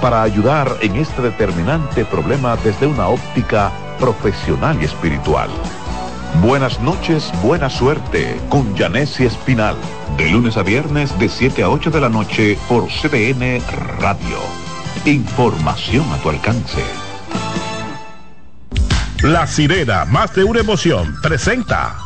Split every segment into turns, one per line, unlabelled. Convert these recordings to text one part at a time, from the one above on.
Para ayudar en este determinante problema desde una óptica profesional y espiritual. Buenas noches, buena suerte con Janessi Espinal. De lunes a viernes de 7 a 8 de la noche por CDN Radio. Información a tu alcance.
La sirena, más de una emoción, presenta.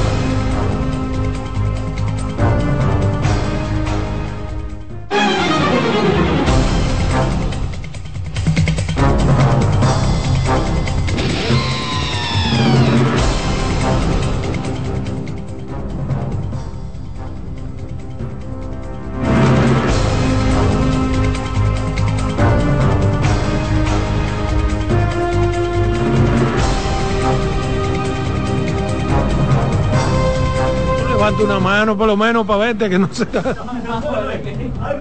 Mano por lo menos para verte que no se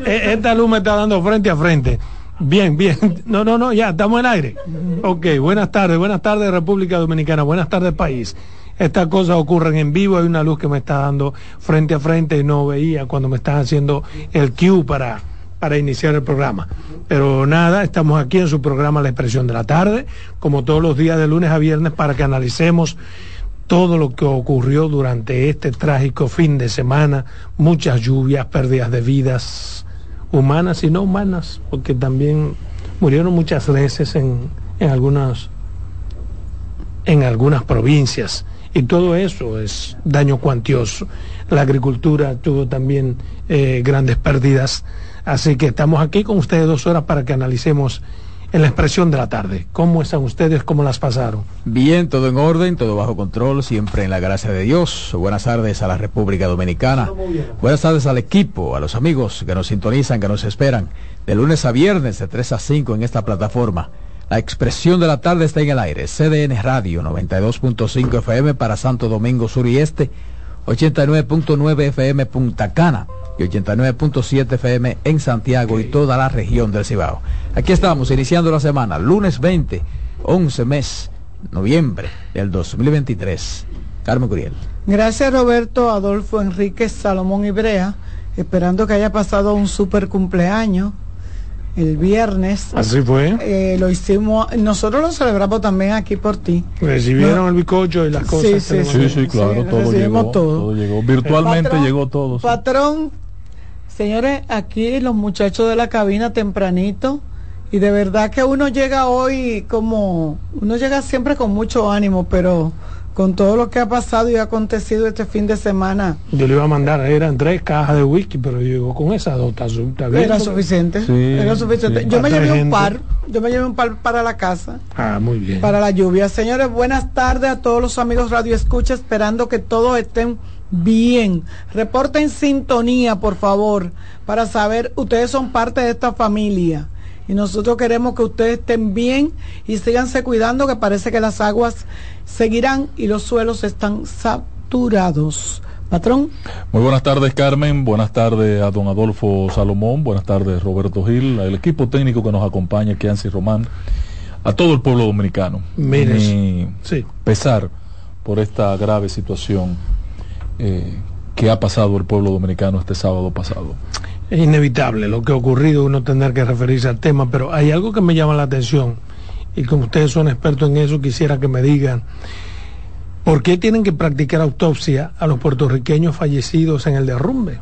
Eh, Esta luz me está dando frente a frente. Bien, bien. No, no, no, ya, estamos en aire. Ok, buenas tardes, buenas tardes República Dominicana, buenas tardes país. Estas cosas ocurren en vivo, hay una luz que me está dando frente a frente y no veía cuando me están haciendo el cue para, para iniciar el programa. Pero nada, estamos aquí en su programa La Expresión de la Tarde, como todos los días de lunes a viernes, para que analicemos todo lo que ocurrió durante este trágico fin de semana, muchas lluvias, pérdidas de vidas humanas y no humanas, porque también murieron muchas veces en, en algunas en algunas provincias y todo eso es daño cuantioso. La agricultura tuvo también eh, grandes pérdidas, así que estamos aquí con ustedes dos horas para que analicemos en la expresión de la tarde. ¿Cómo están ustedes? ¿Cómo las pasaron?
Bien, todo en orden, todo bajo control, siempre en la gracia de Dios. Buenas tardes a la República Dominicana. Buenas tardes al equipo, a los amigos que nos sintonizan, que nos esperan, de lunes a viernes de 3 a 5 en esta plataforma. La expresión de la tarde está en el aire. CDN Radio 92.5 FM para Santo Domingo Sur y Este, 89.9 FM Punta Cana y 89.7 FM en Santiago y toda la región del Cibao. Aquí estamos iniciando la semana, lunes 20, 11 mes, noviembre del 2023. Carmen Curiel.
Gracias Roberto, Adolfo, Enrique, Salomón y Brea, esperando que haya pasado un super cumpleaños el viernes.
Así fue.
Eh, lo hicimos, nosotros lo celebramos también aquí por ti.
Recibieron
No.
el bicocho y las cosas.
sí,
que
sí,
Sí, sí, claro,
Sí,
todo llegó,
todo.
todo llegó. Virtualmente
Patrón,
llegó todo. sí.
Patrón, señores, aquí los muchachos de la cabina tempranito. Y de verdad que uno llega hoy como, uno llega siempre con mucho ánimo, pero con todo lo que ha pasado y ha acontecido este fin de semana,
Yo le iba a mandar, eran tres cajas de whisky, pero llegó con esa dos, bien,
era suficiente.
Sí,
era suficiente.
sí.
Yo me llevé un par, yo me llevé un par para la casa.
Ah, muy bien.
para la lluvia. Señores, buenas tardes a todos los amigos Radio Escucha, esperando que todos estén bien. Reporten sintonía, por favor, para saber, ustedes son parte de esta familia. Y nosotros queremos que ustedes estén bien y síganse cuidando, que parece que las aguas seguirán y los suelos están saturados. Patrón,
Muy buenas tardes, Carmen. Buenas tardes a don Adolfo Salomón. Buenas tardes, Roberto Gil. Al equipo técnico que nos acompaña, Kianci Román. A todo el pueblo dominicano.
Mire,
Mi
sí.
pesar por esta grave situación eh, que ha pasado el pueblo dominicano este sábado pasado.
Es inevitable lo que ha ocurrido, uno tener que referirse al tema, pero hay algo que me llama la atención y como ustedes son expertos en eso, quisiera que me digan, ¿por qué tienen que practicar autopsia a los puertorriqueños fallecidos en el derrumbe?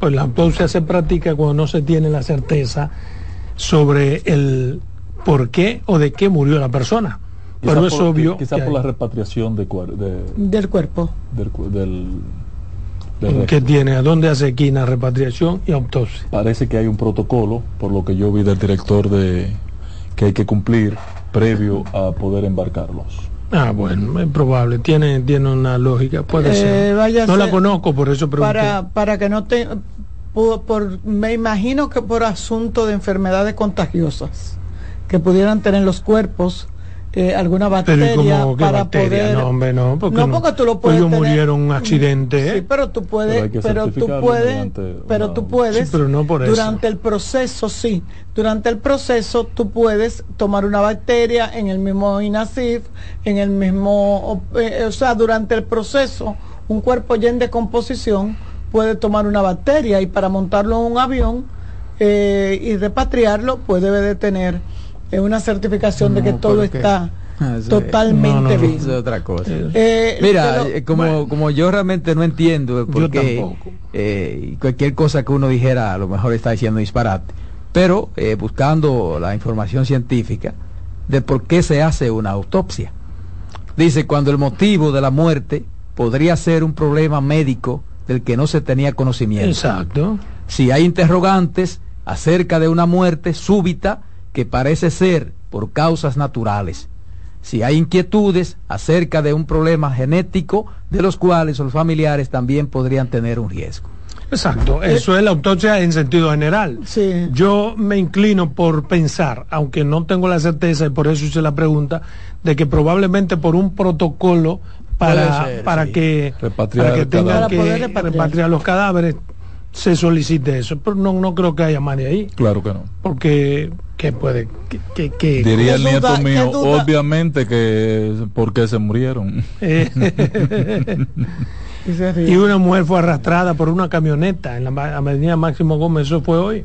Pues la autopsia se practica cuando no se tiene la certeza sobre el por qué o de qué murió la persona. Pero es
por-
obvio.
Quizá
que
por la repatriación de, de-
del cuerpo.
del, del.
¿Qué tiene? ¿A dónde hace esquina? Repatriación y autopsia.
Parece que hay un protocolo, por lo que yo vi del director de que hay que cumplir previo a poder embarcarlos.
Ah, bueno, es probable. Tiene, tiene una lógica. Puede
Eh,
ser.
vaya
No la conozco, por eso pregunté.
para, para que no te... Por, por- me imagino que por asunto de enfermedades contagiosas que pudieran tener los cuerpos, eh, alguna
Pero ¿y
bacteria
cómo? ¿Qué
para
bacteria?
poder...
No, hombre, no. Porque,
no, porque tú lo
pues
puedes
ellos
tener-
murieron en un accidente.
Sí,
¿eh?
pero tú
Pero
puedes, pero, tú puedes, pero tú puedes,
Sí, pero no por eso.
durante el proceso, sí, durante el proceso tú puedes tomar una bacteria en el mismo INASIF, en el mismo, eh, o sea, durante el proceso, un cuerpo ya en descomposición puede tomar una bacteria y para montarlo en un avión eh, y repatriarlo, pues debe de tener eh, una certificación de que todo está
Ah, es-
totalmente
No, no,
bien.
Es otra cosa.
Eh,
Mira,
pero-
eh, como,
bueno.
como yo realmente no entiendo por qué
tampoco.
eh, cualquier cosa que uno dijera a lo mejor está diciendo disparate, pero eh, buscando la información científica de por qué se hace una autopsia. Dice, cuando el motivo de la muerte podría ser un problema médico del que no se tenía conocimiento.
Exacto.
Si hay interrogantes acerca de una muerte súbita que parece ser por causas naturales. Si hay inquietudes acerca de un problema genético de los cuales los familiares también podrían tener un riesgo.
Exacto. Eso es la autopsia en sentido general.
Sí.
Yo me inclino por pensar, aunque no tengo la certeza y por eso hice la pregunta, de que probablemente por un protocolo para,
ser,
para
sí.
que, para que tengan que
Para poder repatriar.
repatriar los cadáveres se solicite eso. Pero no, no creo que haya más de ahí.
Claro que no.
Porque, ¿qué puede? que que que-
Diría el
¿Qué
nieto
duda-
mío, obviamente que porque se murieron.
eh,
y
una mujer fue arrastrada por una camioneta en la avenida Máximo Gómez, eso fue hoy.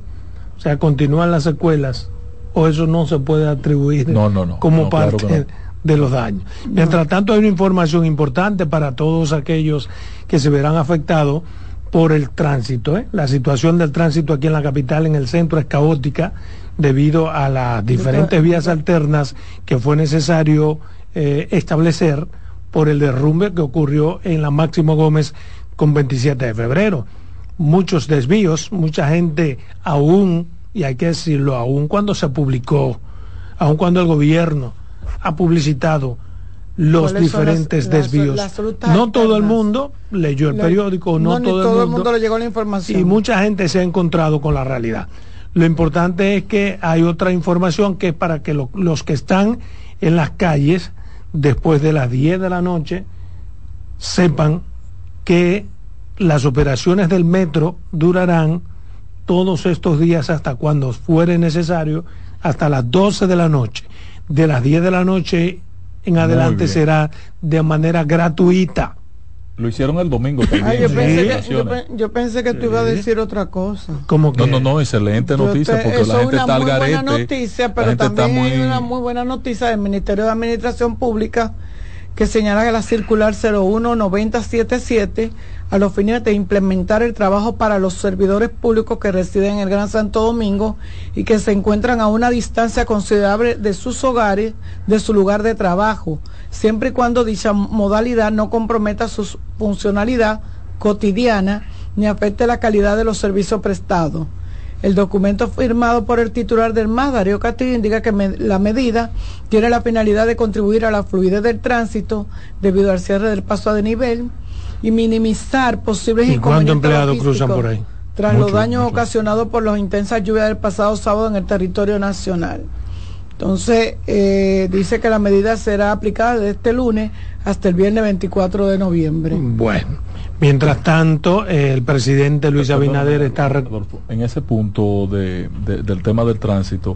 O sea, continúan las secuelas o eso no se puede atribuir
No, no, no.
como
claro
parte de los daños. Mientras tanto, hay una información importante para todos aquellos que se verán afectados por el tránsito. ¿eh? La situación del tránsito aquí en la capital, en el centro, es caótica debido a las diferentes vías alternas que fue necesario eh, establecer por el derrumbe que ocurrió en la Máximo Gómez con 27 de febrero. Muchos desvíos, mucha gente aún, y hay que decirlo, aún cuando se publicó, aún cuando el gobierno ha publicitado los
¿Cuáles son las-
diferentes
las-
desvíos.
las
no todo el mundo leyó el periódico, no, todo, el mundo,
le llegó la información.
y mucha gente se ha encontrado con la realidad. Lo importante es que hay otra información que es para que lo- los que están en las calles después de las 10 de la noche sepan que las operaciones del metro durarán todos estos días hasta cuando fuere necesario, hasta las 12 de la noche. De las 10 de la noche en adelante será de manera gratuita.
Lo hicieron el domingo también.
Ay, yo,
en
pensé que, yo, pe- yo pensé que tú ibas a decir otra cosa.
Como que
No, no, no, excelente noticia
te-
porque
eso
la
es
gente
una
está al
muy
garete.
buena noticia,
la
pero
gente está
también
muy...
hay una muy buena noticia del Ministerio de Administración Pública que señala que la circular 019077 a los fines de implementar el trabajo para los servidores públicos que residen en el Gran Santo Domingo y que se encuentran a una distancia considerable de sus hogares, de su lugar de trabajo, siempre y cuando dicha modalidad no comprometa su funcionalidad cotidiana ni afecte la calidad de los servicios prestados. El documento firmado por el titular del MAS, Darío Castillo, indica que la medida tiene la finalidad de contribuir a la fluidez del tránsito debido al cierre del paso a desnivel y minimizar posibles
¿Y cuántos
inconvenientes
empleados cruzan por ahí?
Tras los daños
mucho.
ocasionados por las intensas lluvias del pasado sábado en el territorio nacional. Entonces, eh, dice que la medida será aplicada desde este lunes hasta el viernes 24 de noviembre.
Bueno, mientras tanto, eh, el presidente Luis Abinader está...
Adolfo, en ese punto de, de- del tema del tránsito,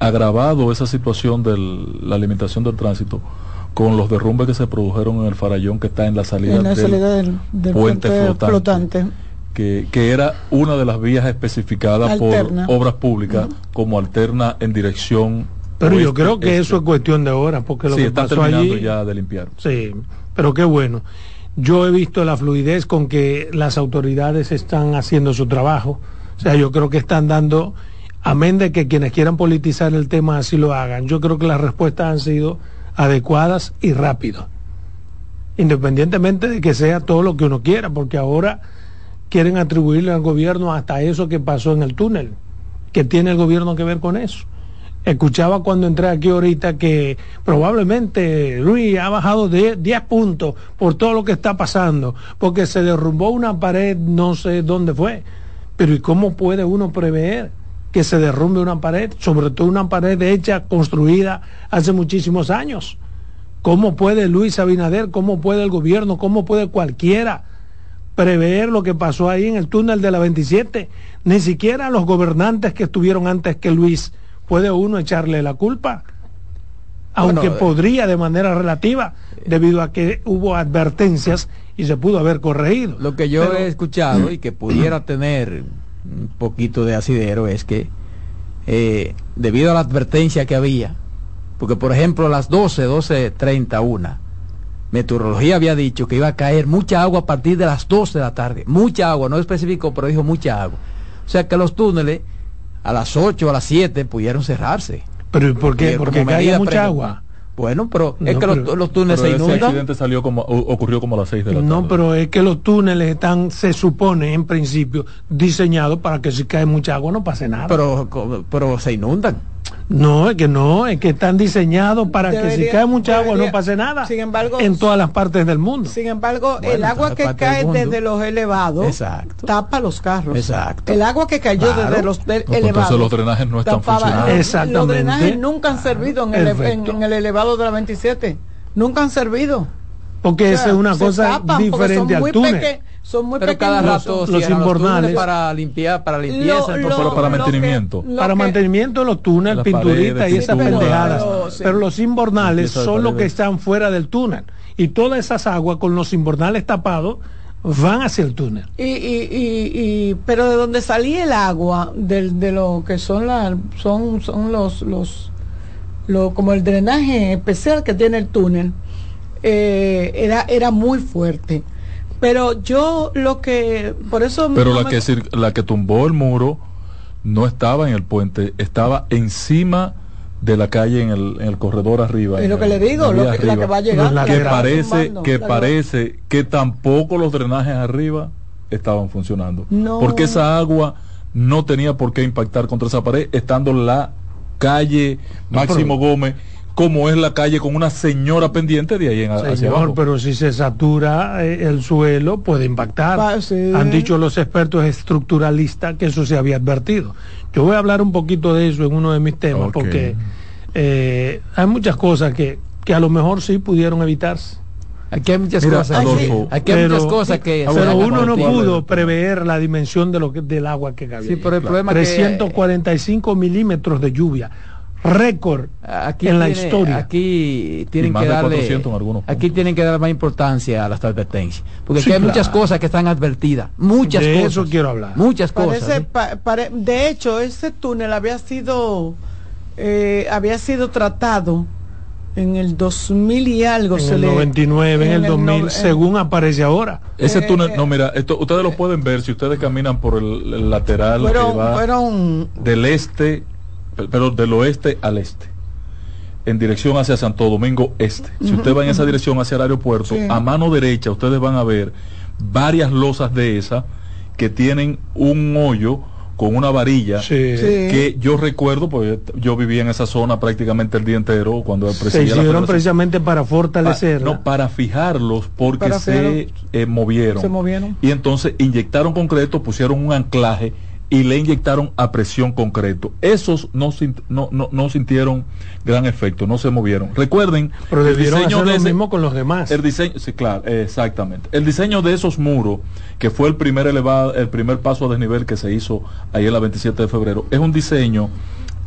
agravado esa situación de la alimentación del tránsito con los derrumbes que se produjeron en el Farallón que está en la salida,
En la
del
salida del, del
puente, flotante,
flotante.
Que, que era una de las vías especificadas
Alterna.
por obras públicas como alterna en dirección
Pero yo creo que
este.
eso es cuestión de horas, porque lo
sí,
que
están
pasó
terminando
allí...
ya de limpiar
Sí, pero qué bueno. Yo he visto la fluidez con que las autoridades están haciendo su trabajo. O sea, yo creo que están dando, amén de que quienes quieran politizar el tema así lo hagan, yo creo que las respuestas han sido adecuadas y rápidas. Independientemente de que sea todo lo que uno quiera, porque ahora quieren atribuirle al gobierno hasta eso que pasó en el túnel, que tiene el gobierno que ver con eso. Escuchaba cuando entré aquí ahorita que probablemente Luis ha bajado de 10 puntos por todo lo que está pasando, porque se derrumbó una pared, no sé dónde fue. Pero ¿y cómo puede uno prever que se derrumbe una pared? Sobre todo una pared hecha, construida hace muchísimos años. ¿Cómo puede Luis Abinader, cómo puede el gobierno, cómo puede cualquiera prever lo que pasó ahí en el túnel de la 27? Ni siquiera los gobernantes que estuvieron antes que Luis puede uno echarle la culpa, aunque
Bueno, eh,
podría de manera relativa, debido a que hubo advertencias y se pudo haber corregido.
Lo que yo
Pero-
he escuchado y que pudiera tener un poquito de asidero es que eh, debido a la advertencia que había, porque por ejemplo a las 12, 12.31, Meteorología había dicho que iba a caer mucha agua a partir de las 12 de la tarde. Mucha agua, no especificó, pero dijo mucha agua. O sea que los túneles a las 8, a las 7 pudieron cerrarse.
Pero ¿y por qué? Porque caía mucha agua.
Bueno, pero es
No,
que los,
pero-
los túneles
Pero
se
ese
inundan.
accidente salió como, ocurrió como a las 6 de la tarde.
No, pero es que los túneles están, se supone en principio, diseñados para que si cae mucha agua no pase nada.
Pero, pero se inundan.
No, es que no, es que están diseñados para que si cae mucha agua no pase nada.
sin embargo,
en todas las partes del mundo.
Sin embargo,
Bueno,
el agua que
del
cae desde los elevados
Exacto.
tapa los carros.
Exacto.
El agua que cayó
Claro.
desde los de-
No, pues
elevados.
entonces los drenajes no están
tapaba-
funcionando.
Los
Exactamente.
drenajes nunca han servido en el, en,
Perfecto.
en el elevado de la 27. Nunca han servido.
Porque
O
esa es una cosa diferente
son
al
muy
túnel.
peque- son muy
Pero cada
pequeños.
rato
los
los
invernales.
túneles para limpiar, para limpieza.
Lo-
entonces-
lo-
para
que-
mantenimiento.
para
que-
mantenimiento de los túneles, pinturitas y esas pendejadas.
pero, sí.
Pero los
de
son los que están fuera del túnel. Y todas esas aguas con los invernales tapados van hacia el túnel.
Y, y, y, y- pero de donde salía el agua del, de lo que son la, son son los los lo, como el drenaje especial que tiene el túnel eh, era era muy fuerte pero yo lo que por eso
Pero
no
la
me-
que, la que tumbó el muro no estaba en el puente, estaba encima de la calle en el, en el corredor arriba.
es lo que
el-
le digo lo que, la que va a llegar la
que parece
tumbando,
que parece que tampoco los drenajes arriba estaban funcionando
No.
porque esa agua no tenía por qué impactar contra esa pared estando la calle Máximo Gómez como es la calle con una señora pendiente de ahí en, hacia
Señor,
abajo
pero si se satura eh, el suelo puede impactar.
Va, sí.
Han dicho los expertos estructuralistas que eso se había advertido. Yo voy a hablar un poquito de eso en uno de mis temas porque eh, hay muchas cosas que, que a lo mejor sí pudieron evitarse.
Aquí hay muchas
Mira,
cosas.
Adolfo,
aquí hay
pero-
muchas cosas que. Se
Pero uno no
¿cuál- cuál
pudo prever la dimensión de lo que, del agua que cabía.
Sí, pero el
Claro.
problema es que
345 milímetros de lluvia, récord
aquí
en la historia.
Aquí tienen que darle
400 en algunos
aquí tienen que dar más importancia a las advertencias, porque
Sí,
aquí hay muchas cosas que están advertidas, muchas
De
cosas.
eso quiero hablar.
Muchas
Parece,
cosas.
pa- pare- de hecho, ese túnel había sido eh, había sido tratado en el 2000 y algo.
en
se
el
le-
99, en el 2000,
no- en-
según aparece ahora.
Ese
Eh,
túnel,
eh,
no, mira, esto ustedes lo pueden ver si ustedes caminan por el, el lateral
fueron,
que va
fueron
del este, pero del oeste al este, en dirección hacia Santo Domingo Este. Si usted va en esa dirección hacia el aeropuerto,
Sí.
a mano derecha ustedes van a ver varias losas de esas que tienen un hoyo con una varilla
Sí.
Que yo recuerdo, pues yo vivía en esa zona prácticamente el día entero cuando
Se hicieron precisamente para
Pa-
fortalecer.
no, para fijarlos porque
Para
se eh, movieron.
Se movieron.
Y entonces inyectaron concreto, pusieron un anclaje y le inyectaron a presión concreto. Esos no, no, no, no sintieron gran efecto, no se movieron. Recuerden,
pero
el diseño
hacer
de
lo
ese-
mismo con los demás.
el diseño, sí, claro, eh, exactamente. El diseño de esos muros, que fue el primer elevado, el primer paso a desnivel que se hizo ahí en la 27 de febrero, es un diseño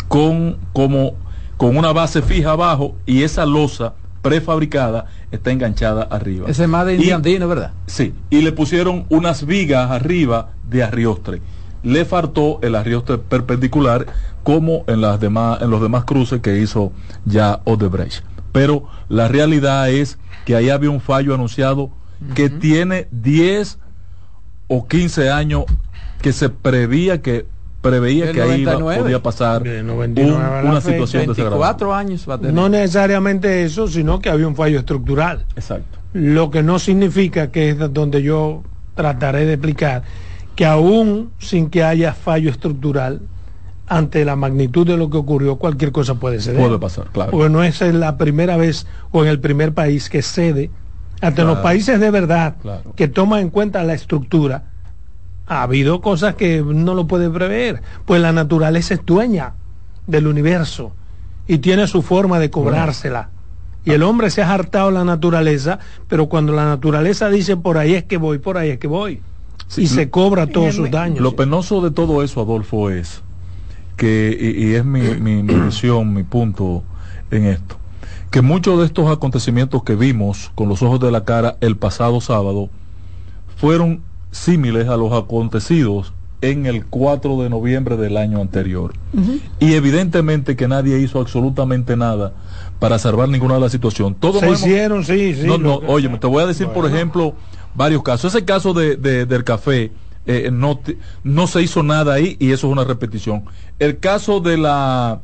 con como con una base fija abajo y esa losa prefabricada está enganchada arriba.
Ese es más de indiandino, ¿verdad?
Sí, y le pusieron unas vigas arriba de arriostre. Le faltó el arriostre perpendicular como en las demás en los demás cruces que hizo ya Odebrecht. Pero la realidad es que ahí había un fallo anunciado que tiene 10 o 15 años que se prevía que preveía que ahí iba-
99.
podía pasar un-
99 a la
una situación desagradable.
24 años va a tener.
No necesariamente eso, sino que había un fallo estructural.
Exacto.
Lo que no significa que es donde yo trataré de explicar que aún sin que haya fallo estructural, ante la magnitud de lo que ocurrió, cualquier cosa puede ser.
Puede pasar, claro.
Porque no es la primera vez o en el primer país que cede. Ante los países de verdad
Claro.
que toman en cuenta la estructura, ha habido cosas que no lo puede prever. Pues la naturaleza es dueña del universo y tiene su forma de cobrársela. Y el hombre se ha hartado la naturaleza, pero cuando la naturaleza dice por ahí es que voy, por ahí es que voy.
Sí,
y
lo-
se cobra todos sus daños.
Lo penoso de todo eso, Adolfo, es que, y, y es mi, mi, mi visión, mi punto en esto, que muchos de estos acontecimientos que vimos con los ojos de la cara el pasado sábado fueron símiles a los acontecidos en el 4 de noviembre del año anterior. Y evidentemente que nadie hizo absolutamente nada para salvar ninguna de la situación. Todos
se
hemos-
hicieron, sí, sí.
no, no,
que-
oye, te voy a decir, por ejemplo, varios casos. Ese caso de, de- del café, eh, no, no se hizo nada ahí y eso es una repetición. El caso de la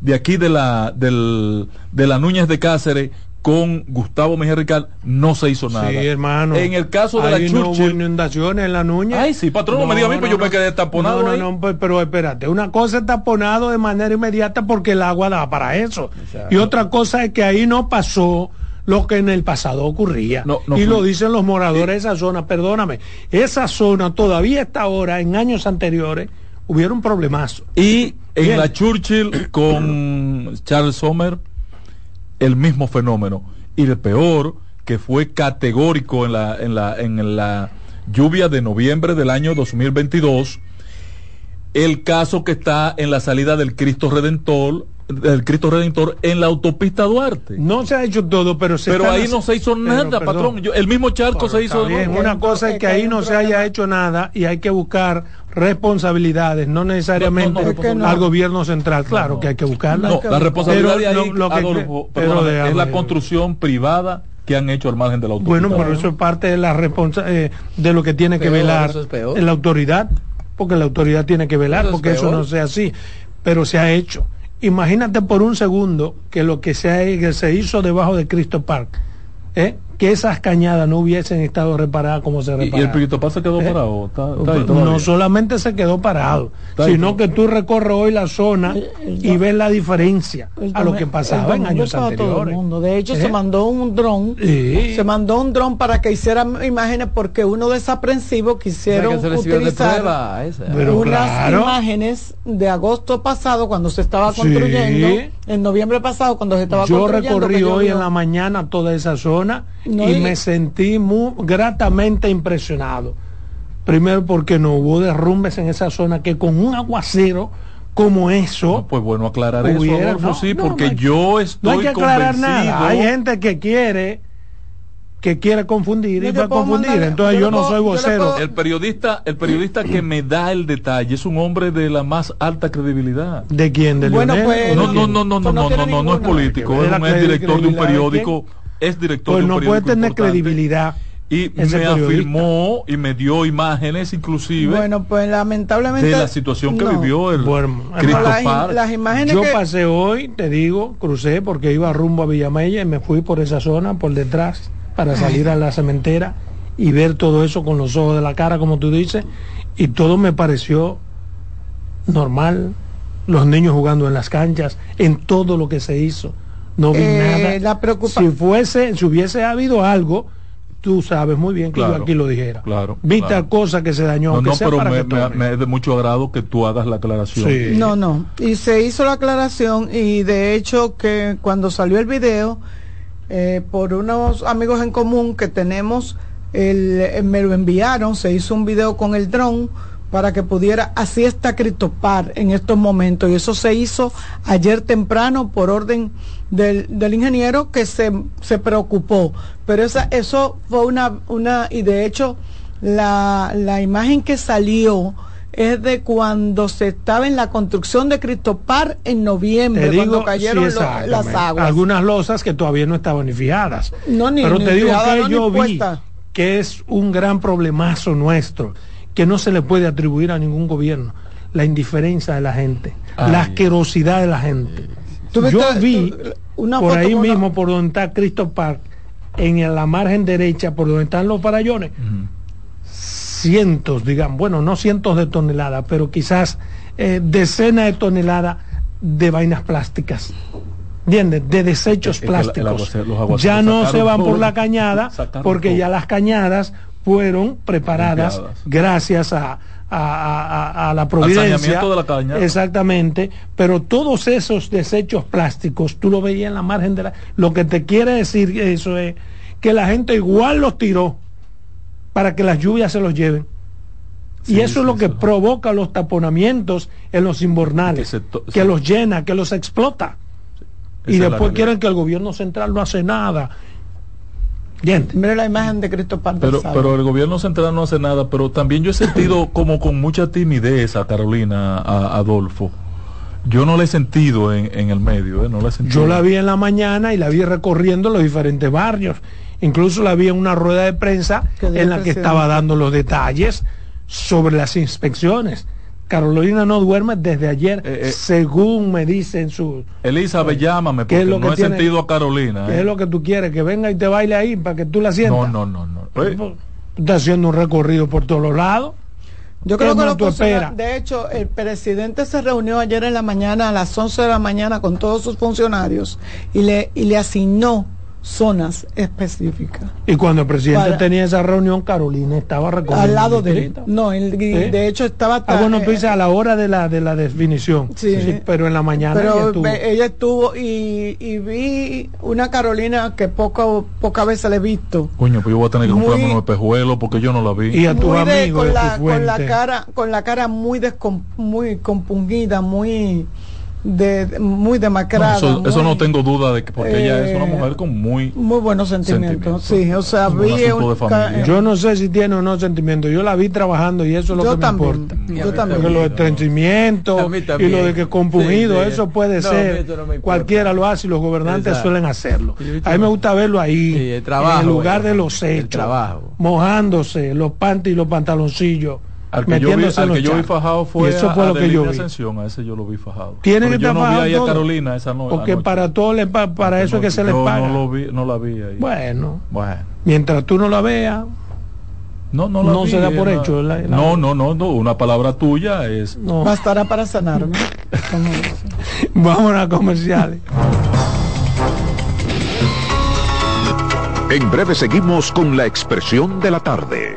de aquí de la del, de la Núñez de Cáceres con Gustavo Mejía no se hizo nada.
Sí, hermano.
En el caso de
Ahí
la
no hubo
Churchill,
inundaciones en la Nuña.
Ay, sí, patrón, no me diga a mí, pues yo me quedé taponado
No, no,
ahí.
no, pues, pero espérate, una cosa es taponado de manera inmediata porque el agua da para eso. Y otra cosa es que ahí no pasó lo que en el pasado ocurría.
No, no
y
fue-
lo dicen los moradores de esa zona, perdóname. Esa zona todavía está ahora, en años anteriores, hubiera un problemazo.
Y en la Churchill con Charles Sommer, el mismo fenómeno. Y el peor, que fue categórico en la, en la, en la lluvia de noviembre del año 2022, el caso que está en la salida del Cristo Redentor, del Cristo Redentor en la autopista Duarte.
No se ha hecho todo, pero se
Pero ahí no se hizo
Pero,
nada,
perdón.
patrón. Yo- el mismo charco se hizo de
bien. Una cosa es que ahí no se haya hecho nada y hay que buscar responsabilidades, no necesariamente
No, no, no,
Es que no.
al gobierno central. Claro que hay que buscarla.
No, la responsabilidad
Pero
de ahí,
lo- lo que-
Adolfo,
pero
perdóname,
déjame-
es la construcción privada que han hecho al margen de la autopista.
Bueno, pero eso es parte de la responsa eh, de lo que tiene que velar
es
la autoridad, porque la autoridad tiene que velar,
Eso es
porque eso no sea así, pero se ha hecho. Imagínate por un segundo que lo que se, que se hizo debajo de Cristo Park, ¿eh? Que esas cañadas no hubiesen estado reparadas como se
Y, y el
repararon.
Pirito Paz se quedó
¿Eh?
parado. Está, está ahí todavía.
no solamente se quedó parado, sino que tú recorres hoy la zona y ves la diferencia
El
a lo que pasaba en años
para todo el
anteriores.
mundo. De hecho,
¿Eh?
se mandó un dron.
Sí.
Se mandó un dron para que hicieran imágenes porque uno desaprensivo quisieron
O sea, que se le sirvió de
utilizar
prueba esa.
Pero
unas
claro.
imágenes de agosto pasado cuando se estaba
Sí.
construyendo, en noviembre pasado cuando se estaba
Yo
construyendo.
recorrí
que
hoy en la mañana toda esa zona
No,
y me sentí muy gratamente impresionado. Primero porque no hubo derrumbes en esa zona que con un aguacero como eso
No, pues bueno aclarar
Hubiera-
eso, Adolfo,
no,
sí,
no,
porque
no hay-
yo estoy
no hay que aclarar
convencido-
nada. Hay gente que quiere que quiere confundir y va a confundir.
mandar-
Entonces
yo
no
puedo-
soy vocero.
puedo-
El periodista, el periodista que me da el detalle es un hombre de la más alta credibilidad.
¿De quién? ¿De
Bueno, pues,
¿O
No,
de
no,
quién?
no, no, no,
Pues no
no, no, no, no es político, es un director de un periódico, es director
Pues
de un
no puede tener credibilidad.
Y me
periodista.
afirmó y me dio imágenes inclusive
Bueno, pues lamentablemente.
de la situación que
no.
vivió el
Bueno,
Cristo
No, las, imágenes
Yo
que-
pasé hoy, te digo, crucé porque iba rumbo a Villamella y me fui por esa zona, por detrás, para salir a la cementera y ver todo eso con los ojos de la cara, como tú dices, y todo me pareció normal. Los niños jugando en las canchas, en todo lo que se hizo. No vi
Eh,
nada.
la preocupa-
Si fuese, si hubiese habido algo, tú sabes muy bien que
Claro,
yo aquí lo dijera.
claro,
Viste
claro.
cosa que se dañó,
No, no,
sea
pero
para
me,
que
me-
tome.
me es de mucho agrado que tú hagas la aclaración.
Sí.
No, no. Y se hizo la aclaración y de hecho que cuando salió el video, eh, por unos amigos en común que tenemos, el, eh, me lo enviaron, se hizo un video con el dron para que pudiera, así está Cristopar en estos momentos y eso se hizo ayer temprano por orden del, del ingeniero que se, se preocupó, pero esa, eso fue una, una, y de hecho la, la imagen que salió es de cuando se estaba en la construcción de Cristopar en noviembre,
Te
cuando
digo,
cayeron
sí,
lo-
exactamente.
las aguas.
Algunas losas que todavía no estaban ni fijadas.
No, ni-
Pero
ni
te digo que
no,
yo vi que es un gran problemazo nuestro, que no se le puede atribuir a ningún gobierno. La indiferencia de la gente,
Ay.
la asquerosidad de la gente.
Tú
Yo vi
tú, una
por ahí
una-
mismo, por donde está Cristo Park, en la margen derecha, por donde están los farallones, cientos, digamos, bueno, no cientos de toneladas, pero quizás eh, decenas de toneladas de vainas plásticas. ¿Entiendes? De desechos plásticos. ya no se van por la cañada porque ya las cañadas fueron preparadas gracias a, a, la providencia.
De la caña.
Exactamente, pero todos esos desechos plásticos, tú lo veías en la margen de la... Lo que te quiere decir eso es que la gente igual los tiró para que las lluvias se los lleven. y eso es lo que provoca los taponamientos en los invernales, que, los llena, que los explota. y después quieren que el gobierno central no hace nada.
Mira la imagen de Cristo
pero, pero el gobierno central no hace nada, pero también yo he sentido como con mucha timidez a Carolina, a Adolfo. Yo no la he sentido en, el medio, ¿eh? no la he
Yo la vi en la mañana y la vi recorriendo los diferentes barrios. Incluso la vi en una rueda de prensa en la que estaba dando los detalles sobre las inspecciones Carolina no duerme desde ayer, eh, eh. según me dicen sus...
Elizabeth, llámame, porque lo no he sentido a Carolina.
¿Qué es eh. lo que tú quieres? Que venga y te baile ahí para que tú la sientas.
No, no, no. no.
Pues, estás haciendo un recorrido por todos los lados.
Yo creo que lo tú De hecho, el presidente se reunió ayer en la mañana, a las 11 de la mañana, con todos sus funcionarios y le, y le asignó zonas específicas.
Y cuando el presidente tenía esa reunión, Carolina estaba
recorriendo al lado de él. No, de hecho estaba.
Ah, bueno, tú dices a la hora de la de la definición. Sí, pero en la mañana
pero ella estuvo. Ella estuvo y, y, vi una Carolina que poco pocas veces le he visto.
Coño, pues yo voy a tener que comprarme unos espejuelos porque yo no la vi.
Y a tus amigos
con, la, con la cara con la cara muy muy compungida, muy de muy demacrada.
eso, no tengo duda de que porque ella es una eh, mujer con muy
muy buenos sentimientos. Sí, o sea,
yo no sé si tiene o no sentimientos. Yo la vi trabajando y eso es lo que me importa. Yo también. Porque lo de estreñimiento y lo de que compungido, eso puede ser. Cualquiera lo hace y los gobernantes suelen hacerlo. A mí me gusta verlo ahí, en el lugar de los hechos, mojándose los panties y los pantaloncillos
al que, yo vi, al que yo vi fajado fue eso fue a, lo que yo vi. Ascensión, a ese yo lo vi fajado.
Tiene que estar
yo no vi ahí a Carolina esa noche.
Porque para todo le, para eso es que se le paga.
No, lo vi, no la vi ahí.
Bueno, bueno. Mientras tú no la veas,
no, no, la
no se da por hecho.
no, no, no, no, una palabra tuya es.
No. Bastará para sanarme.
Vamos a comerciales.
En breve seguimos con la expresión de la tarde.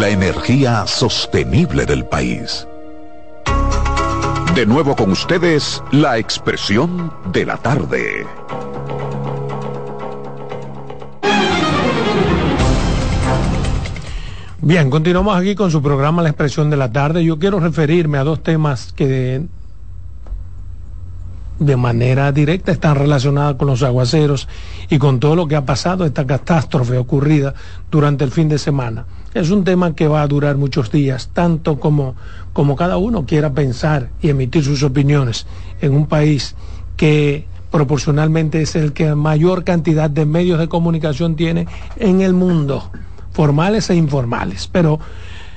La energía sostenible del país. De nuevo con ustedes, la expresión de la tarde.
Bien, continuamos aquí con su programa La expresión de la tarde. Yo quiero referirme a dos temas que de, manera directa están relacionadas con los aguaceros y con todo lo que ha pasado, esta catástrofe ocurrida durante el fin de semana. Es un tema que va a durar muchos días, tanto como, como cada uno quiera pensar y emitir sus opiniones en un país que proporcionalmente es el que mayor cantidad de medios de comunicación tiene en el mundo formales e informales. Pero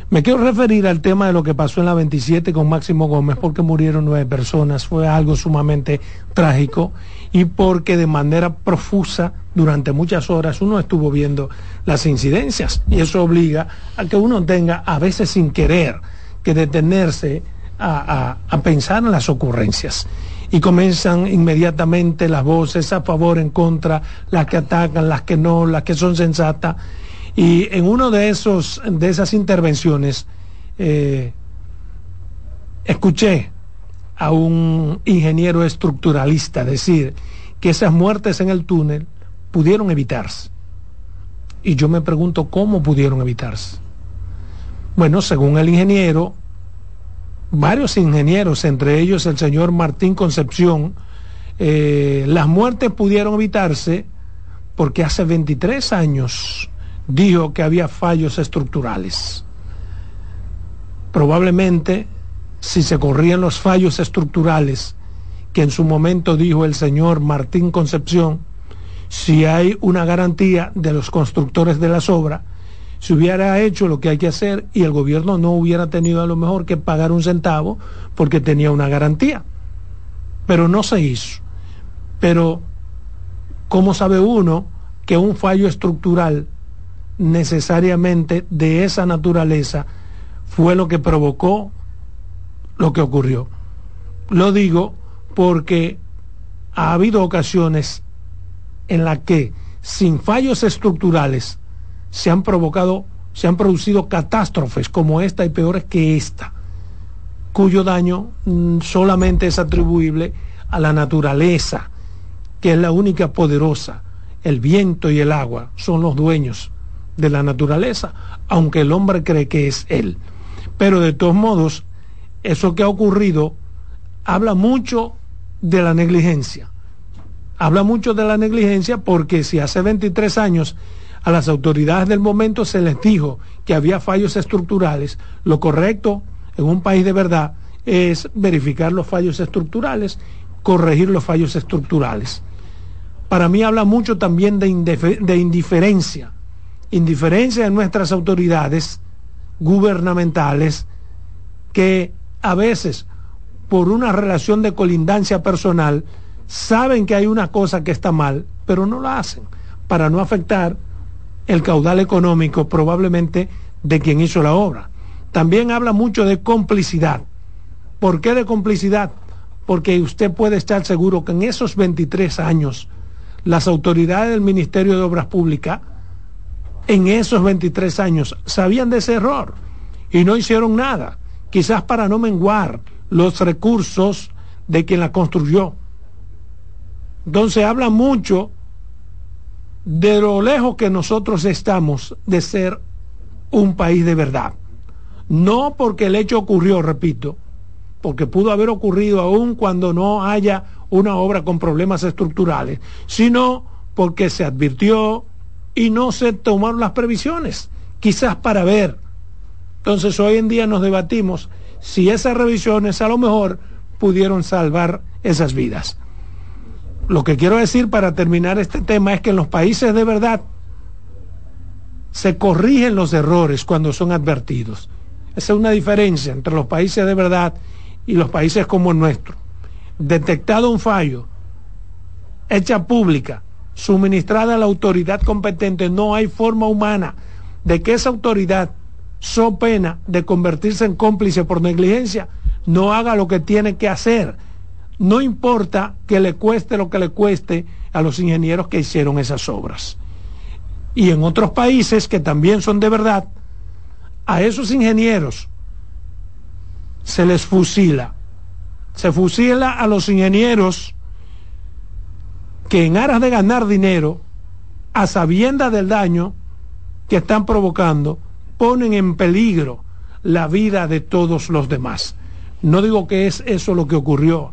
me quiero referir al tema de lo que pasó en la 27 con Máximo Gómez, porque murieron nueve personas, fue algo sumamente trágico y porque de manera profusa durante muchas horas uno estuvo viendo las incidencias. Y eso obliga a que uno tenga, a veces sin querer, que detenerse a, a pensar en las ocurrencias. Y comienzan inmediatamente las voces a favor, en contra, las que atacan, las que no, las que son sensatas. Y en uno de de esas intervenciones, eh, escuché a un ingeniero estructuralista decir que esas muertes en el túnel pudieron evitarse. Y yo me pregunto cómo pudieron evitarse. Bueno, según el ingeniero, varios ingenieros, entre ellos el señor Martín Concepción, eh, las muertes pudieron evitarse porque hace 23 años dijo que había fallos estructurales. Probablemente, si se corrían los fallos estructurales que en su momento dijo el señor Martín Concepción, si hay una garantía de los constructores de las obras, se hubiera hecho lo que hay que hacer y el gobierno no hubiera tenido a lo mejor que pagar un centavo porque tenía una garantía. Pero no se hizo. Pero, ¿cómo sabe uno que un fallo estructural necesariamente de esa naturaleza fue lo que provocó lo que ocurrió. Lo digo porque ha habido ocasiones en las que sin fallos estructurales se han provocado, se han producido catástrofes como esta y peores que esta, cuyo daño mm, solamente es atribuible a la naturaleza, que es la única poderosa. El viento y el agua son los dueños de la naturaleza, aunque el hombre cree que es él. Pero de todos modos, eso que ha ocurrido habla mucho de la negligencia. Habla mucho de la negligencia porque si hace 23 años a las autoridades del momento se les dijo que había fallos estructurales, lo correcto en un país de verdad es verificar los fallos estructurales, corregir los fallos estructurales. Para mí habla mucho también de, de indiferencia indiferencia de nuestras autoridades gubernamentales que a veces por una relación de colindancia personal saben que hay una cosa que está mal, pero no la hacen para no afectar el caudal económico probablemente de quien hizo la obra. También habla mucho de complicidad. ¿Por qué de complicidad? Porque usted puede estar seguro que en esos 23 años las autoridades del Ministerio de Obras Públicas en esos 23 años sabían de ese error y no hicieron nada, quizás para no menguar los recursos de quien la construyó. Entonces habla mucho de lo lejos que nosotros estamos de ser un país de verdad. No porque el hecho ocurrió, repito, porque pudo haber ocurrido aún cuando no haya una obra con problemas estructurales, sino porque se advirtió y no se tomaron las previsiones, quizás para ver. Entonces hoy en día nos debatimos si esas revisiones a lo mejor pudieron salvar esas vidas. Lo que quiero decir para terminar este tema es que en los países de verdad se corrigen los errores cuando son advertidos. Esa es una diferencia entre los países de verdad y los países como el nuestro. Detectado un fallo, hecha pública, suministrada a la autoridad competente, no hay forma humana de que esa autoridad, so pena de convertirse en cómplice por negligencia, no haga lo que tiene que hacer no importa que le cueste lo que le cueste a los ingenieros que hicieron esas obras. Y en otros países que también son de verdad, a esos ingenieros se les fusila. Se fusila a los ingenieros que en aras de ganar dinero, a sabienda del daño que están provocando, ponen en peligro la vida de todos los demás. No digo que es eso lo que ocurrió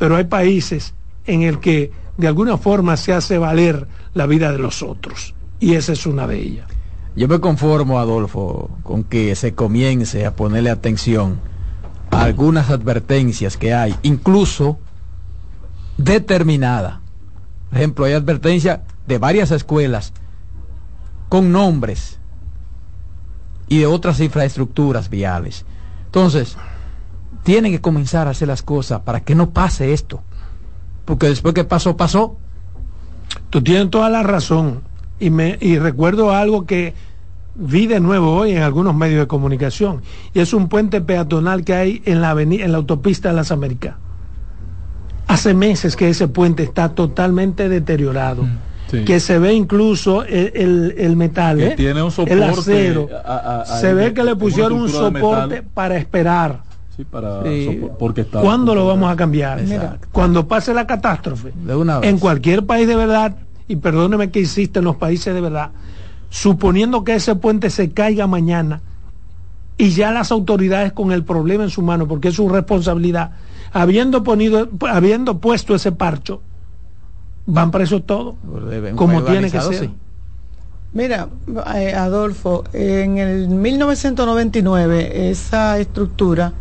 pero hay países en el que de alguna forma se hace valer la vida de los otros. Y esa es una de ellas.
Yo me conformo, Adolfo, con que se comience a ponerle atención a algunas advertencias que hay, incluso determinada. Por ejemplo, hay advertencias de varias escuelas con nombres y de otras infraestructuras viales. Entonces, tienen que comenzar a hacer las cosas para que no pase esto. Porque después que pasó, pasó.
Tú tienes toda la razón. Y, me, y recuerdo algo que vi de nuevo hoy en algunos medios de comunicación. Y es un puente peatonal que hay en la, avenida, en la autopista de las Américas. Hace meses que ese puente está totalmente deteriorado. Mm, que se ve incluso el, metal, ¿eh?
tiene un soporte
el acero. se ve que le pusieron un soporte para esperar
para porque está
¿Cuándo lo vamos a cambiar? cuando pase la catástrofe. En cualquier país de verdad, y perdóneme que insiste en los países de verdad, suponiendo que ese puente se caiga mañana y ya las autoridades con el problema en su mano, porque es su responsabilidad, habiendo, ponido, habiendo puesto ese parcho, van presos todos, como tiene que ser.
Mira, eh, Adolfo, en el 1999 esa estructura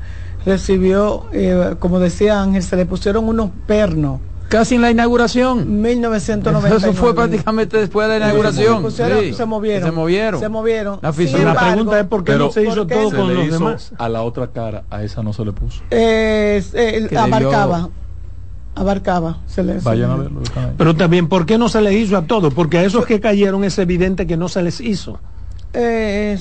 recibió, eh, como decía Ángel, se le pusieron unos pernos.
Casi en la inauguración.
1999.
Eso fue prácticamente después de la inauguración.
Se, movieron.
Se movieron.
Se movieron.
La, pregunta es por qué no se hizo todo con los demás.
A la otra cara, a esa no se le puso.
Eh, abarcaba. Abarcaba. Se le,
Vayan a verlo.
Pero también, ¿por qué no se le hizo a todos? Porque a esos que cayeron es evidente que no se les hizo.
Eh,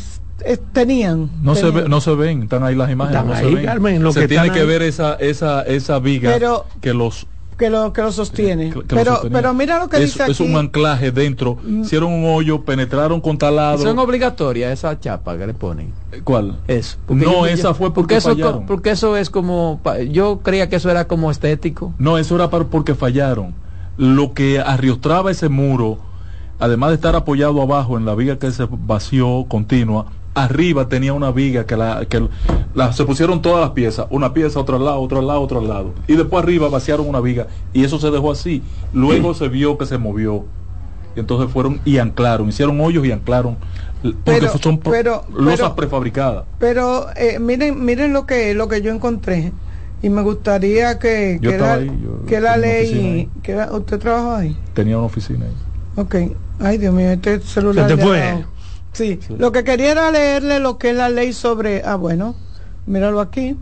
tenían.
No, Se no se ven, están ahí las imágenes. no se, ven. se tiene que ver esa, esa, esa viga que los
que lo que lo sostiene. pero pero mira lo que
es,
dice aquí.
Es un anclaje dentro. Mm. Hicieron un hoyo, penetraron con talado.
Son obligatorias esa chapa que le ponen.
¿Cuál?
Es.
No, esa fue porque,
eso
fallaron.
porque eso es como yo creía que eso era como estético.
No, eso era porque fallaron. Lo que arriostraba ese muro, además de estar apoyado abajo en la viga que se vació continua, arriba tenía una viga que la que la, se pusieron todas las piezas, una pieza otro lado, otro lado, otro lado, y después arriba vaciaron una viga y eso se dejó así. Luego se vio que se movió. Y entonces fueron y anclaron, hicieron hoyos y anclaron porque son
pero,
losas prefabricadas.
Pero eh, miren, miren lo que lo que yo encontré y me gustaría que que, la, que la ley que usted trabajó ahí.
Tenía una oficina ahí.
Ok. Ay, Dios mío, este celular.
Se te fue.
Sí, lo que quería era leerle lo que es la ley sobre, ah bueno, míralo aquí,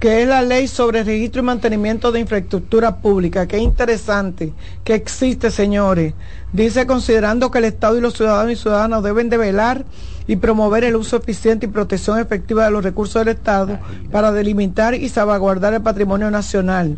que es la ley sobre registro y mantenimiento de infraestructura pública. Qué interesante que existe, señores. Dice, considerando que el Estado y los ciudadanos y ciudadanas deben de velar y promover el uso eficiente y protección efectiva de los recursos del Estado para delimitar y salvaguardar el patrimonio nacional,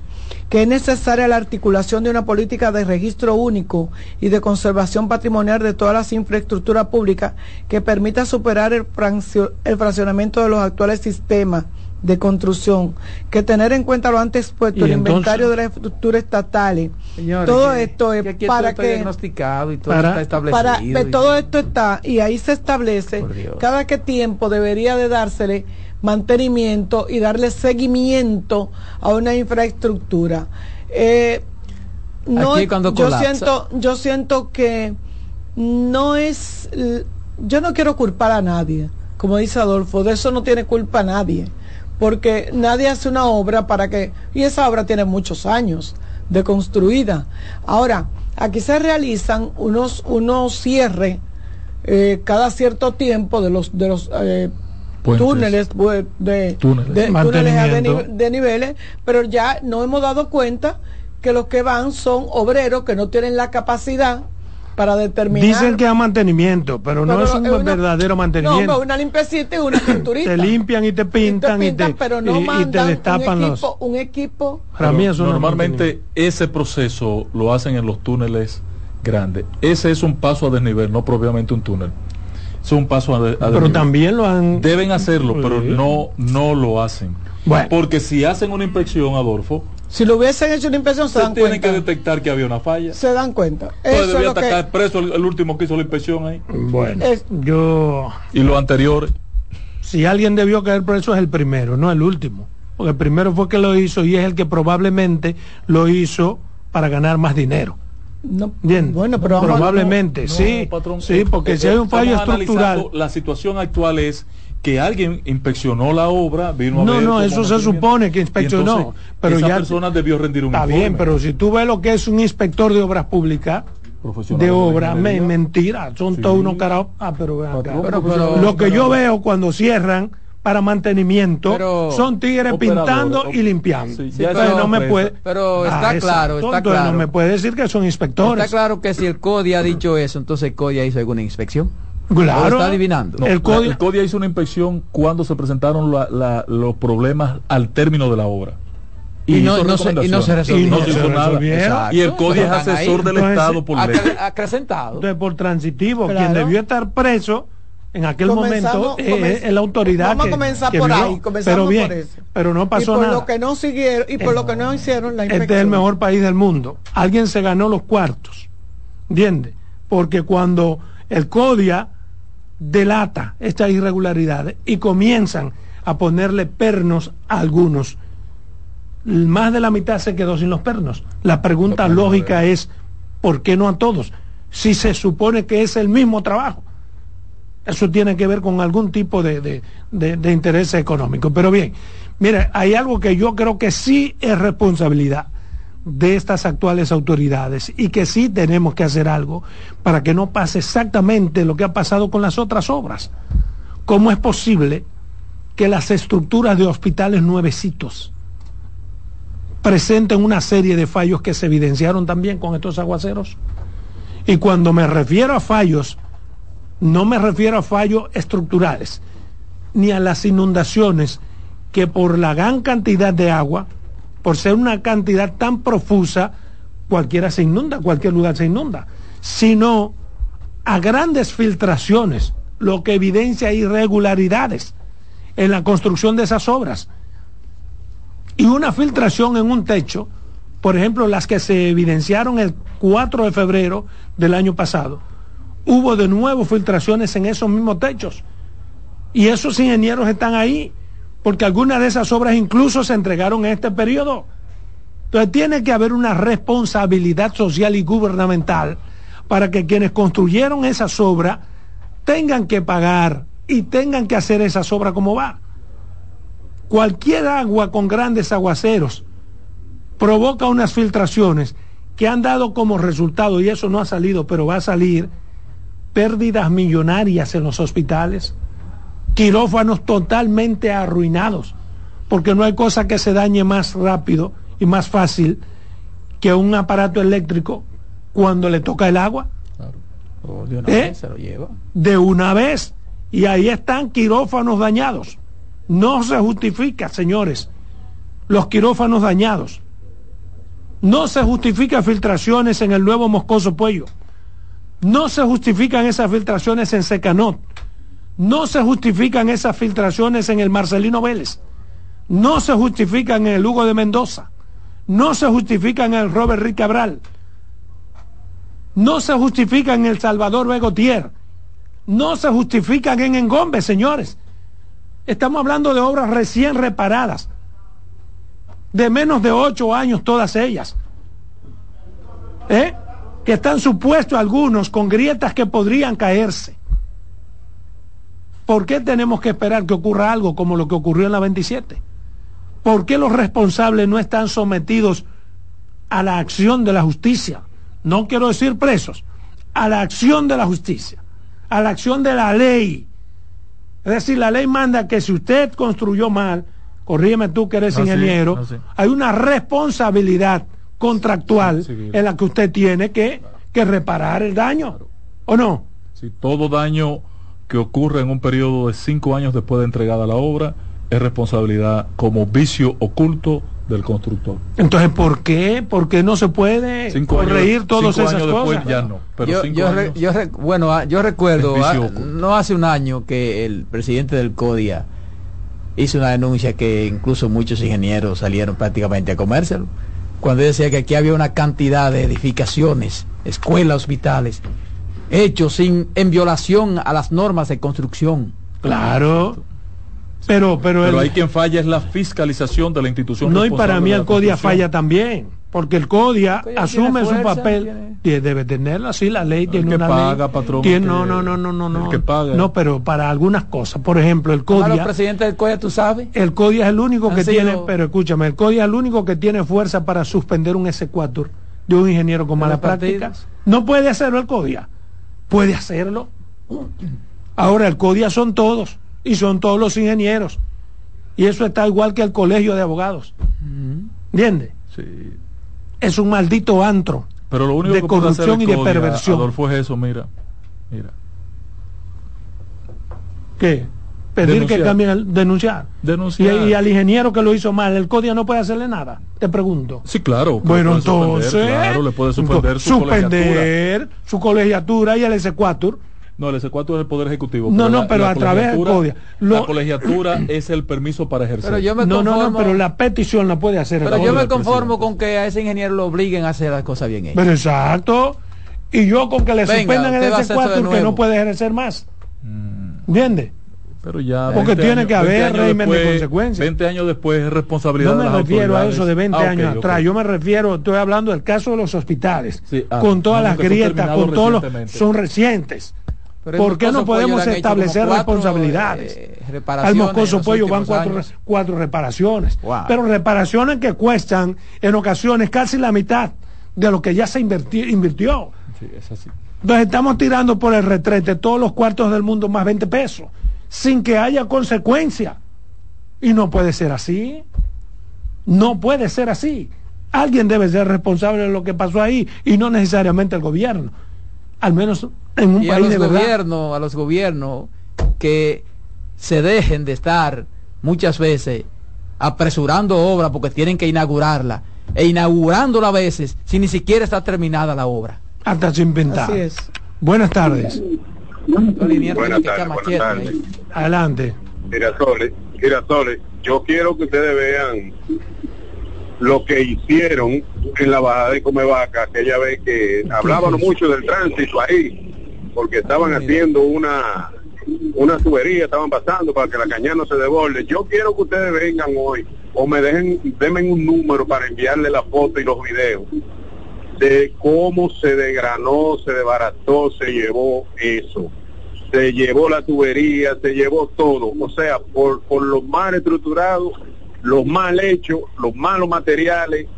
que es necesaria la articulación de una política de registro único y de conservación patrimonial de todas las infraestructuras públicas que permita superar el, fraccionamiento de los actuales sistemas de construcción, que tener en cuenta lo antes puesto, el
entonces-
inventario de las estructuras estatales.
Señores,
todo
que-
esto es
que aquí
para
todo está
que
diagnosticado y todo
para-
está establecido.
para
y-
ve, todo esto está y ahí se establece cada qué tiempo debería de dársele mantenimiento y darle seguimiento a una infraestructura Eh, no
Aquí cuando
yo siento yo siento que no es yo no quiero culpar a nadie como dice Adolfo de eso no tiene culpa nadie porque nadie hace una obra para que y esa obra tiene muchos años de construida. Ahora aquí se realizan unos unos cierres eh, cada cierto tiempo de los de los eh, túneles de,
Túneles.
de niveles pero ya no hemos dado cuenta que los que van son obreros que no tienen la capacidad para determinar
Dicen que es mantenimiento, pero no es un
una-
verdadero
no,
mantenimiento.
pero una limpiecita y una pinturita
te limpian y te pintan y te,
pero no
y- y te destapan
un
los.
equipo, un equipo
Para mí eso no es
normalmente ese proceso lo hacen en los túneles grandes. Ese es un paso a desnivel, no propiamente un túnel. Es un paso a, de- a
Pero
desnivel.
también lo han.
Deben hacerlo, pero no, no lo hacen.
Bueno.
Porque si hacen una inspección, Adolfo,
si lo hubiesen hecho una inspección se,
se
dan
tienen
cuenta
que detectar que había una falla.
se dan cuenta
Entonces
es
debía
lo que
atacar preso el, el último que hizo la inspección ahí.
Bueno,
Es-
yo.
Y los anteriores.
Si alguien debió caer preso es el primero, no el último. Porque el primero fue que lo hizo y es el que probablemente lo hizo para ganar más dinero.
no,
Bien,
bueno pero vamos a-
probablemente,
No,
sí,
patrón,
sí,
eh,
porque
eh,
si hay un fallo
estamos
estructural,
La situación actual es que alguien inspeccionó la obra, vino a
No,
ver
no, eso se supone que inspeccionó,
entonces
pero
esa
ya-
persona debió rendir un
está
informe.
bien, pero si tú ves lo que es un inspector de obras públicas, de obra, me,
ingeniería.
mentira, son
Sí.
todos unos caras. Ah, pero.
Patrón,
Pero-
lo que yo veo cuando cierran para mantenimiento
Pero-
son tigres pintando
op-
y limpiando.
Sí,
Entonces no me puede.
Pero está claro, está
entonces
claro.
No me puede decir que son inspectores.
Está claro que si el CODI ha dicho eso, entonces el CODI hizo alguna inspección.
Claro.
¿O está adivinando?
No,
el
CODIA hizo una inspección cuando se presentaron la- la- los problemas al término de la obra.
Y no- se- y no se resolvieron.
Y no se hizo
Se
nada.
resolvieron.
Y el CODIA es asesor del
Entonces,
Estado por ley.
Acre- Acrecentado.
Entonces, por transitivo,
Claro.
quien debió estar preso en aquel
Comenzamos-
momento eh, es la autoridad.
vamos a
que-
comenzar
que
por
vio.
ahí, comenzamos
pero bien,
por eso.
pero no
y
pasó
por
nada.
lo que no siguieron y por lo que no hicieron la inspección
Este es el mejor país del mundo. Alguien se ganó los cuartos. ¿Entiendes? Porque cuando el CODIA delata estas irregularidades y comienzan a ponerle pernos a algunos, más de la mitad se quedó sin los pernos. La pregunta lógica es, ¿por qué no a todos? Si se supone que es el mismo trabajo. Eso tiene que ver con algún tipo de, de, de- de interés económico. Pero bien, mire, hay algo que yo creo que sí es responsabilidad de estas actuales autoridades y que sí tenemos que hacer algo para que no pase exactamente lo que ha pasado con las otras obras. ¿Cómo es posible que las estructuras de hospitales nuevecitos presenten una serie de fallos que se evidenciaron también con estos aguaceros? Y cuando me refiero a fallos, no me refiero a fallos estructurales, ni a las inundaciones que por la gran cantidad de agua, por ser una cantidad tan profusa, cualquiera se inunda, cualquier lugar se inunda, sino a grandes filtraciones, lo que evidencia irregularidades en la construcción de esas obras. Y una filtración en un techo, por ejemplo, las que se evidenciaron el 4 de febrero del año pasado, hubo de nuevo filtraciones en esos mismos techos. Y esos ingenieros están ahí, porque algunas de esas obras incluso se entregaron en este periodo. Entonces tiene que haber una responsabilidad social y gubernamental para que quienes construyeron esas obras tengan que pagar y tengan que hacer esas obras como va. Cualquier agua con grandes aguaceros provoca unas filtraciones que han dado como resultado, y eso no ha salido, pero va a salir, pérdidas millonarias en los hospitales, quirófanos totalmente arruinados, porque no hay cosa que se dañe más rápido y más fácil que un aparato eléctrico cuando le toca el agua,
Oh, de una
¿Eh?
vez se lo lleva.
de una vez, y ahí están quirófanos dañados. No se justifica, señores, los quirófanos dañados. No se justifica filtraciones en el nuevo Moscoso Puello. No se justifican esas filtraciones en Secanot. No se justifican esas filtraciones en el Marcelino Vélez. no se justifica en el Hugo de Mendoza, no se justifica en el Robert Rick Cabral, no se justifica en el Salvador Begotier, no se justifican en Engombe, señores. Estamos hablando de obras recién reparadas, de menos de ocho años todas ellas, ¿eh? que están supuestos algunos con grietas que podrían caerse. ¿Por qué tenemos que esperar que ocurra algo como lo que ocurrió en la 27? ¿Por qué los responsables no están sometidos a la acción de la justicia? No quiero decir presos, a la acción de la justicia, a la acción de la ley. Es decir, la ley manda que si usted construyó mal, corrígeme tú que eres ingeniero,
sí.
hay una responsabilidad contractual en la que usted tiene que, que reparar el daño. ¿O no?
Si todo daño que ocurre en un periodo de cinco años después de entregada la obra es responsabilidad como vicio oculto del constructor.
Entonces, ¿por qué? ¿Por qué no se puede
Cinco años-
corregir todas
cinco
esas
años después
cosas?
ya no, pero
yo,
cinco
yo re-
años
yo re- bueno, ah, yo recuerdo, ah, no hace un año que el presidente del CODIA hizo una denuncia que incluso muchos ingenieros salieron prácticamente a comérselo, cuando decía que aquí había una cantidad de edificaciones, escuelas, hospitales, hechos sin, en violación a las normas de construcción.
Claro. Pero, pero,
Pero
el-
hay quien falla es la fiscalización de la institución.
no, y para mí el CODIA falla también. Porque el CODIA
CODIA
asume su
fuerza,
papel.
tiene-
Debe tenerlo así, la ley tiene
que
una
paga,
ley.
patrón,
Tiene-
que-
no, no, no, no, no, no.
que paga.
No, pero para algunas cosas. Por ejemplo, el CODIA.
presidentes del CODIA, tú sabes.
El CODIA es el único
Han
que
sido-
tiene, pero escúchame, el CODIA es el único que tiene fuerza para suspender un S4 de un ingeniero con
De
mala
los
práctica.
partidos.
No puede hacerlo el CODIA. Puede hacerlo. Ahora, el CODIA son todos y son todos los ingenieros. Y eso está igual que el colegio de abogados. ¿Entiendes?
Sí.
Es un maldito antro.
Pero lo único
de
que
corrupción y de perversión.
Adolfo, es eso, mira. Mira.
¿Qué? Pedir
Denunciar.
que cambien el denunciar. Y,
Denunciar.
y al ingeniero que lo hizo mal, el CODIA no puede hacerle nada. Te pregunto.
Sí, claro.
Bueno, entonces.
Claro, le puede suspender su colegiatura.
suspender su colegiatura y el S4.
No, el S4 es el Poder Ejecutivo.
No, no,
la-
pero
la
a través del
colegiatura-
CODIA. Lo-
La colegiatura es el permiso para ejercer.
Pero yo me
No, no, no,
conformo,
pero la petición la puede hacer el
pero yo me conformo con que a ese ingeniero lo obliguen a hacer las cosas bien hechas.
Pero exacto. Y yo con que le
Venga,
suspendan el
usted va a hacer eso de
S4 que no puede ejercer más.
Mm.
¿Entiendes?
Pero ya.
Porque
20
tiene
años-
que haber
20 años
régimen de
después-
consecuencias.
20 años después es responsabilidad
No
de
me
las
refiero a eso de 20
Ah,
años atrás. Yo me refiero, estoy hablando del caso de los hospitales.
Sí, ah,
con todas
no,
las grietas, con todos los. Son recientes.
Pero
¿Por qué no podemos establecer
cuatro,
responsabilidades?
eh,
Al Moscoso Pollo van cuatro,
años.
cuatro reparaciones.
Wow.
Pero reparaciones que cuestan en ocasiones casi la mitad de lo que ya se inverti- invirtió.
Sí, es así.
Entonces estamos tirando por el retrete todos los cuartos del mundo más 20 pesos, sin que haya consecuencia. Y no puede ser así. No puede ser así. Alguien debe ser responsable de lo que pasó ahí y no necesariamente el gobierno. Al menos en un
y a
país
los
de verdad.
gobiernos, a los gobiernos que se dejen de estar muchas veces apresurando obra porque tienen que inaugurarla e inaugurándola a veces sin ni siquiera está terminada la obra.
Hasta sin inventar.
Así es.
Buenas tardes.
Buenas
tardes, buenas tardes.
Adelante.
Girasoles, Girasoles, yo quiero que ustedes vean lo que hicieron en la bajada de Comevaca, aquella vez que hablábamos mucho del tránsito ahí, porque estaban haciendo una una tubería, estaban pasando para que la cañada no se desborde. Yo quiero que ustedes vengan hoy o me dejen, denme un número para enviarle la foto y los videos de cómo se desgranó, se desbarató, se llevó eso se llevó la tubería, se llevó todo, o sea, por, por lo mal estructurado, los mal hechos, los malos materiales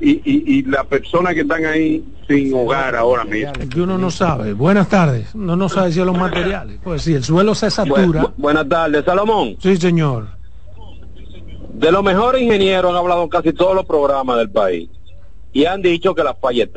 y, y, y las personas que están ahí sin hogar ahora mismo.
Que uno no sabe. Buenas tardes. No no sabe si los materiales. Pues si el suelo se satura.
buenas tardes, Salomón.
Sí, señor.
De los mejores ingenieros han hablado en casi todos los programas del país y han dicho que la falla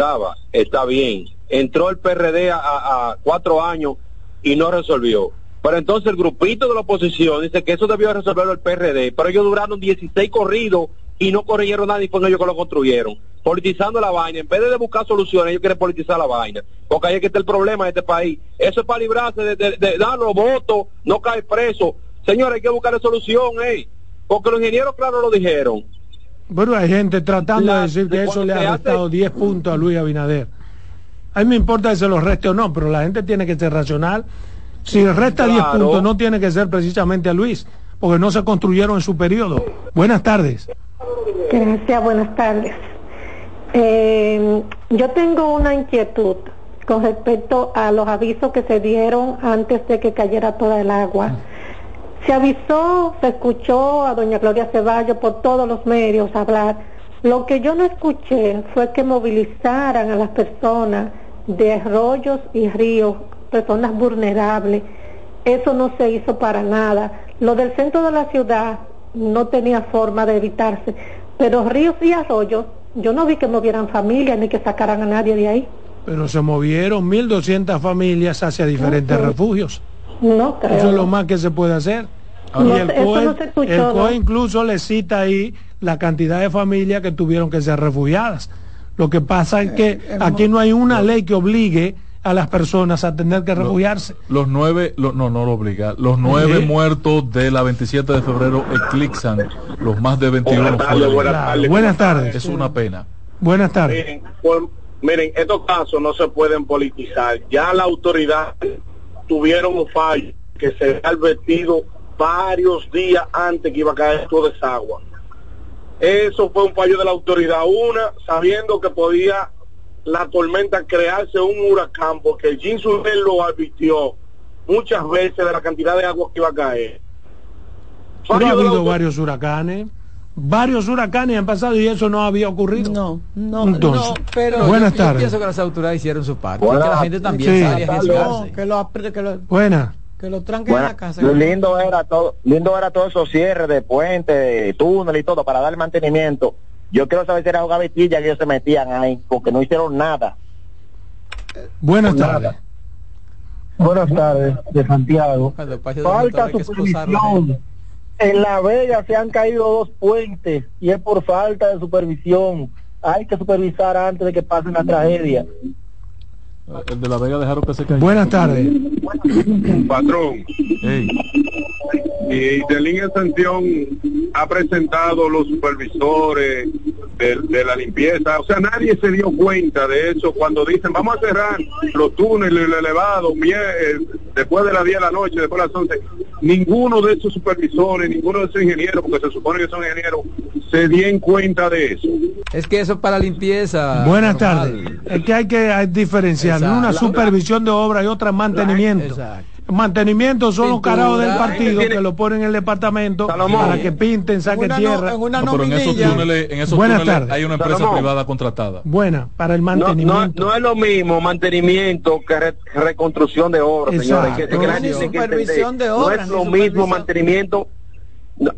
está bien. Entró el PRD a, cuatro años y no resolvió. Pero entonces el grupito de la oposición dice que eso debió resolverlo el PRD, pero ellos duraron 16 corridos y no corrigieron nada y fueron ellos que lo construyeron. Politizando la vaina, en vez de buscar soluciones, ellos quieren politizar la vaina. Porque ahí es que está el problema de este país. Eso es para librarse de, de- de dar los votos, no caer preso. Señores, hay que buscar solución, eh. Porque los ingenieros, claro, lo dijeron.
Bueno, hay gente tratando
La-
de decir que
de
eso le ha
se hace-
restado 10 puntos a Luis Abinader. A mí me importa que se los reste o no, pero la gente tiene que ser racional. Si resta 10
Claro.
puntos, no tiene que ser precisamente a Luis, porque no se construyeron en su periodo. Buenas tardes.
Gracias, buenas tardes. Eh, yo tengo una inquietud con respecto a los avisos que se dieron antes de que cayera toda el agua. Se avisó, se escuchó a doña Gloria Ceballos por todos los medios hablar. Lo que yo no escuché fue que movilizaran a las personas de arroyos y ríos, personas vulnerables. Eso no se hizo para nada. Lo del centro de la ciudad no tenía forma de evitarse, pero ríos y arroyos, yo no vi que movieran familias ni que sacaran a nadie de ahí.
Pero se movieron 1.200 familias hacia diferentes refugios.
No creo.
Eso es lo más que se puede hacer.
No
y el COE,
no se escuchó,
el
¿no?
COE incluso le cita ahí la cantidad de familias que tuvieron que ser refugiadas. Lo que pasa es que aquí no hay una ley que obligue a las personas a tener que refugiarse.
Los nueve, lo- no, no lo obliga. Los nueve
Sí.
muertos de la 27 de febrero eclipsan los más de 21
Buenas tardes, buenas tardes.
Buenas tardes.
Es una pena.
Buenas tardes.
Miren, estos casos no se pueden politizar. Ya la autoridad tuvieron un fallo que se había advertido varios días antes que iba a caer toda esa agua. Eso fue un fallo de la autoridad. Una, sabiendo que podía la tormenta crearse un huracán, porque el Jim Sudel lo advirtió muchas veces de la cantidad de agua que iba a caer.
No ha
Fallo la
habido varios huracanes. Varios huracanes han pasado y eso no había ocurrido.
No, no,
Entonces,
no, pero
buenas
Yo
tardes.
pienso que las autoridades hicieron su parte.
Buenas
que la gente también
Sí.
sale a
no,
arriesgarse.
que lo, que lo,
Buenas.
que lo tranquen en la casa.
Lo lindo era todo, lindo era todos esos cierres de puentes, de túnel y todo para dar mantenimiento. Yo quiero saber si era una gavetilla que ellos se metían ahí, porque no hicieron nada.
Buenas tardes.
Buenas tardes, de Santiago. Falta supervisión. En La Vega se han caído dos puentes y es por falta de supervisión. Hay que supervisar antes de que pase una tragedia.
El de la Vega dejaron que se cayera.
Buenas tardes.
Patrón, y de línea sanción ha presentado los supervisores de, de la limpieza, o sea, nadie se dio cuenta de eso cuando dicen vamos a cerrar los túneles el elevado mie- eh, después de las 10 de la noche, después de las 11. Ninguno de esos supervisores, ninguno de esos ingenieros, porque se supone que son ingenieros, se dieron cuenta de eso.
Es que eso es para limpieza.
Buenas tardes. Es que hay que diferenciar.
Exacto.
Una supervisión de obra y otra mantenimiento.
Exacto.
Mantenimiento son los carajos del partido
Tiene-
que lo ponen en el departamento
Salomón.
para que pinten,
en
saquen
una, no-
tierra.
en una
no, pero en esos túneles, en esos
Buenas
túneles
tardes.
hay una empresa
Salomón.
privada contratada.
Buena, para el
No, no,
mantenimiento.
no es lo mismo mantenimiento que re- reconstrucción de obras,
Exacto.
señores. Que, que la
supervisión de
No
obras,
es lo mismo mantenimiento. no,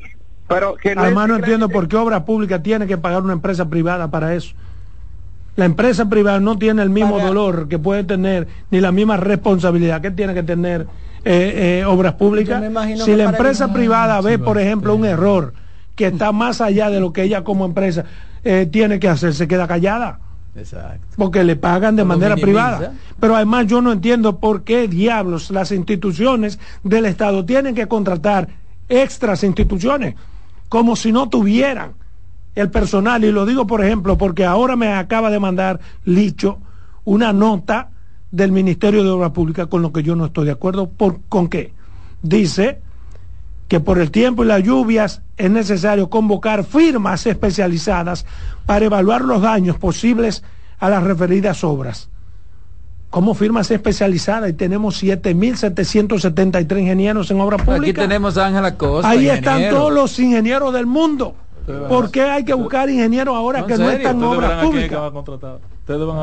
pero que no
Además
es-
no entiendo por qué obra pública tiene que pagar una empresa privada para eso. La empresa privada no tiene el mismo
Para-
dolor que puede tener, ni la misma responsabilidad que tiene que tener eh, eh, obras públicas. Si la empresa privada ve, por ejemplo, un error que está más allá de lo que ella como empresa eh, tiene que hacer, se queda callada
Exacto.
porque le pagan de manera
minimiza.
privada. Pero además yo no entiendo por qué diablos las instituciones del Estado tienen que contratar extras instituciones, como si no tuvieran el personal. Y lo digo, por ejemplo, porque ahora me acaba de mandar Licho una nota del Ministerio de Obras Públicas con lo que yo no estoy de acuerdo. ¿Por, ¿Con qué? Dice que por el tiempo y las lluvias es necesario convocar firmas especializadas para evaluar los daños posibles a las referidas obras. Como firmas especializadas y tenemos 7.773 ingenieros en obra pública.
Aquí tenemos a Ángela Costa.
Ahí están todos los ingenieros del mundo. ¿Por qué hay que buscar ingenieros ahora
No,
que no
serio,
están en obras públicas?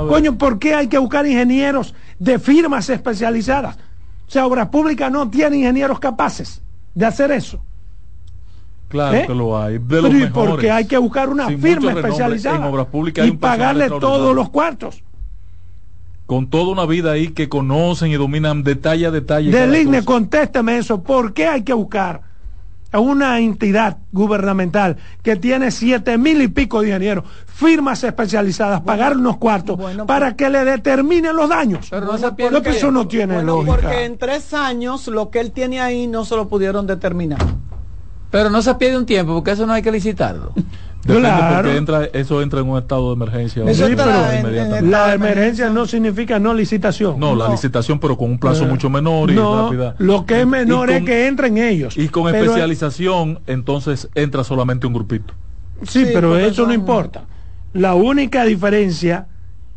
Coño, ¿por qué hay que buscar ingenieros de firmas especializadas? O sea, Obras Públicas no tiene ingenieros capaces de hacer eso.
Claro
¿Eh?
que lo hay. De
Pero
los
¿y
mejores.
por qué hay que buscar una firma especializada?
En obras públicas
y pagarle todos los cuartos.
Con toda una vida ahí que conocen y dominan detalle a detalle. cada
Del INE,
cosa.
contésteme eso. ¿Por qué hay que buscar a una entidad gubernamental que tiene siete mil y pico de ingenieros, firmas especializadas, pagar unos cuartos
bueno,
para que le determinen los daños?
Pero no
Bueno,
se pierde
No, pero
que-
eso no tiene
Bueno,
lógica.
porque en tres años lo que él tiene ahí no se lo pudieron determinar.
Pero no se pierde un tiempo porque eso no hay que licitarlo.
Depende
Claro.
porque entra, eso entra en un estado de emergencia.
Sí, pero
inmediatamente.
la emergencia no significa no licitación.
No, la licitación, pero con un plazo
Eh,
mucho menor y
no,
rápida.
lo que es menor es que entren ellos.
Y con
Pero-
especialización, entonces entra solamente un grupito.
Sí,
Sí,
pero eso no importa. La única diferencia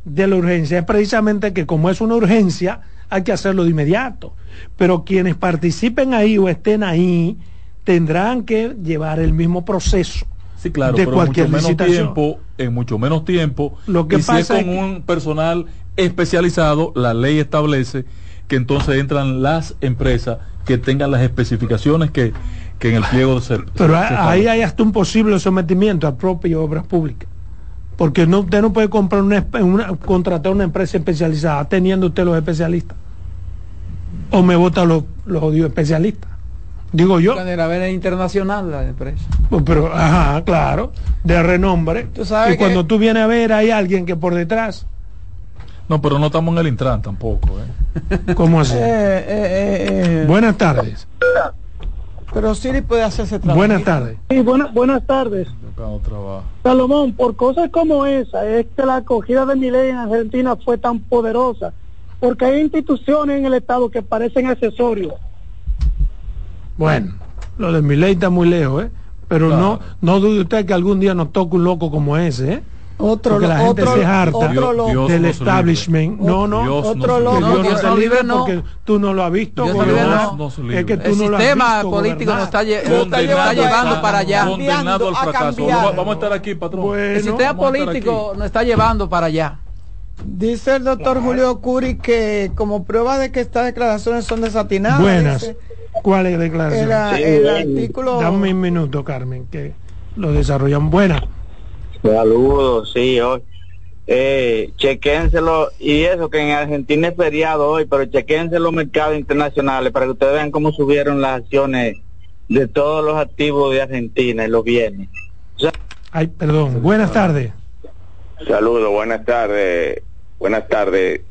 de la urgencia es precisamente que como es una urgencia, hay que hacerlo de inmediato. Pero quienes participen ahí o estén ahí tendrán que llevar el mismo proceso.
Sí, claro,
de
pero en
cualquier
mucho menos tiempo, en mucho menos tiempo.
Lo que
y si
pasa
es con
es que-
un personal especializado, la ley establece que entonces entran las empresas que tengan las especificaciones que, que en el pliego se
Pero
se-
a-
se
ahí hay hasta un posible sometimiento a propio obras públicas. Porque no, usted no puede comprar una, una- contratar una empresa especializada teniendo usted los especialistas. O me vota los, los odios especialistas. Digo yo.
Era ver internacional la empresa.
Pues, Pero, ajá, claro, de renombre.
sabes
y cuando
que-
tú vienes a ver, hay alguien que por detrás,
No, pero no estamos en el Intran tampoco. ¿eh?
¿cómo así?
Eh, eh, eh.
Buenas tardes.
Pero Siri puede hacer ese trabajo.
Buenas tardes.
Sí, buena- buenas tardes. Salomón, por cosas como esa, es que la acogida de mi ley en Argentina fue tan poderosa, porque hay instituciones en el Estado que parecen accesorios.
Bueno, lo de mi ley está muy lejos, ¿eh? Pero no, no dude usted que algún día nos toque un loco como ese, ¿eh?
Otro,
Porque la gente
otro,
se harta
otro loco.
Dios
del
libre.
establishment. No, no.
Dios
otro loco.
No,
Dios
Dios
no libre
no.
porque tú no lo has visto.
Dios
gobernar. Es que
El
tú no lo has
sistema
visto
político nos está, lle-
llevando a-
para allá.
Condenado al
a
fracaso.
cambiar.
Vamos, a estar aquí, patrón.
Bueno,
El sistema
a
político nos está llevando para allá.
Dice el doctor Julio Curi que como prueba de que estas declaraciones son desatinadas.
Buenas.
dice,
¿Cuál es declaración?
el artículo.
Dame un minuto, Carmen, que lo desarrollan. Buenas.
Saludos, sí, hoy. Eh, chequénselo, y eso que en Argentina es feriado hoy, pero chequénse los mercados internacionales para que ustedes vean cómo subieron las acciones de todos los activos de Argentina en los bienes.
Ay, perdón. Buenas tardes.
Saludos, buenas tardes. Buenas tardes.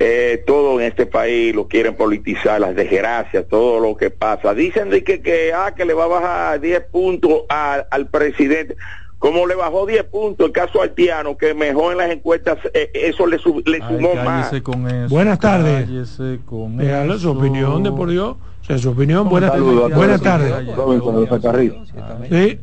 Eh, todo en este país lo quieren politizar, las desgracias, todo lo que pasa. Dicen de que, que, ah, que le va a bajar 10 puntos al- al presidente. Como le bajó 10 puntos el caso haitiano, que mejor en las encuestas, eh, eso le, sub- le
Ay,
sumó más.
con eso.
Buenas tardes.
Cállese con
Déjalo su
eso.
opinión, de por Dios. O sea, su opinión. Buenas,
a
buenas tardes. Sí.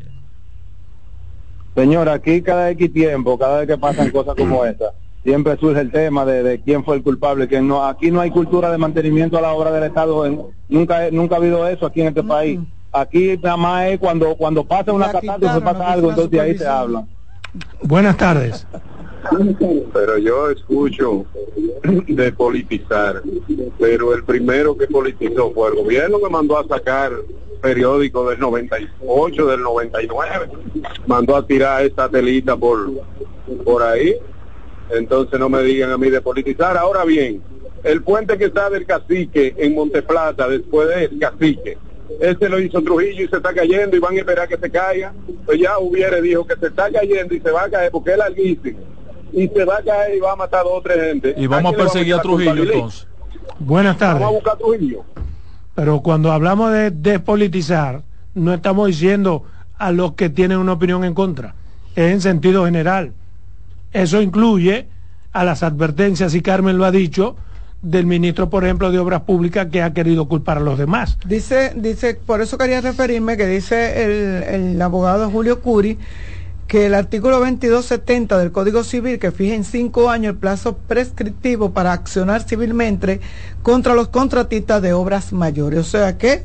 Señor, aquí cada X tiempo, cada vez que pasan cosas como esta, siempre surge el tema de, de quién fue el culpable, que no, aquí no hay cultura de mantenimiento a la obra del Estado, en- nunca, nunca ha habido eso aquí en este país. Aquí nada más es cuando, cuando pasa una catástrofe, pasa algo, entonces ahí se habla.
Buenas tardes.
Pero yo escucho de politizar, pero el primero que politizó fue el gobierno que mandó a sacar periódico del 98, del 99, mandó a tirar esta telita por, por ahí, entonces no me digan a mí de politizar. Ahora bien, el puente que está del cacique en Monteplata, después de cacique, ese lo hizo Trujillo y se está cayendo y van a esperar que se caiga, pues ya hubiera dijo que se está cayendo y se va a caer porque es larguísimo y se va a caer y va a matar a dos o tres gente.
Y vamos a perseguir a
la
Trujillo entonces.
Buenas tardes.
Vamos a buscar a Trujillo.
Pero cuando hablamos de despolitizar, no estamos diciendo a los que tienen una opinión en contra, es en sentido general. Eso incluye a las advertencias, y Carmen lo ha dicho, del ministro, por ejemplo, de Obras Públicas que ha querido culpar a los demás.
Dice, dice, por eso quería referirme que dice el, el abogado Julio Curi que el artículo 2270 del Código Civil, que fija en cinco años el plazo prescriptivo para accionar civilmente contra los contratistas de obras mayores. O sea que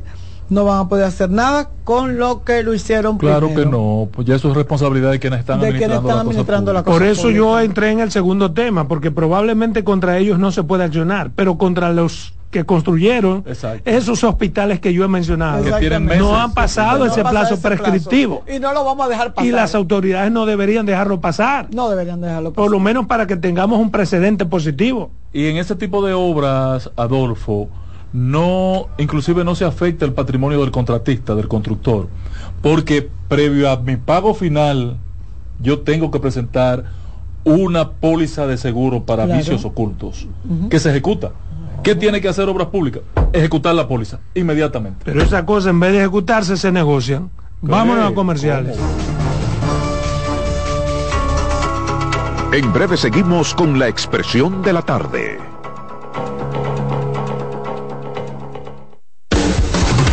no van a poder hacer nada con lo que lo hicieron
Claro
primero.
que no, pues ya eso es responsabilidad de quienes están
De quienes
administrando,
están
la cosa
administrando la
pública.
Por eso yo entré en el segundo tema, porque probablemente contra ellos no se puede accionar, pero contra los que construyeron esos hospitales que yo he mencionado,
Que tienen meses.
no han pasado
No
ese
han pasado
plazo
ese plazo.
prescriptivo.
Y no lo vamos a dejar pasar.
Y las autoridades no deberían dejarlo pasar.
No deberían dejarlo pasar.
Por lo menos para que tengamos un precedente positivo.
Y en ese tipo de obras, Adolfo, no, inclusive no se afecta el patrimonio del contratista, del constructor, porque previo a mi pago final, yo tengo que presentar una póliza de seguro para
Claro.
vicios ocultos, que se ejecuta. ¿Qué tiene que hacer Obras Públicas? Ejecutar la póliza inmediatamente.
Pero esas cosas en vez de ejecutarse se negocian. Vámonos a comerciales.
En breve seguimos con la expresión de la tarde.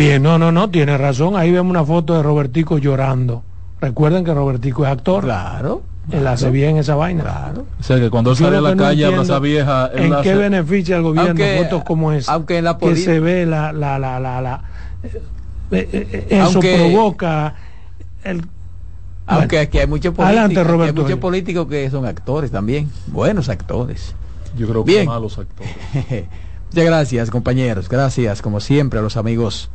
Bien, no, no, no, tiene razón. Ahí vemos una foto de Robertico llorando. Recuerden que Robertico es actor.
Claro.
Él hace bien esa vaina.
Claro.
O sea que cuando él sale a la
no
calle abrazar vieja, él
¿En
hace-
qué beneficia al gobierno
Aunque-
fotos como esa?
aunque en la
que se ve la, la, la, la, la- eh, eh, eh, eso
Aunque-
provoca el
Aunque
Bueno.
aquí hay políticos, muchos políticos que son actores también, buenos actores.
Yo creo que
Bien.
malos actores.
Muchas gracias, compañeros. Gracias, como siempre, a los amigos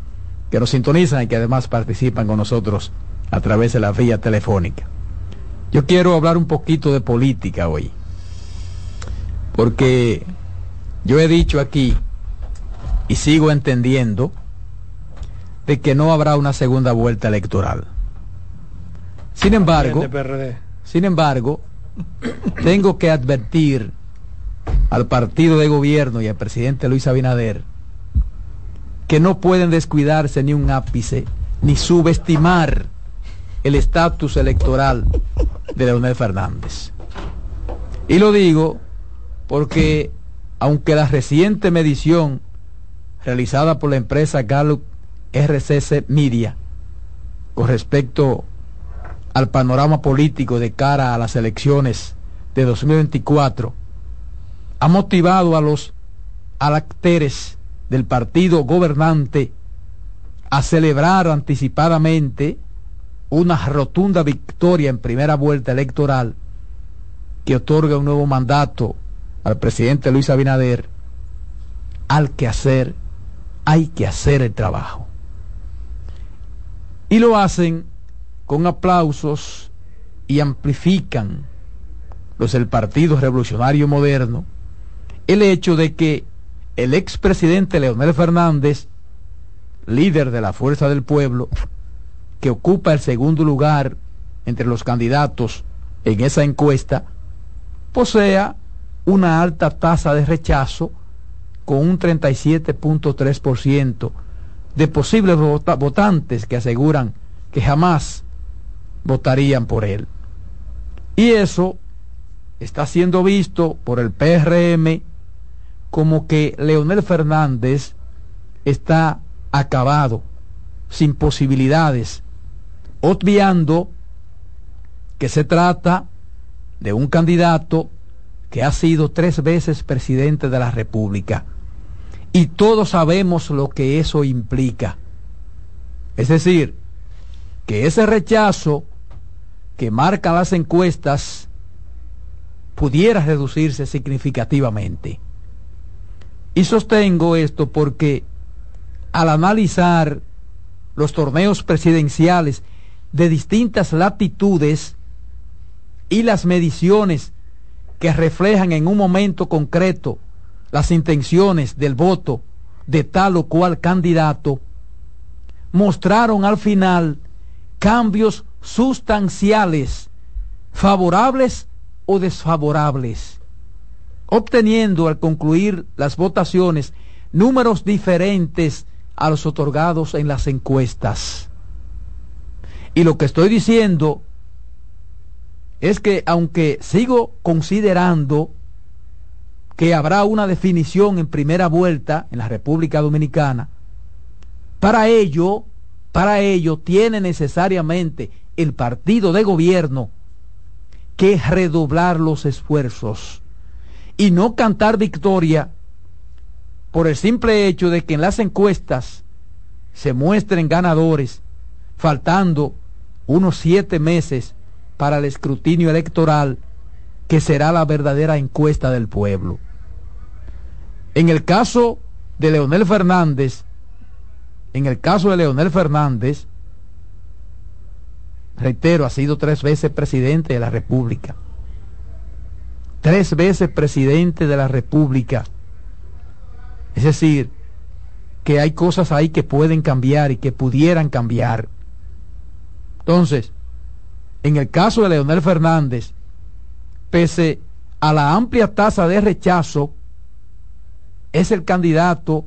que nos sintonizan y que además participan con nosotros a través de la vía telefónica. Yo quiero hablar un poquito de política hoy, porque yo he dicho aquí y sigo entendiendo de que no habrá una segunda vuelta electoral. Sin embargo, sin embargo, tengo que advertir al partido de gobierno y al presidente Luis Abinader que no pueden descuidarse ni un ápice ni subestimar el estatus electoral de Leonel Fernández. Y lo digo porque aunque la reciente medición realizada por la empresa Gallup RCC Media con respecto al panorama político de cara a las elecciones de 2024 ha motivado a los alacteres del partido gobernante a celebrar anticipadamente una rotunda victoria en primera vuelta electoral que otorga un nuevo mandato al presidente Luis Abinader, al que hacer, hay que hacer el trabajo. Y lo hacen con aplausos y amplifican los del Partido Revolucionario Moderno el hecho de que el expresidente Leonel Fernández, líder de la Fuerza del Pueblo, que ocupa el segundo lugar entre los candidatos en esa encuesta, posea una alta tasa de rechazo con un 37.3% de posibles votantes que aseguran que jamás votarían por él. Y eso está siendo visto por el PRM como que Leonel Fernández está acabado, sin posibilidades, obviando que se trata de un candidato que ha sido tres veces presidente de la República. Y todos sabemos lo que eso implica. Es decir, que ese rechazo que marcan las encuestas pudiera reducirse significativamente. Y sostengo esto porque al analizar los torneos presidenciales de distintas latitudes y las mediciones que reflejan en un momento concreto las intenciones del voto de tal o cual candidato, mostraron al final cambios sustanciales, favorables o desfavorables, obteniendo al concluir las votaciones números diferentes a los otorgados en las encuestas. Y lo que estoy diciendo es que aunque sigo considerando que habrá una definición en primera vuelta en la República Dominicana, para ello, para ello tiene necesariamente el partido de gobierno que redoblar los esfuerzos y no cantar victoria por el simple hecho de que en las encuestas se muestren ganadores, faltando unos siete meses para el escrutinio electoral, que será la verdadera encuesta del pueblo. En el caso de Leonel Fernández, en el caso de Leonel Fernández, reitero, ha sido tres veces presidente de la República. Tres veces presidente de la República. Es decir, que hay cosas ahí que pueden cambiar y que pudieran cambiar. Entonces, en el caso de Leonel Fernández, pese a la amplia tasa de rechazo, es el candidato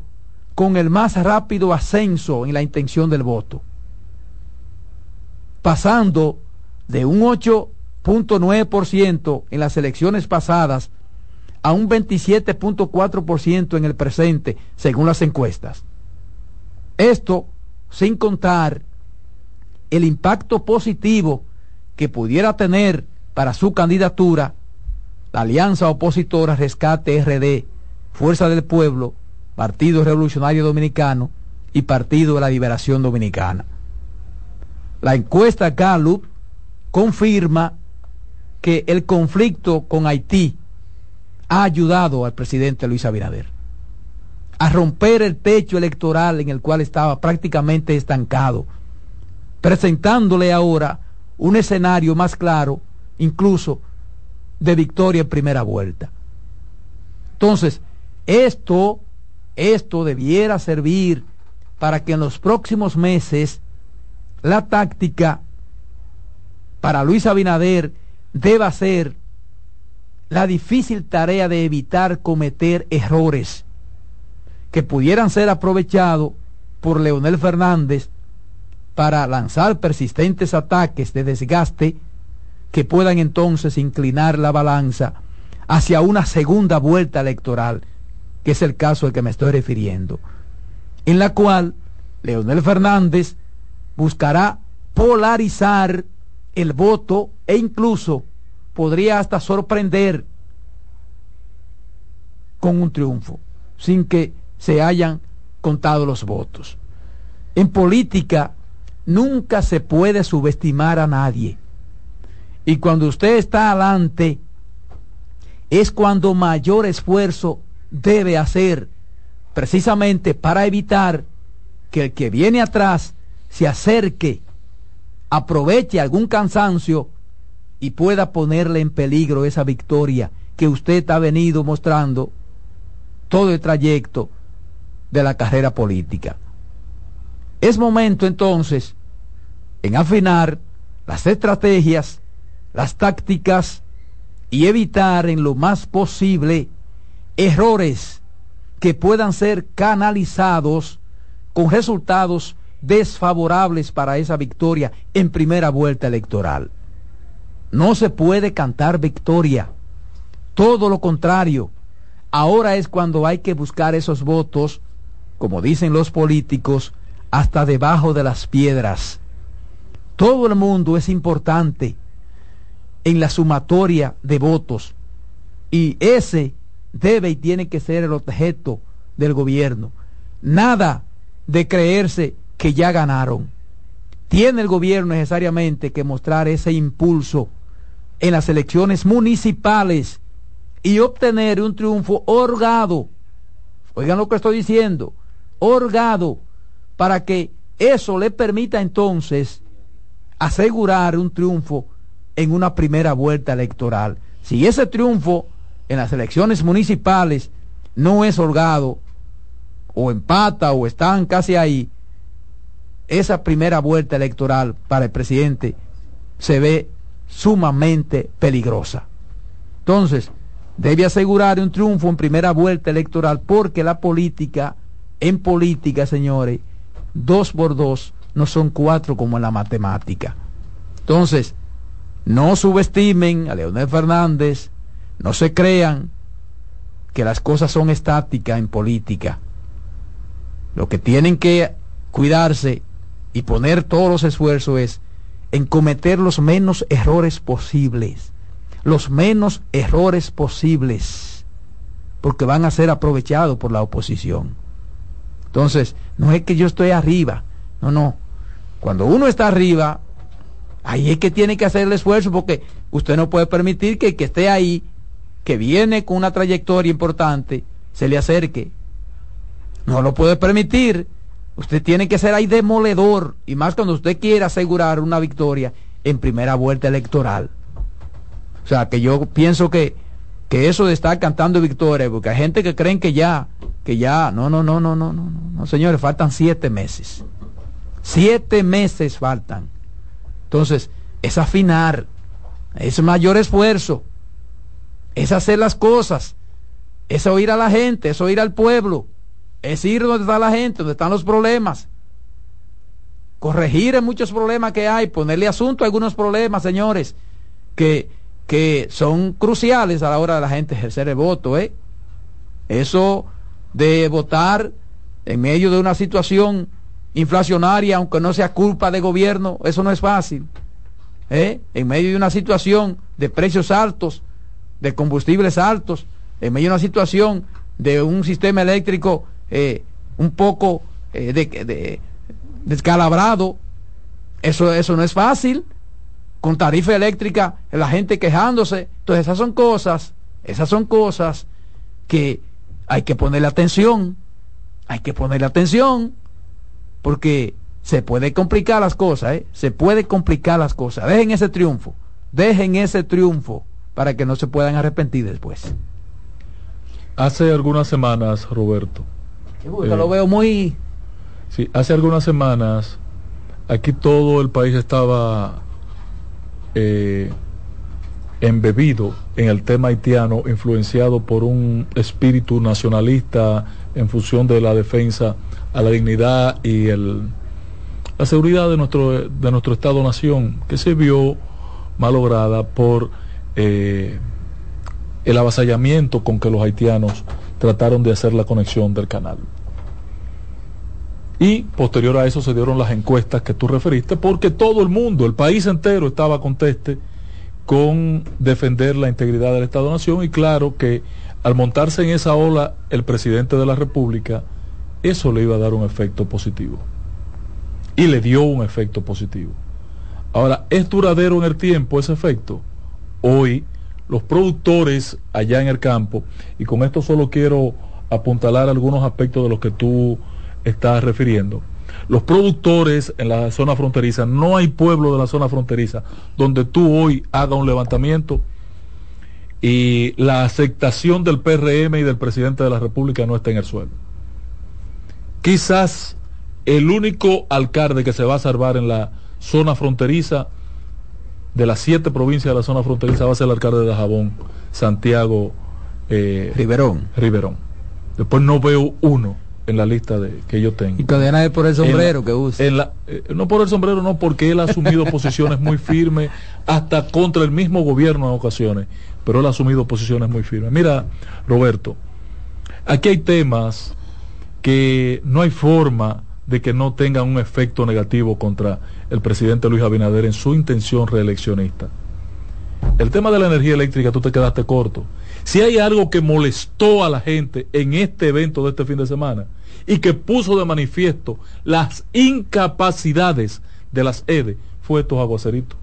con el más rápido ascenso en la intención del voto pasando de un 8.9% en las elecciones pasadas a un 27.4% en el presente, según las encuestas. Esto sin contar el impacto positivo que pudiera tener para su candidatura la alianza opositora Rescate RD, Fuerza del Pueblo, Partido Revolucionario Dominicano y Partido de la Liberación Dominicana. La encuesta Gallup confirma que el conflicto con Haití ha ayudado al presidente Luis Abinader a romper el techo electoral en el cual estaba prácticamente estancado, presentándole ahora un escenario más claro, incluso de victoria en primera vuelta. Entonces, esto, esto debiera servir para que en los próximos meses la táctica para Luis Abinader deba ser la difícil tarea de evitar cometer errores que pudieran ser aprovechados por Leonel Fernández para lanzar persistentes ataques de desgaste que puedan entonces inclinar la balanza hacia una segunda vuelta electoral, que es el caso al que me estoy refiriendo, en la cual Leonel Fernández buscará polarizar el voto e incluso podría hasta sorprender con un triunfo, sin que se hayan contado los votos. En política nunca se puede subestimar a nadie. Y cuando usted está adelante, es cuando mayor esfuerzo debe hacer, precisamente para evitar que el que viene atrás se acerque aproveche algún cansancio y pueda ponerle en peligro esa victoria que usted ha venido mostrando todo el trayecto de la carrera política. Es momento entonces en afinar las estrategias, las tácticas y evitar en lo más posible errores que puedan ser canalizados con resultados desfavorables para esa victoria en primera vuelta electoral. No se puede cantar victoria. Todo lo contrario. Ahora es cuando hay que buscar esos votos, como dicen los políticos, hasta debajo de las piedras. Todo el mundo es importante en la sumatoria de votos y ese debe y tiene que ser el objeto del gobierno. Nada de creerse que ya ganaron. Tiene el gobierno necesariamente que mostrar ese impulso en las elecciones municipales y obtener un triunfo orgado. Oigan lo que estoy diciendo, orgado, para que eso le permita entonces asegurar un triunfo en una primera vuelta electoral. Si ese triunfo en las elecciones municipales no es holgado, o empata, o están casi ahí, esa primera vuelta electoral para el presidente se ve sumamente peligrosa. Entonces, debe asegurar un triunfo en primera vuelta electoral porque la política, en política, señores, dos por dos no son cuatro como en la matemática. Entonces, no subestimen a Leonel Fernández, no se crean que las cosas son estáticas en política. Lo que tienen que cuidarse y poner todos los esfuerzos es en cometer los menos errores posibles. Los menos errores posibles. Porque van a ser aprovechados por la oposición. Entonces, no es que yo estoy arriba. No, no. Cuando uno está arriba, ahí es que tiene que hacer el esfuerzo porque usted no puede permitir que el que esté ahí, que viene con una trayectoria importante, se le acerque. No lo puede permitir. Usted tiene que ser ahí demoledor y más cuando usted quiere asegurar una victoria en primera vuelta electoral. O sea, que yo pienso que, que eso de estar cantando victoria, porque hay gente que creen que ya, que ya, no, no, no, no, no, no, no, señores, faltan siete meses. Siete meses faltan. Entonces, es afinar, es mayor esfuerzo, es hacer las cosas, es oír a la gente, es oír al pueblo es ir donde está la gente, donde están los problemas. Corregir muchos problemas que hay, ponerle asunto a algunos problemas, señores, que, que son cruciales a la hora de la gente ejercer el voto. ¿eh? Eso de votar en medio de una situación inflacionaria, aunque no sea culpa de gobierno, eso no es fácil. ¿eh? En medio de una situación de precios altos, de combustibles altos, en medio de una situación de un sistema eléctrico eh, un poco eh, de, descalabrado. Eso, eso no es fácil. Con tarifa eléctrica, la gente quejándose. Entonces esas son cosas, esas son cosas que hay que ponerle atención. Hay que ponerle atención porque se puede complicar las cosas, ¿eh? se puede complicar las cosas. Dejen ese triunfo, dejen ese triunfo para que no se puedan arrepentir después.
Hace algunas semanas, Roberto,
lo veo muy...
Sí, hace algunas semanas aquí todo el país estaba eh, embebido en el tema haitiano, influenciado por un espíritu nacionalista en función de la defensa a la dignidad y el, la seguridad de nuestro, de nuestro Estado-Nación, que se vio malograda por eh, el avasallamiento con que los haitianos trataron de hacer la conexión del canal. Y posterior a eso se dieron las encuestas que tú referiste, porque todo el mundo, el país entero estaba conteste con defender la integridad del Estado-Nación y claro que al montarse en esa ola el presidente de la República, eso le iba a dar un efecto positivo. Y le dio un efecto positivo. Ahora, ¿es duradero en el tiempo ese efecto? Hoy los productores allá en el campo, y con esto solo quiero apuntalar algunos aspectos de los que tú estás refiriendo. los productores en la zona fronteriza, no hay pueblo de la zona fronteriza donde tú hoy hagas un levantamiento y la aceptación del PRM y del presidente de la República no está en el suelo. Quizás el único alcalde que se va a salvar en la zona fronteriza de las siete provincias de la zona fronteriza va a ser el alcalde de Dajabón, Santiago eh,
Riverón.
Riverón. Después no veo uno en la lista de, que yo tengo.
Y cadena es por el sombrero que usa.
En la, eh, no por el sombrero, no, porque él ha asumido posiciones muy firmes, hasta contra el mismo gobierno en ocasiones, pero él ha asumido posiciones muy firmes. Mira, Roberto, aquí hay temas que no hay forma de que no tengan un efecto negativo contra el presidente Luis Abinader en su intención reeleccionista. El tema de la energía eléctrica, tú te quedaste corto. Si hay algo que molestó a la gente en este evento de este fin de semana y que puso de manifiesto las incapacidades de las EDE, fue estos aguaceritos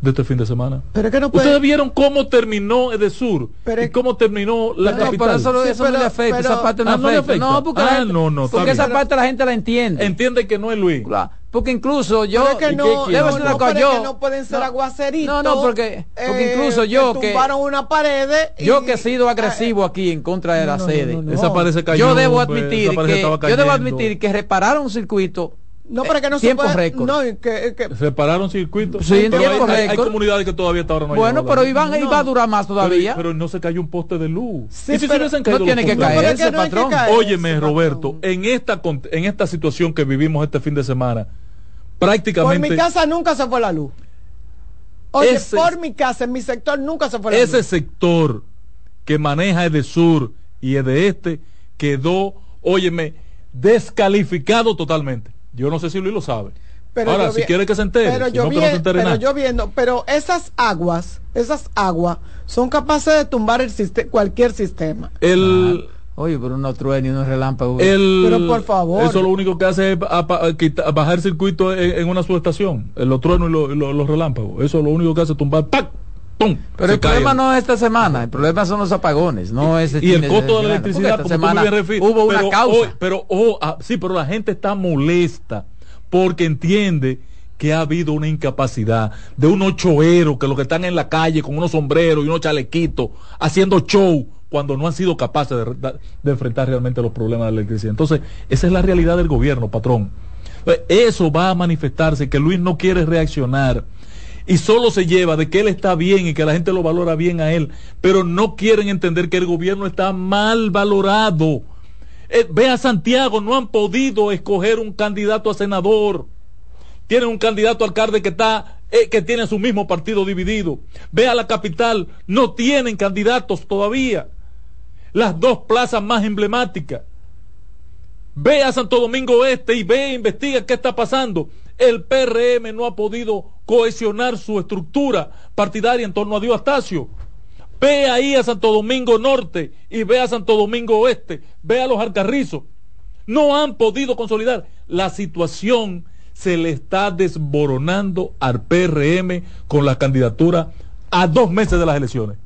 de este fin de semana.
Pero que no puede...
Ustedes vieron cómo terminó Edesur
Pero
y cómo terminó la
No,
capital.
pero eso, eso no le afecta,
pero-
esa parte no,
Ah, no
afecta. No, porque, la
Ah,
gente-
no, no, está
porque esa parte la gente la entiende.
Entiende que no es Luis.
Claro, Porque incluso yo...
Pero es que
¿Y
no, no,
quiero? Debe ser una
no,
cosa, yo-
que no pueden ser
no.
aguaceritos.
No, no, porque- porque incluso yo que-
tumbaron una pared y-
Yo que he sido agresivo aquí en contra de la
No, no,
sede.
no, no.
Esa parece cayó,
yo debo admitir
parece
que yo debo admitir que repararon un circuito
No, pero que no
tiempo
se puede.
récord.
No, que, que-
Separaron circuitos.
Sí,
Pero
tiempo
hay, hay- hay
récord.
comunidades que todavía hasta ahora no
bueno, pero iban, iba a durar más todavía.
Pero, pero no se cayó un poste de luz.
Sí,
¿Y si se
pero
hubiesen caído
no tiene que?
No,
caerse,
no que
patrón.
caerse,
Óyeme. Roberto, en esta, en esta situación que vivimos este fin de semana,
Por
prácticamente
mi casa nunca se fue la luz. Oye,
Ese-
por mi casa, en mi sector nunca se fue la
ese
luz.
sector que maneja Edesur y Este quedó, óyeme, descalificado totalmente. Yo no sé si Luis lo sabe.
Pero
Ahora, si quiere que se entere,
pero
si
yo
no, que
vi-
no se entere
pero
nada.
yo viendo, pero esas aguas, esas aguas son capaces de tumbar el cualquier sistema.
El,
Oye, pero unos truenos y unos relámpagos.
el,
Pero por favor.
Eso lo único que hace es a a bajar circuito en, en una subestación. eh, Los truenos y lo- y lo- los relámpagos. Eso lo único que hace es tumbar. ¡pac! ¡Pum!
Pero el problema no es esta semana, el problema son los apagones, no es este
y el costo de la electricidad
porque esta semana
refieres,
hubo una
pero
causa.
hoy- pero oh, ah, sí pero la gente está molesta porque entiende que ha habido una incapacidad de unos choeros que los que están en la calle con unos sombreros y unos chalequitos haciendo show cuando no han sido capaces de, re- de enfrentar realmente los problemas de la electricidad. Entonces, esa es la realidad del gobierno, patrón. Entonces, Eso va a manifestarse, que Luis no quiere reaccionar y solo se lleva de que él está bien y que la gente lo valora bien a él, pero no quieren entender que el gobierno está mal valorado. Eh, ve a Santiago, no han podido escoger un candidato a senador. Tienen un candidato alcalde que está eh, que tiene su mismo partido dividido. Ve a la capital, no tienen candidatos todavía. Las dos plazas más emblemáticas. Ve a Santo Domingo Este y ve e investiga qué está pasando. El PRM no ha podido cohesionar su estructura partidaria en torno a Dios Astacio. Ve ahí a Santo Domingo Norte y ve a Santo Domingo Oeste. Ve a los Alcarrizos. No han podido consolidar. La situación se le está desboronando al PRM con la candidatura a dos meses de las elecciones.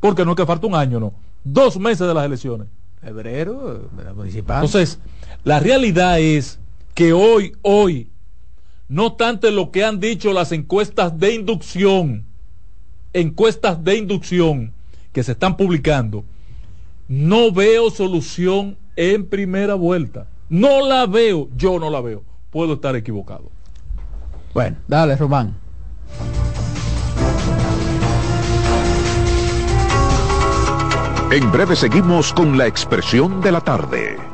Porque no es que falta un año, no. Dos meses de las elecciones.
Febrero, la municipal.
Entonces, la realidad es que hoy, hoy, no obstante lo que han dicho las encuestas de inducción, encuestas de inducción que se están publicando, no veo solución en primera vuelta. No la veo, yo no la veo. Puedo estar equivocado.
Bueno, dale, Román.
En breve seguimos con la expresión de la tarde.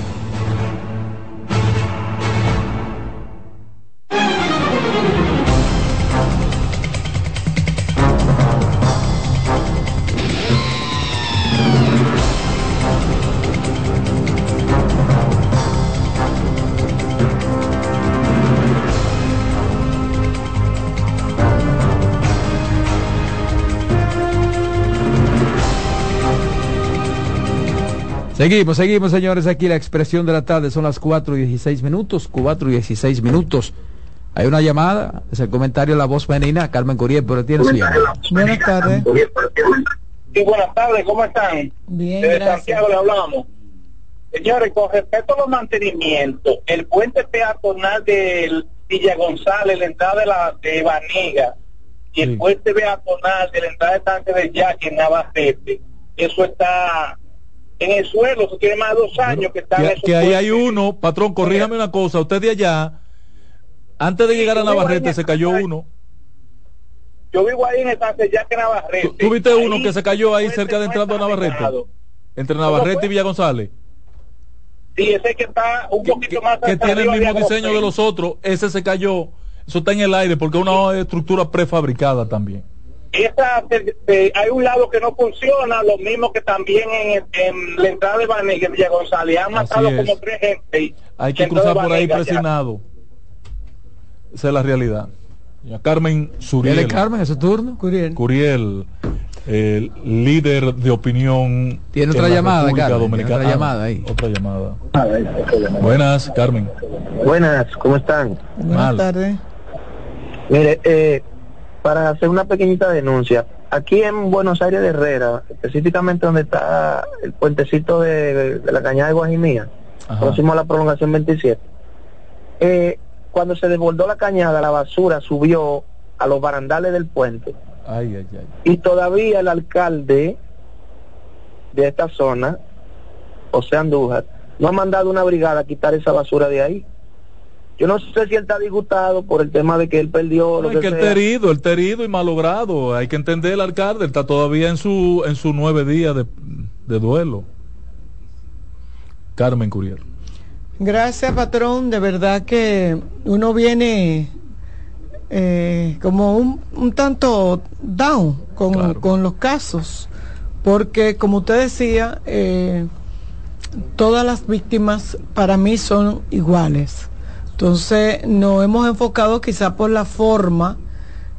Seguimos, seguimos, señores. Aquí la expresión de la tarde son las 4 y 16 minutos. 4 y 16 minutos. Hay una llamada. Es el comentario de la voz femenina. Carmen Curiel, pero tiene su llamada.
Buenas tardes.
Sí, buenas tardes, ¿cómo están?
Bien,
Desde
gracias.
Santiago le hablamos. Señores, con respecto a los mantenimientos, el puente peatonal de Villa González, la entrada de la de Baniga, y el puente peatonal de la entrada de Tanque del Yaque en Navajete, eso está en el suelo, eso tiene más de dos años que está en
Que, que ahí hay uno, patrón, corríjame una cosa, usted de allá, antes de llegar a Navarrete se cayó uno.
Yo vivo ahí en el del Yaque Navarrete.
¿Tú viste uno
Ahí
que se cayó ahí cerca de
no
entrando a Navarrete? Entre Navarrete y Villa González.
Sí, ese que está un poquito más
Que tiene el mismo diseño de los otros. Ese se cayó. Eso está en el aire porque es una estructura prefabricada también.
Esa, hay un lado que no funciona, lo mismo que también en, en la entrada de Banega, en Villa González, han
Así
matado
es.
como tres gente.
Hay que cruzar por ahí
Banega ya.
presionado. Esa es la realidad. Y a Carmen Suriel.
¿Viene Carmen ese turno?
Curiel.
Curiel, el líder de opinión.
Tiene
en
otra
la
llamada,
República
Carmen, tiene
Dominicana.
otra
Ah,
llamada ahí.
Otra llamada. Buenas, Carmen.
Buenas, ¿cómo están?
Buenas
Mal.
tardes.
Mire, eh, para hacer una pequeñita denuncia, aquí en Buenos Aires de Herrera, específicamente donde está el puentecito de, de la cañada de Guajimía,
Ajá.
próximo a la prolongación 27, eh, cuando se desbordó la cañada, la basura subió a los barandales del puente
Ay, ay, ay.
y todavía el alcalde de esta zona, José Andújar, no ha mandado una brigada a quitar esa basura de ahí. Yo no sé si él está disgustado por el tema de que él perdió lo
No, es
que
que él está herido, él está herido y malogrado. Hay que entender el alcalde, él está todavía en su en sus nueve días de, de duelo. Carmen Curiel.
Gracias, patrón. De verdad que uno viene eh, como un, un tanto down con, con los casos, porque como usted decía, eh, todas las víctimas para mí son iguales. Entonces nos hemos enfocado quizá por la forma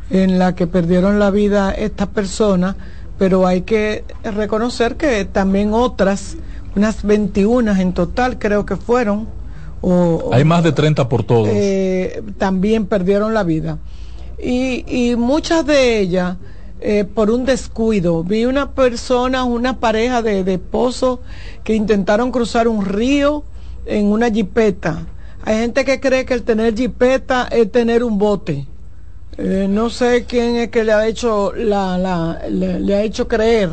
en la que perdieron la vida estas personas, pero hay que reconocer que también otras, unas 21 en total creo que fueron, o,
Hay más de 30 por todos.
eh, también perdieron la vida. Y, y muchas de ellas eh, por un descuido. Vi una persona, una pareja de, de esposos que intentaron cruzar un río en una jipeta. Hay gente que cree que el tener jipeta es tener un bote. Eh, no sé quién es que le ha hecho le, ha hecho creer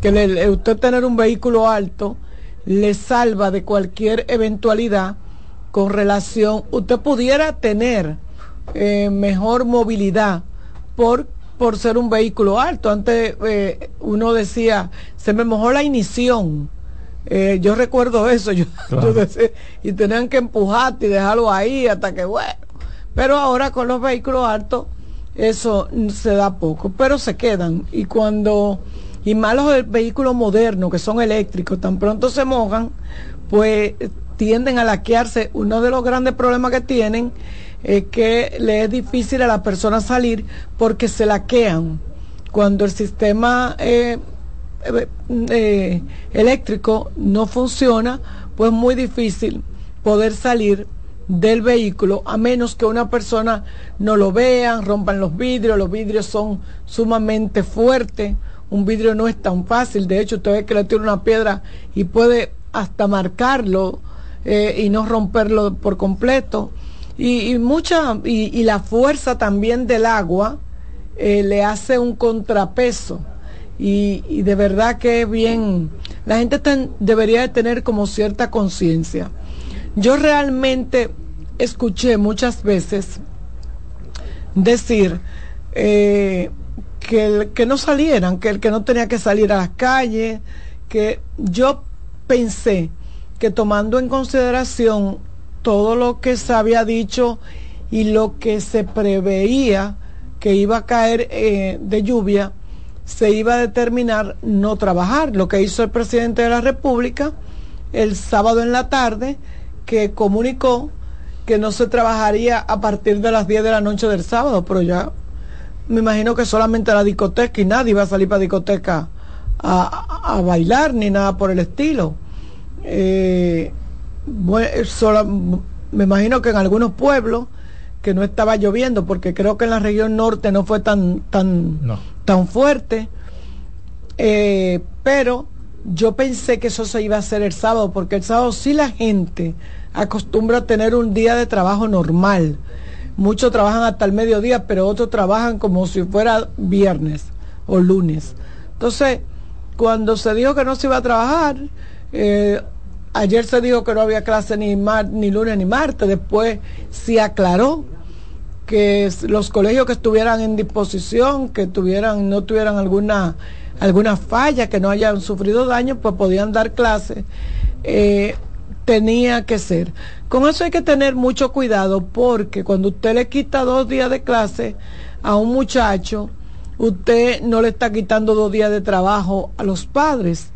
que usted tener un vehículo alto le salva de cualquier eventualidad con relación usted pudiera tener eh, mejor movilidad por por ser un vehículo alto antes eh, uno decía se me mojó la ignición Eh, yo recuerdo eso yo, yo decía, y tenían que empujarte y dejarlo ahí hasta que bueno pero ahora con los vehículos altos eso se da poco, pero se quedan. Y cuando, y más los vehículos modernos que son eléctricos, tan pronto se mojan, pues tienden a laquearse. Uno de los grandes problemas que tienen es que le es difícil a la persona salir porque se laquean. Cuando el sistema eh, eh, eh, eléctrico no funciona, pues muy difícil poder salir del vehículo a menos que una persona no lo vea, rompan los vidrios, los vidrios son sumamente fuertes, un vidrio no es tan fácil, de hecho usted ve que le tira una piedra y puede hasta marcarlo eh, y no romperlo por completo y, mucha y, la fuerza también del agua le hace un contrapeso y, de verdad que bien la gente debería de tener como cierta conciencia. Yo realmente escuché muchas veces decir eh, que, el- que no salieran, que el que no tenía que salir a las calles, que yo pensé que tomando en consideración todo lo que se había dicho y lo que se preveía que iba a caer eh, de lluvia, se iba a determinar no trabajar. Lo que hizo el presidente de la República el sábado en la tarde, que comunicó que no se trabajaría a partir de las 10 de la noche del sábado, pero ya me imagino que solamente la discoteca y nadie va a salir para discoteca a, a- bailar ni nada por el estilo. Eh, bue- sola- me imagino que en algunos pueblos que no estaba lloviendo, porque creo que en la región norte no fue tan, tan, tan fuerte, eh, pero yo pensé que eso se iba a hacer el sábado, porque el sábado sí la gente acostumbra a tener un día de trabajo normal. Muchos trabajan hasta el mediodía, pero otros trabajan como si fuera viernes o lunes. Entonces, cuando se dijo que no se iba a trabajar, eh, ayer se dijo que no había clase ni, mar, ni lunes ni martes, después se aclaró que los colegios que estuvieran en disposición, que tuvieran, no tuvieran alguna, alguna falla, que no hayan sufrido daño, pues podían dar clases. Eh, tenía que ser. Con eso hay que tener mucho cuidado porque cuando usted le quita dos días de clase a un muchacho, usted no le está quitando dos días de trabajo a los padres.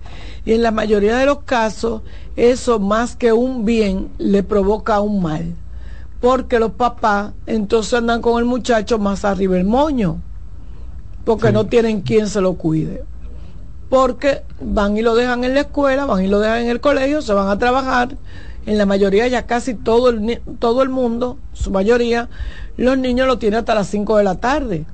Y en la mayoría de los casos, eso más que un bien le provoca un mal. Porque los papás entonces andan con el muchacho más arriba el moño. Porque no tienen quien se lo cuide. Porque van y lo dejan en la escuela, van y lo dejan en el colegio, se van a trabajar. En la mayoría, ya casi todo el, todo el mundo, su mayoría, los niños lo tienen hasta las 5 de la tarde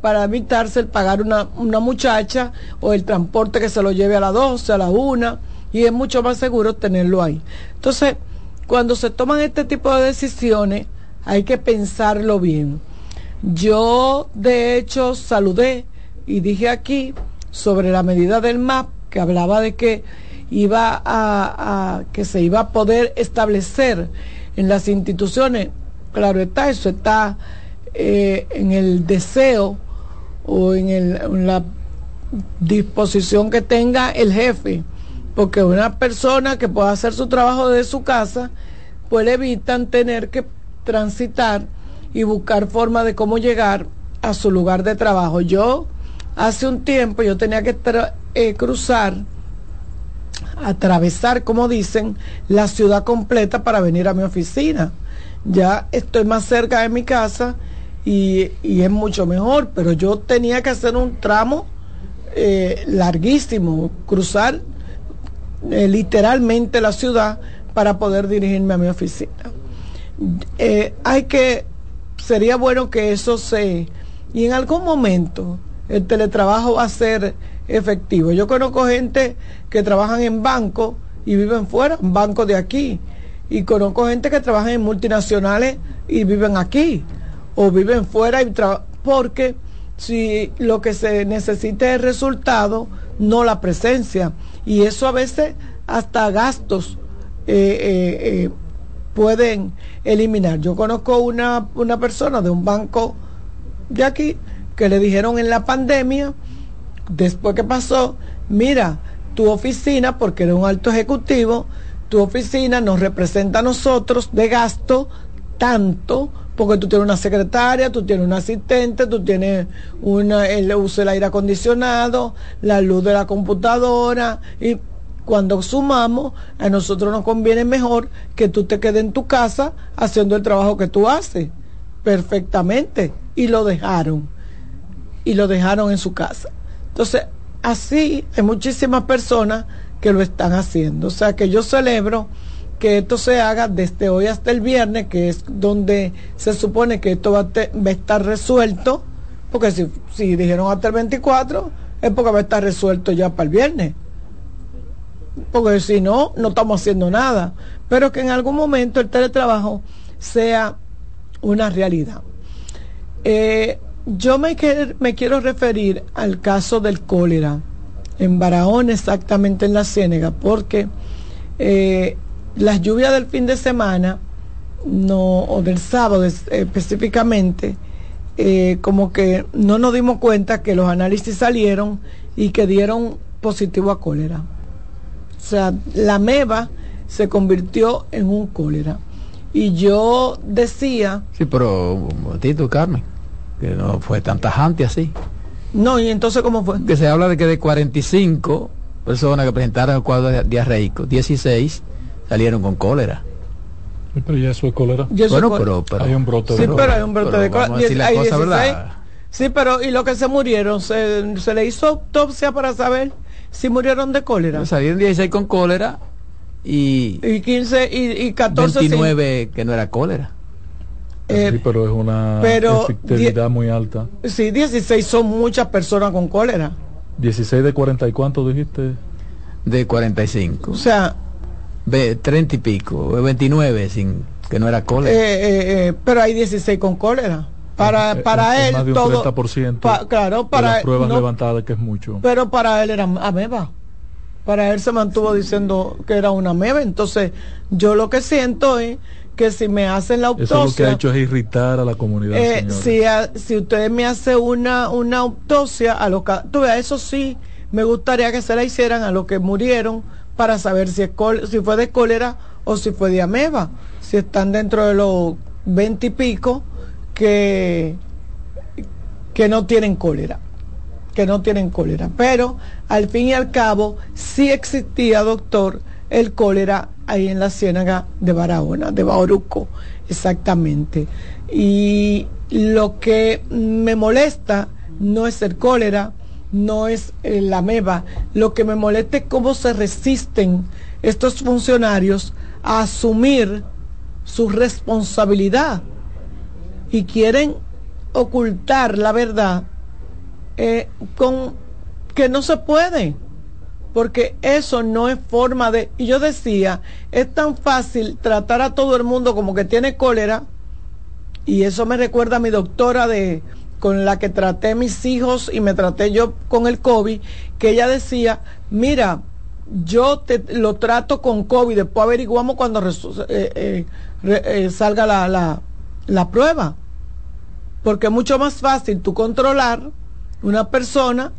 para evitarse el pagar una, una muchacha o el transporte que se lo lleve a las 12, a las 1 y es mucho más seguro tenerlo ahí. Entonces, cuando se toman este tipo de decisiones, hay que pensarlo bien. Yo, de hecho, saludé y dije aquí sobre la medida del MAP que hablaba de que iba a, que se iba a poder establecer en las instituciones. Claro está, eso está eh, en el deseo o en la disposición que tenga el jefe, porque una persona que pueda hacer su trabajo desde su casa, pues le evitan tener que transitar y buscar forma de cómo llegar a su lugar de trabajo. Yo hace un tiempo yo tenía que eh, cruzar, atravesar, como dicen, la ciudad completa para venir a mi oficina. Ya estoy más cerca de mi casa y, y es mucho mejor, pero yo tenía que hacer un tramo eh, larguísimo, cruzar eh, literalmente la ciudad para poder dirigirme a mi oficina. Eh, hay que, sería bueno que eso se, y en algún momento el teletrabajo va a ser efectivo. Yo conozco gente que trabajan en bancos y viven fuera, en bancos de aquí, y conozco gente que trabaja en multinacionales y viven aquí, o viven fuera y porque si lo que se necesita es resultado, no la presencia. Y eso a veces hasta gastos eh, eh, eh, pueden eliminar. Yo conozco una, una persona de un banco de aquí que le dijeron en la pandemia, después que pasó, mira, tu oficina, porque era un alto ejecutivo, tu oficina nos representa a nosotros de gasto tanto, porque tú tienes una secretaria, tú tienes un asistente, tú tienes una, el uso del aire acondicionado, la luz de la computadora, y cuando sumamos, a nosotros nos conviene mejor que tú te quedes en tu casa haciendo el trabajo que tú haces, perfectamente, y lo dejaron, y lo dejaron en su casa. Entonces, así hay muchísimas personas que lo están haciendo. O sea que yo celebro que esto se haga desde hoy hasta el viernes, que es donde se supone que esto va a, estar resuelto, porque si, dijeron hasta el 24, es porque va a estar resuelto ya para el viernes. Porque si no, no estamos haciendo nada. Pero que en algún momento el teletrabajo sea una realidad. Eh, yo me, me quiero referir al caso del cólera en Barahona, exactamente en la Ciénega, porque eh, las lluvias del fin de semana, no, o del sábado específicamente, eh, como que no nos dimos cuenta que los análisis salieron y que dieron positivo a cólera. O sea, la meba se convirtió en un cólera. Y yo decía...
Sí, pero un momentito, Carmen, que no fue tan tajante así.
No, y entonces ¿cómo fue?
Que se habla de que de 45 personas que presentaron el cuadro diarreico, 16 salieron con cólera.
Pero ya eso es cólera.
Bueno, pero,
hay un brote
de Sí, pero hay un brote de
cólera.
Sí, pero ¿y lo que se murieron? ¿Se, ¿Se, le hizo autopsia para saber si murieron de cólera?
salieron 16 con cólera y...
Y 15 y, y 14
29 que no era cólera.
Eh, sí, pero es una efectividad muy alta.
Sí, 16 son muchas personas con cólera.
16 de 40 y cuánto dijiste?
De 45.
O sea,
30 y pico, 29 sin que no era cólera.
Eh, eh, pero hay 16 con cólera. Para, para él
más de un
todo
30%
claro, para
de las pruebas levantadas que es mucho.
Pero para él era ameba. Para él se mantuvo diciendo que era una ameba, entonces yo lo que siento es que si me hacen la autopsia...
Eso lo que ha hecho es irritar a la comunidad.
Eh, si, si ustedes me hacen una, una autopsia, a los tú eso sí, me gustaría que se la hicieran a los que murieron para saber si, es si fue de cólera o si fue de ameba. Si están dentro de los veinte y pico que, que no tienen cólera que no tienen cólera. Pero al fin y al cabo sí existía, doctor, el cólera ahí en la ciénaga de Barahona, de Bauruco, exactamente. Y lo que me molesta no es el cólera, no es eh, la meba, lo que me molesta es cómo se resisten estos funcionarios a asumir su responsabilidad y quieren ocultar la verdad eh, con que no se puede porque eso no es forma de... Y yo decía, es tan fácil tratar a todo el mundo como que tiene cólera, y eso me recuerda a mi doctora de con la que traté mis hijos y me traté yo con el COVID, que ella decía, mira, yo te lo trato con COVID, después averiguamos cuando eh, eh, eh, salga la, la, la prueba. Porque es mucho más fácil tú controlar una persona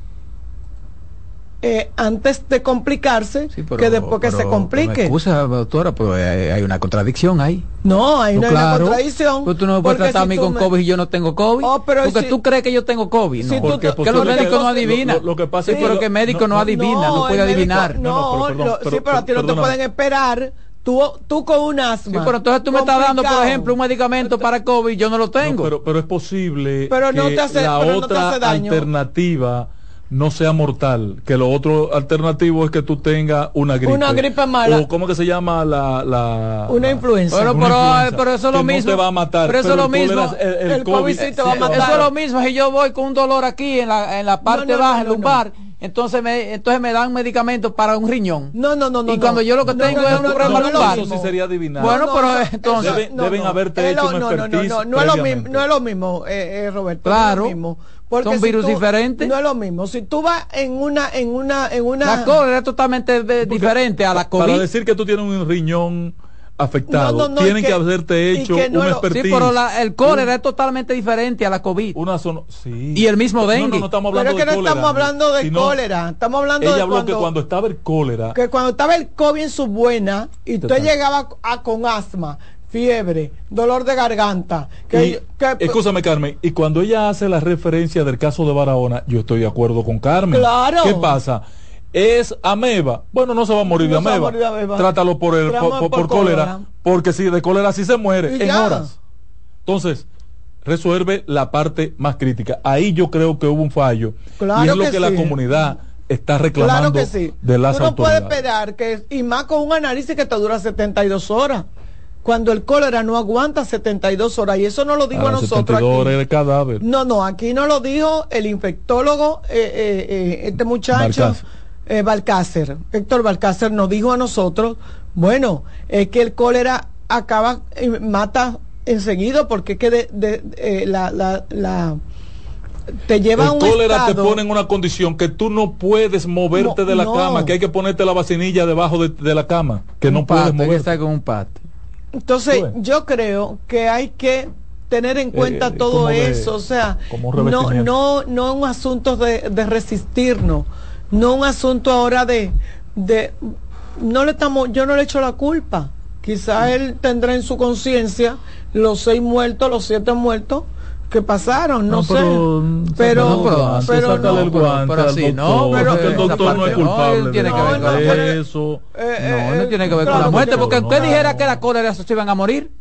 eh, antes de complicarse que después que se complique.
excusa, doctora, pero hay, una contradicción ahí.
No, hay una contradicción.
Pero tú no puedes tratar a mí con COVID y yo no tengo COVID.
Oh,
porque tú crees que yo tengo COVID.
No,
porque, los médicos no adivinan.
Lo, que pasa
es que, pero que médico no, adivina, no, puede adivinar.
No, sí, pero a ti no te pueden esperar Tú, tú con un asma.
Sí, pero entonces tú me estás dando, por
complicado.
ejemplo, un medicamento para COVID, yo no lo tengo.
No, pero, pero es posible
Pero no te hace-
la
pero no te
otra
hace daño.
alternativa no sea mortal, que lo otro alternativo es que tú tengas una gripe.
Una gripe mala.
O cómo que se llama la... la
Una influenza.
Pero,
Una
pero,
influenza,
pero eso es lo
que no
mismo.
te va a matar,
Pero eso es lo
el
mismo.
el- el
El COVID sí te va a matar.
Eso es lo mismo. Si yo voy con un dolor aquí en la, en la parte
no,
baja,
no,
en
no,
lumbar, entonces me entonces me dan medicamentos para un riñón.
No, no, no, no.
y cuando
no.
yo lo que
No,
tengo
no,
es
no,
un
no,
problema
no, no,
lumbar.
Eso sí sería adivinar.
Bueno,
No,
pero
no,
entonces.
Deben,
no,
deben
no.
haberte
Es
hecho
lo-
un
no, no, no, no, no es lo mismo, no es lo mismo, eh, eh, Roberto.
Claro.
No es lo mismo. Porque
Son
si
virus
tú-
diferentes.
No es lo mismo. Si tú vas en una, en una, en una.
La cólera es totalmente eh, diferente a la
Para
COVID.
decir que tú tienes un riñón afectado,
No, no, no,
tienen que,
que-
haberte
y
hecho
que no
un
lo-
Sí,
expertise.
pero la- el cólera es totalmente diferente a la COVID.
Una zona, sí.
Y el mismo dengue.
No, no, estamos
Pero
hablando
es que
de
no
cólera.
estamos hablando de cólera. Estamos hablando
Ella
de
habló
cuando,
que cuando estaba el cólera,
que cuando estaba el COVID en su buena y usted llegaba a, con asma, fiebre, dolor de garganta. Que,
y,
que-
escúchame Carmen, y cuando ella hace la referencia del caso de Barahona, yo estoy de acuerdo con Carmen.
Claro.
¿Qué pasa? Es ameba. Bueno, no se va a morir
No
de
a
ameba.
morir de ameba.
Trátalo por el por, por-
por
por cólera,
cólera.
porque si de cólera sí se muere
Y
en
ya.
horas. Entonces, resuelve la parte más crítica. Ahí yo creo que hubo un fallo
Claro
y es lo
que
que, la comunidad está
Claro
reclamando
que sí.
de las
Tú no puedes
autoridades.
esperar que, y más con un análisis que te dura 72 horas. Cuando el cólera no aguanta 72 horas. Y eso no lo digo
A
a
las
nosotros.
72
aquí.
horas el cadáver.
No, no, aquí no lo dijo el infectólogo, eh, eh, eh, este muchacho. Eh, Balcácer. Héctor Balcácer nos dijo a nosotros, bueno, es que el cólera acaba, eh, mata enseguida porque es que de, de- eh, la, la, la- te lleva a
el
un
cólera
estado,
te pone en una condición que tú no puedes moverte
No,
de la
no.
cama, que hay que ponerte la vacinilla debajo de, de la cama, que no
Un
puedes
pato, hay que
moverte.
con un pato.
Entonces, yo creo que hay que tener en cuenta
Eh,
todo
como de-
eso, o sea, no, no, no un asunto de, de resistirnos, no un asunto ahora de, de, no le estamos, yo no le echo la culpa. Quizá él tendrá en su conciencia los seis muertos, los siete muertos que pasaron, no,
No,
sé,
pero-
pero,
no, pero antes
pero no.
el guante
pero
doctor,
no,
pero
el doctor no es
no,
culpable
él tiene
de
que ver con
eso. Eh,
No,
eh,
no tiene que ver
claro,
con la muerte,
que
porque
no.
usted dijera que la cólera se iban a morir.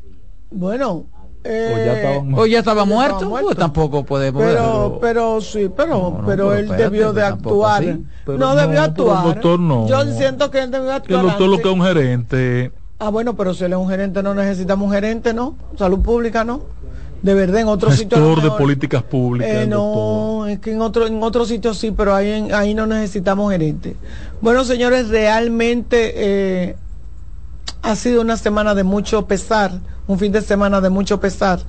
Bueno,
O ya
eh,
O ya estaba
Ya
muerto, pues tampoco podemos
pero, pero sí, pero,
No, no,
pero
pero
él
espérate,
debió de actuar.
así.
No,
no,
debió
el
actuar.
doctor no.
Yo siento que él debió
Que
actuar.
el doctor lo que es un gerente.
Ah, bueno, pero si él es un gerente, no necesitamos un gerente, ¿no? Salud pública, ¿no? De verdad, en otro sitio. a lo
gestor de
mejor-
políticas públicas.
Eh, no, es que en otro, en otro sitio sí, pero ahí, en- ahí no necesitamos gerente. Bueno, señores, realmente eh, ha sido una semana de mucho pesar, un fin de semana de mucho pesar.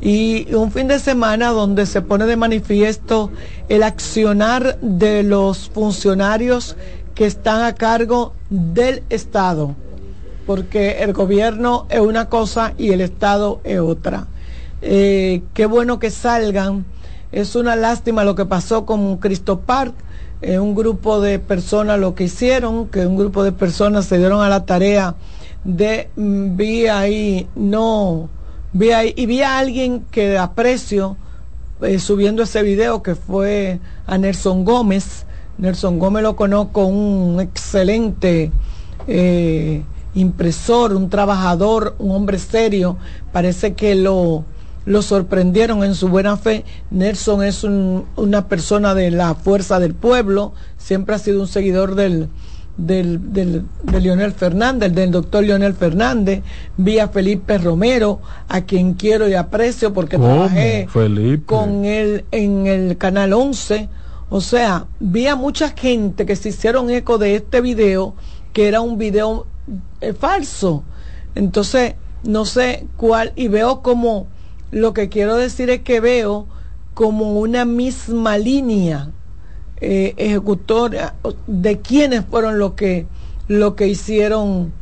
Y un fin de semana donde se pone de manifiesto el accionar de los funcionarios que están a cargo del Estado, porque el gobierno es una cosa y el Estado es otra. Eh, qué bueno que salgan. Es una lástima lo que pasó con Cristo Park. Eh, un grupo de personas lo que hicieron, que un grupo de personas se dieron a la tarea de mm, vi ahí, no, vi ahí, y vi a alguien que aprecio eh, subiendo ese video que fue a Nelson Gómez. Nelson Gómez lo conozco, un excelente eh, impresor, un trabajador, un hombre serio. Parece que lo, lo sorprendieron en su buena fe. Nelson es un- una persona de la fuerza del pueblo, siempre ha sido un seguidor del, del, del- de Leonel Fernández, del doctor Leonel Fernández. Vi a Felipe Romero, a quien quiero y aprecio porque trabajé
Felipe.
con él en el canal 11. O sea, vi a mucha gente que se hicieron eco de este video, que era un video eh, falso. Entonces, no sé cuál, y veo como, lo que quiero decir es que veo como una misma línea eh, ejecutora de quiénes fueron lo que, lo que hicieron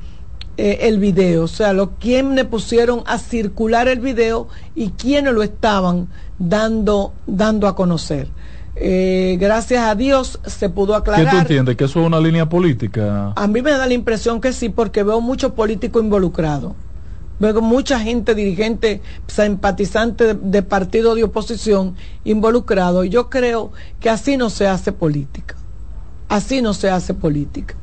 eh, el video, o sea, lo quiénes pusieron a circular el video y quiénes lo estaban dando, dando a conocer. Eh, gracias a Dios se pudo
¿Qué tú
aclarar.
entiendes? ¿Que eso es una línea política?
A mí me da la impresión que sí, porque veo muchos políticos involucrados. Veo mucha gente, dirigente, simpatizante de, de partido de oposición involucrado. Y yo creo que así no se hace política. Así no se hace política.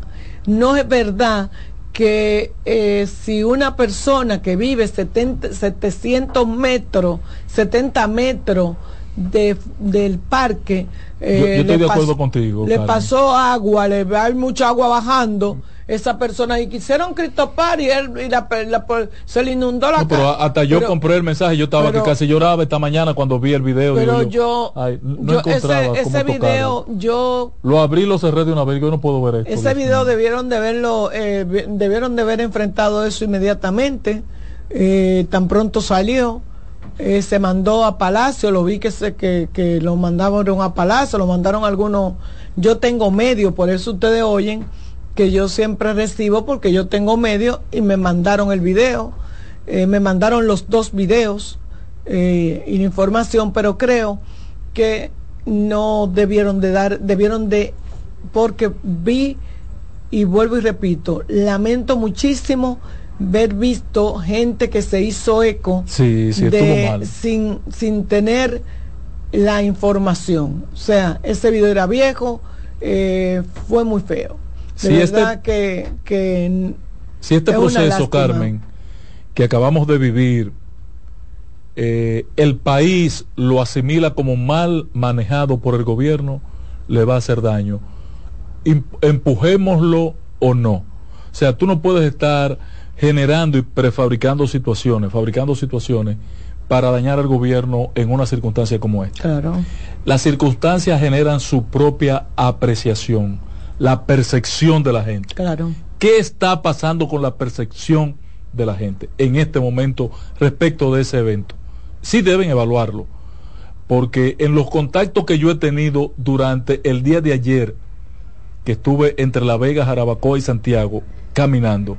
No es verdad que eh, si una persona que vive 70, 700 metros, 70 metros de, del parque, eh,
Yo- yo estoy
le
de
pas-
acuerdo contigo,
Le pasó agua, le hay mucha agua bajando. Esa persona y quisieron cristopar y él y la, la- se le inundó la
No, pero hasta yo
pero-
compré el mensaje, yo estaba
pero-
que casi lloraba esta mañana cuando vi el video.
Pero
digo
yo,
ay, no
yo
encontraba
ese, video, yo
Lo abrí, lo cerré de una vez, yo no puedo ver esto.
Ese video
mío.
debieron de verlo, eh, debieron de haber enfrentado eso inmediatamente. Eh, tan pronto salió, eh, se mandó a Palacio, lo vi que se, que, que lo mandaron a Palacio, lo mandaron algunos. Yo tengo medio, por eso ustedes oyen que yo siempre recibo porque yo tengo medio y me mandaron el video, eh, me mandaron los dos videos eh, y la información, pero creo que no debieron de dar, debieron de, porque vi y vuelvo y repito, lamento muchísimo ver visto gente que se hizo eco
Sí, sí,
de-
mal.
sin, sin tener la información. O sea, ese video era viejo, eh, fue muy feo. De
Sí, este-
que, que
Si este
es
proceso. Carmen, que acabamos de vivir, eh, el país lo asimila como mal manejado por el gobierno, le va a hacer daño. Empujémoslo o no. O sea, tú no puedes estar generando y prefabricando situaciones, fabricando situaciones para dañar al gobierno en una circunstancia como esta.
Claro.
Las circunstancias generan su propia apreciación, la percepción de la gente.
Claro.
¿Qué está pasando con la percepción de la gente en este momento respecto de ese evento? Sí deben evaluarlo, porque en los contactos que yo he tenido durante el día de ayer, que estuve entre La Vega, Jarabacoa y Santiago caminando,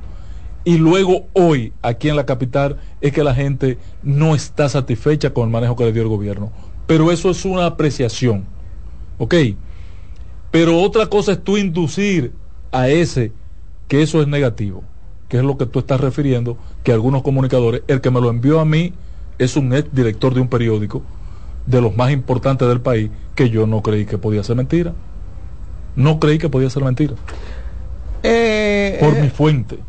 y luego hoy aquí en la capital, es que la gente no está satisfecha con el manejo que le dio el gobierno. Pero eso es una apreciación, ¿ok? Pero otra cosa es tú inducir a ese que eso es negativo, que es lo que tú estás refiriendo, que algunos comunicadores, el que me lo envió a mí es un ex director de un periódico de los más importantes del país, que yo no creí que podía ser mentira. No creí que podía ser mentira.
Eh,
Por
eh,
mi fuente.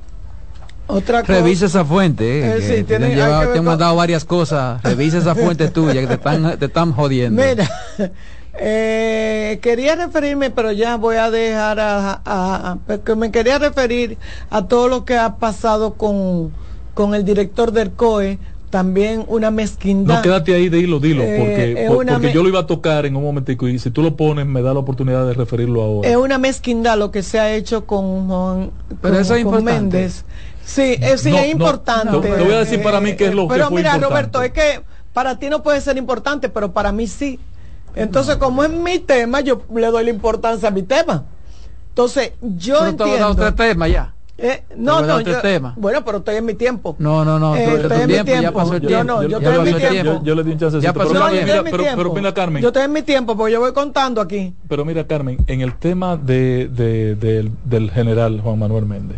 otra cosa.
Revisa esa fuente. eh,
Eh,
que
sí,
te, llevado- te han
todo.
mandado varias cosas. Revisa esa fuente tuya que te están, te están jodiendo.
Mira, eh, quería referirme, pero ya voy a dejar a, a- a- porque me quería referir a todo lo que ha pasado con, con el director del COE, también una mezquindad.
No, quédate ahí, dilo, dilo,
Eh,
porque, por- porque
me-
yo lo iba a tocar en un momentico y si tú lo pones me da la oportunidad de referirlo ahora.
Es una mezquindad lo que se ha hecho con, Juan-
Pero
con-
eso es
con. Méndez. Sí, eh, sí,
No,
es
no,
importante.
te- te voy a decir para mí qué es lo que
Pero mira,
importante.
Roberto, es que para ti no puede ser importante, pero para mí sí. Entonces, como es mi tema, yo le doy la importancia a mi tema. Entonces, yo
Pero te
entiendo.
otro tema ya.
Eh,
Te
no, no,
otro
yo-
tema.
bueno, pero estoy en mi tiempo.
No, no, no.
Eh, estoy en mi
tiempo, ya
tiempo.
pasó el
Yo
tiempo.
no, yo
Ya
estoy en
pasó
mi
el
tiempo.
Yo, yo le di un chancecito,
Ya pasó
pero,
No,
el
yo
mira, pero-
tiempo.
pero mira, Carmen,
Yo estoy en mi tiempo, porque yo voy contando aquí.
Pero mira, Carmen, en el tema de, de- del- del general Juan Manuel Méndez,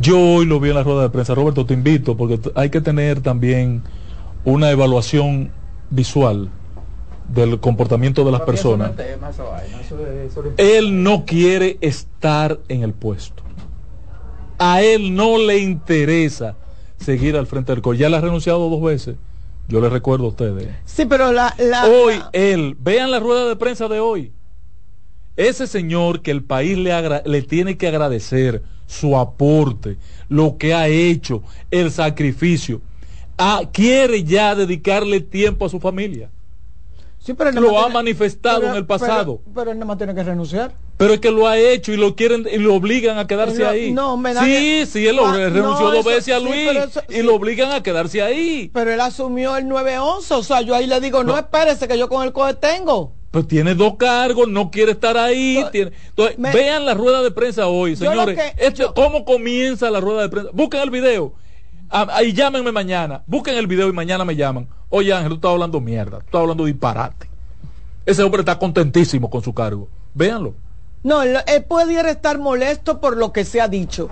yo hoy lo vi en la rueda de prensa. Roberto, te invito, porque hay que tener también una evaluación visual del comportamiento de las personas. Él no quiere estar en el puesto. A él no le interesa seguir al frente del COI. Ya le ha renunciado dos veces. Yo le recuerdo a ustedes.
Sí, pero la... la
Hoy él, vean la rueda de prensa de hoy. Ese señor que el país le, agra- le tiene que agradecer su aporte, lo que ha hecho, el sacrificio, ah, quiere ya dedicarle tiempo a su familia.
Sí, pero
Lo ha
tiene-
manifestado
pero-
en el pasado.
Pero, pero él nada más tiene que renunciar.
Pero es que lo ha hecho y lo quieren y lo obligan a quedarse
No,
ahí.
no, me da
sí, sí, él
Ah,
renunció
no,
dos
eso-
veces a Luis
eso-
y
sí.
lo obligan a quedarse ahí.
Pero él asumió el 911, o sea, yo ahí le digo, no,
No.
espérese que yo con el COE tengo.
Pero tiene dos cargos, no quiere estar ahí. tiene- Entonces,
me-
vean la rueda de prensa hoy, señores.
que-
Esto- ¿Cómo comienza la rueda de prensa? Busquen el video. Ah, Ahí llámenme mañana. Busquen el video y mañana me llaman. Oye, Ángel, tú estás hablando mierda. Tú estás hablando disparate. Ese hombre está contentísimo con su cargo. Véanlo.
No, él, pudiera estar molesto por lo que se ha dicho.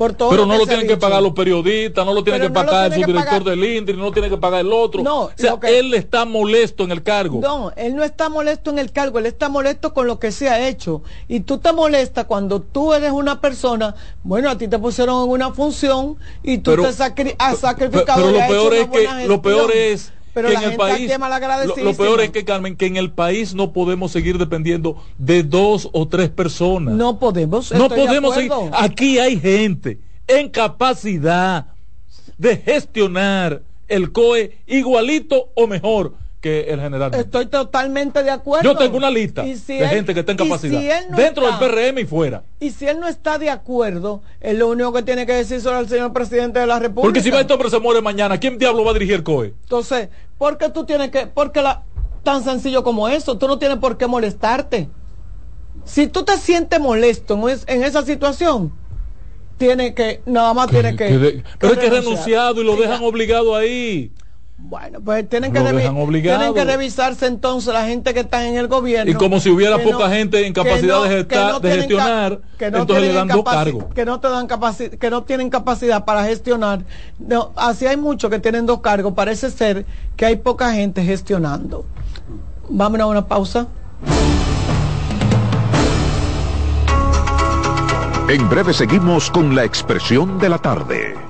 Por todo
Pero no
que
lo tienen que pagar los periodistas, no lo tiene
Pero
que
no
pagar el
que
subdirector del INDRI, no lo tiene que pagar el otro.
No,
o sea,
que-
él está molesto en el cargo.
No, él no está molesto en el cargo, él está molesto con lo que se ha hecho. Y tú te molestas cuando tú eres una persona, bueno, a ti te pusieron en una función y tú
Pero-
te sacri- has sacrificado.
pero
y
lo peor es que lo peor es
Pero
que
la
en el
gente
país lo, lo peor es que Carmen que en el país no podemos seguir dependiendo de dos o tres personas.
No podemos.
No podemos seguir. Aquí hay gente en capacidad de gestionar el COE igualito o mejor que el general.
Estoy totalmente de acuerdo.
Yo tengo una lista
si
de
él-
gente que está en
si
capacidad
no
dentro
está-
del PRM y fuera.
Y si él no está de acuerdo, es lo único que tiene que decir sobre el señor presidente de la República.
Porque si va este hombre se muere mañana, ¿quién diablo va a dirigir el COE?
Entonces, ¿por qué tú tienes que, porque la, tan sencillo como eso, tú no tienes por qué molestarte? Si tú te sientes molesto en, es- en esa situación, tiene que, nada más tiene que.
Que de- pero es que renunciado y lo dejan obligado ahí.
Bueno, pues tienen que, tienen que revisarse entonces la gente que está en el gobierno.
Y como si hubiera poca
no-
gente en
que
capacidad
no-
de,
que no
gestionar,
que no
entonces le dan dos cargos.
que no te dan que no tienen capacidad para gestionar. No, así hay muchos que tienen dos cargos. Parece ser que hay poca gente gestionando. Vámonos a una pausa.
En breve seguimos con la expresión de la tarde.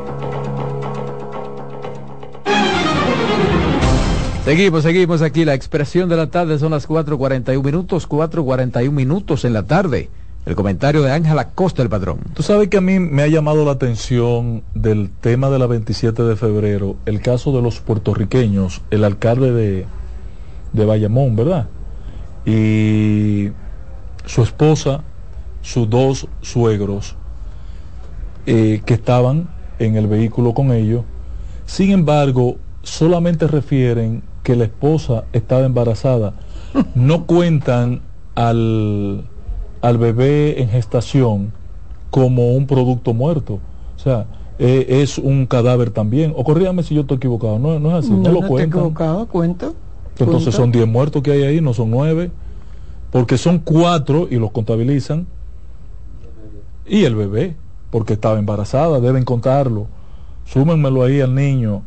Seguimos, seguimos aquí. La expresión de la tarde son las 4.41 minutos, 4.41 minutos en la tarde. El comentario de Ángela Costa, el padrón.
Tú sabes que a mí me ha llamado la atención del tema de la 27 de febrero, el caso de los puertorriqueños, el alcalde de, de Bayamón, ¿verdad? Y su esposa, sus dos suegros, eh, que estaban en el vehículo con ellos. Sin embargo, solamente refieren que la esposa estaba embarazada. No cuentan al, al bebé en gestación como un producto muerto. O sea, eh, es un cadáver también. O corrígame si yo estoy equivocado. No, no es así. No,
No,
lo
no estoy
cuentan.
equivocado, cuenta.
Entonces son 10 muertos que hay ahí, no son 9. Porque son 4 y los contabilizan. Y el bebé, porque estaba embarazada, deben contarlo. Súmenmelo ahí al niño,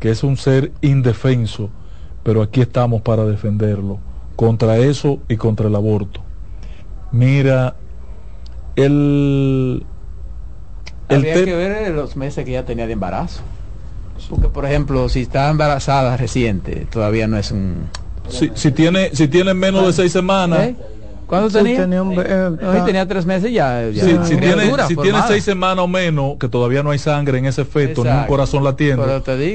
que es un ser indefenso, pero aquí estamos para defenderlo, contra eso y contra el aborto. Mira, el... el
Habría que ver los meses que ya tenía de embarazo. Porque, por ejemplo, si está embarazada reciente, todavía no es un...
si, si tiene si tiene menos de seis semanas
¿Eh?
¿Cuándo
Sí,
tenía?
tenía un eh,
sí, tenía tres meses ya. ya
Si, tiene, si seis semanas o menos, que todavía no hay sangre en ese feto, ni un corazón latiendo,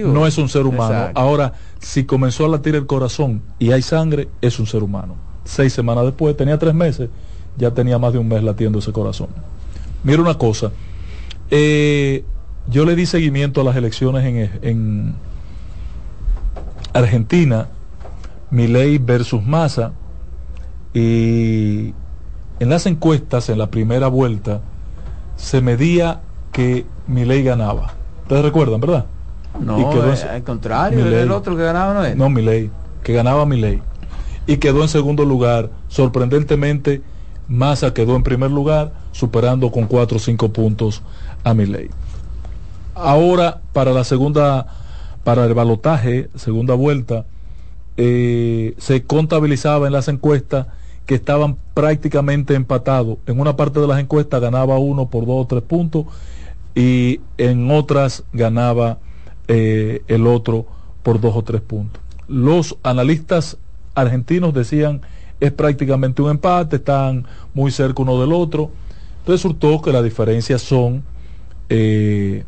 no es un ser humano.
Exacto.
Ahora, si comenzó a latir el corazón y hay sangre, es un ser humano. Seis semanas después, tenía tres meses, ya tenía más de un mes latiendo ese corazón. Mira una cosa, eh, yo le di seguimiento a las elecciones en, en Argentina, Milei versus Massa, y en las encuestas, en la primera vuelta, se medía que Milei ganaba. ¿Ustedes recuerdan, verdad?
No,
Y quedó en
eh, al contrario, el otro que ganaba no es.
No, Milei, que ganaba Milei. Y quedó en segundo lugar. Sorprendentemente, Massa quedó en primer lugar, superando con 4 o 5 puntos a Milei. Ahora, para la segunda, para el balotaje, segunda vuelta, eh, se contabilizaba en las encuestas que estaban prácticamente empatados. En una parte de las encuestas ganaba uno por dos o tres puntos y en otras ganaba eh, el otro por dos o tres puntos. Los analistas argentinos decían es prácticamente un empate, están muy cerca uno del otro. Resultó que la diferencia son eh,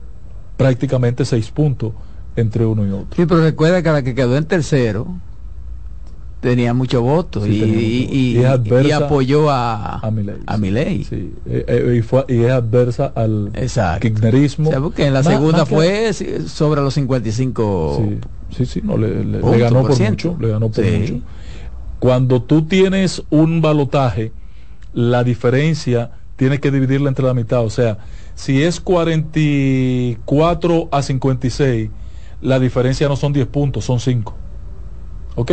prácticamente seis puntos entre uno y otro.
Sí, pero recuerda que la que quedó en tercero tenía muchos votos
Sí,
y,
mucho voto.
y-
Y
y apoyó a,
a Milei.
a Milei.
Sí, eh, eh, y, fue- y es adversa al kirchnerismo.
O sea, porque en la
Más-
segunda
más que-
fue sí, sobre los 55
Sí, sí, sí, no, le, le- le ganó
por
por mucho, le ganó por mucho. Cuando tú tienes un balotaje, la diferencia tienes que dividirla entre la mitad. O sea, si es 44 a 56, la diferencia no son 10 puntos, son 5. ¿Ok?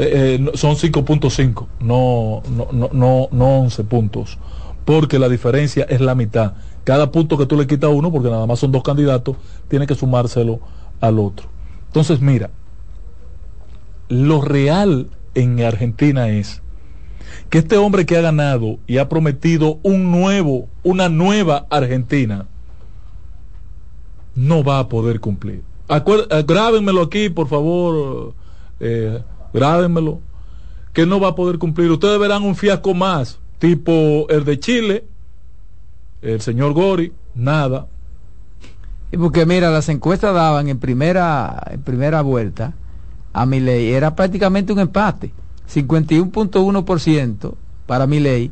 Eh, eh, son 5.5, no, no, no, no, no 11 puntos. Porque la diferencia es la mitad. Cada punto que tú le quitas a uno, porque nada más son dos candidatos, tiene que sumárselo al otro. Entonces, mira, lo real en Argentina es que este hombre que ha ganado y ha prometido un nuevo, una nueva Argentina, no va a poder cumplir. Acuer- eh, aquí, por favor, grábenmelo, que no va a poder cumplir. Ustedes verán un fiasco más, tipo el de Chile, el señor Gori, nada.
Y porque mira, las encuestas daban en primera, en primera vuelta a Milei, era prácticamente un empate, 51.1% para Milei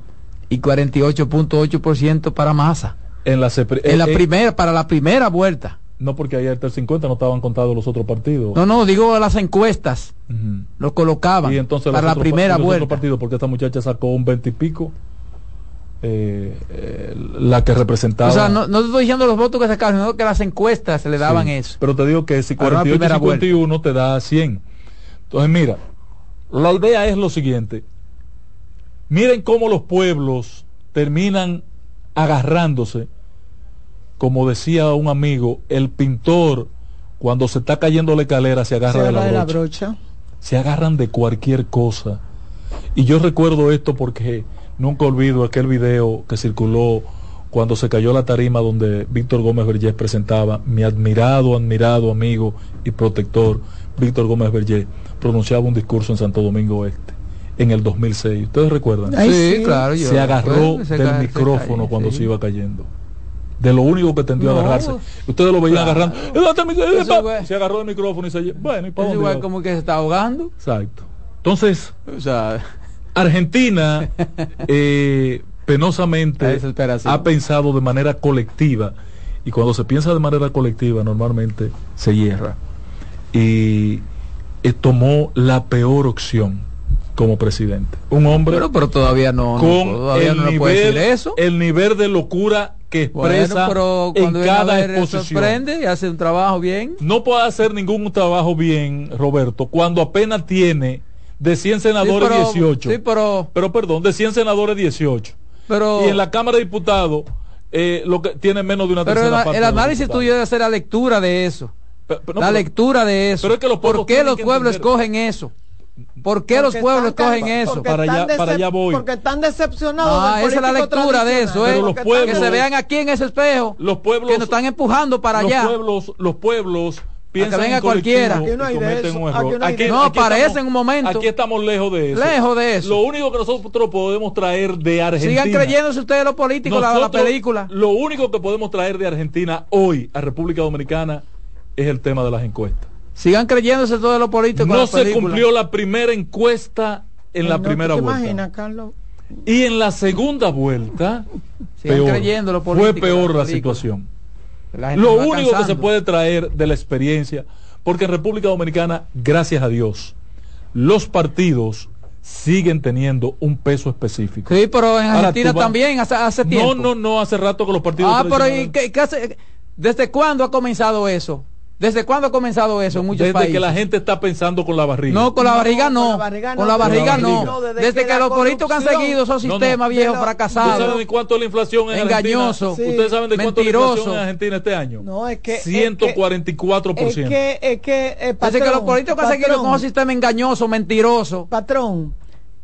y 48.8% para Massa.
En la,
En la primera, para la primera vuelta.
No, porque ayer hasta el 50 no estaban contados los otros partidos.
No, no, digo las encuestas. Lo colocaban
Y entonces
para
los
la primera
los otros
vuelta.
partidos, porque esta muchacha sacó un 20 y pico. eh, eh, la que representaba.
O sea, no, no te estoy diciendo los votos que sacaron, sino que las encuestas le daban
Sí,
eso.
Pero te digo que si
Para una
48 y
primera vuelta.
51 te da 100. Entonces, mira, la idea es lo siguiente. Miren cómo los pueblos terminan agarrándose. Como decía un amigo, el pintor, cuando se está cayendo la escalera, se agarra
Se
de la
de la
brocha. Se agarran de cualquier cosa. Y yo recuerdo esto porque nunca olvido aquel video que circuló cuando se cayó la tarima donde Víctor Gómez Vergés presentaba mi admirado, admirado amigo y protector Víctor Gómez Vergés pronunciaba un discurso en Santo Domingo Este en el 2006. ¿Ustedes recuerdan?
Ay, Sí, sí. claro, yo
Se agarró
recuerdo, se
del
se
micrófono cuando
sí.
se iba cayendo. De lo único que tendió
No,
a agarrarse. Ustedes lo veían
claro.
agarrando. "Eh, date mi- eh,
Eso
pa-".
fue-
Se agarró del micrófono y se Bueno, ¿y para dónde
igual como que se está ahogando.
Exacto. Entonces,
O sea,
Argentina eh, penosamente ha pensado de manera colectiva y cuando se piensa de manera colectiva normalmente se hierra y eh, tomó la peor opción como presidente. Un hombre
pero, pero todavía no, no,
con
todavía
el,
no
nivel,
puede decir eso.
el nivel de locura que
Bueno,
expresa
pero
en
cuando
cada
ver,
exposición.
sorprende y hace un trabajo bien.
No puede hacer ningún trabajo bien, Roberto, cuando apenas tiene de 100 senadores
Sí, pero-
18.
sí, pero-
pero perdón, de 100 senadores 18.
Pero,
y en la Cámara de Diputados eh, lo que tiene menos de una
pero
tercera
el,
parte
el análisis tuyo debe ser la lectura de eso.
Pero- pero no,
la lectura de eso.
pero es que los pueblos
¿Por qué los pueblos escogen eso? ¿Por qué los pueblos
están
escogen
can-
eso?
Para allá- para
decep-
allá voy.
Porque están decepcionados.
Ah, esa es la lectura de eso. ¿eh?
Los pueblos-
que se vean aquí en ese espejo
Los pueblos
que nos están empujando para
los
allá.
pueblos los pueblos piensan
venga
en colectivo
cualquiera.
Aquí no hay
y
de
cometen
eso,
un
aquí
error.
no de
No, aparece
estamos-
en un momento.
Aquí estamos lejos de eso.
Lejos de eso.
Lo único que nosotros podemos traer de Argentina.
Sigan creyéndose ustedes los políticos la, la
Nosotros,
película.
Lo único que podemos traer de Argentina hoy a República Dominicana es el tema de las encuestas.
Sigan creyéndose todos los políticos
No se
película.
cumplió la primera encuesta en la
No,
primera
¿tú te
vuelta.
imaginas, Carlos?
Y en la segunda vuelta, peor.
creyendo
fue peor
la
situación.
La
Lo único que se puede traer de la experiencia, porque en República Dominicana, gracias a Dios, los partidos siguen teniendo un peso específico.
Sí, pero en Argentina
vas-
también, hace, hace
No,
tiempo.
no, no, hace rato que los partidos
Ah, pero ¿y qué hace? ¿Desde cuándo ha comenzado eso? ¿Desde cuándo ha comenzado eso en muchos
desde
países?
que la gente está pensando con la barriga.
No, con la barriga no.
con la barriga no.
Con la barriga
Con la
no.
barriga.
No,
Desde,
desde
que, los políticos han seguido esos
No, no.
sistemas viejos
lo-
¿Ustedes
fracasados.
saben de cuánto la inflación en
Engañoso.
Argentina?
Sí.
¿Ustedes saben de cuánto la inflación en Argentina este año?
No, es que.
144%.
Es que, es que, eh,
Desde
patrón,
que los políticos han seguido
patrón,
con un sistema engañoso, mentiroso.
Patrón.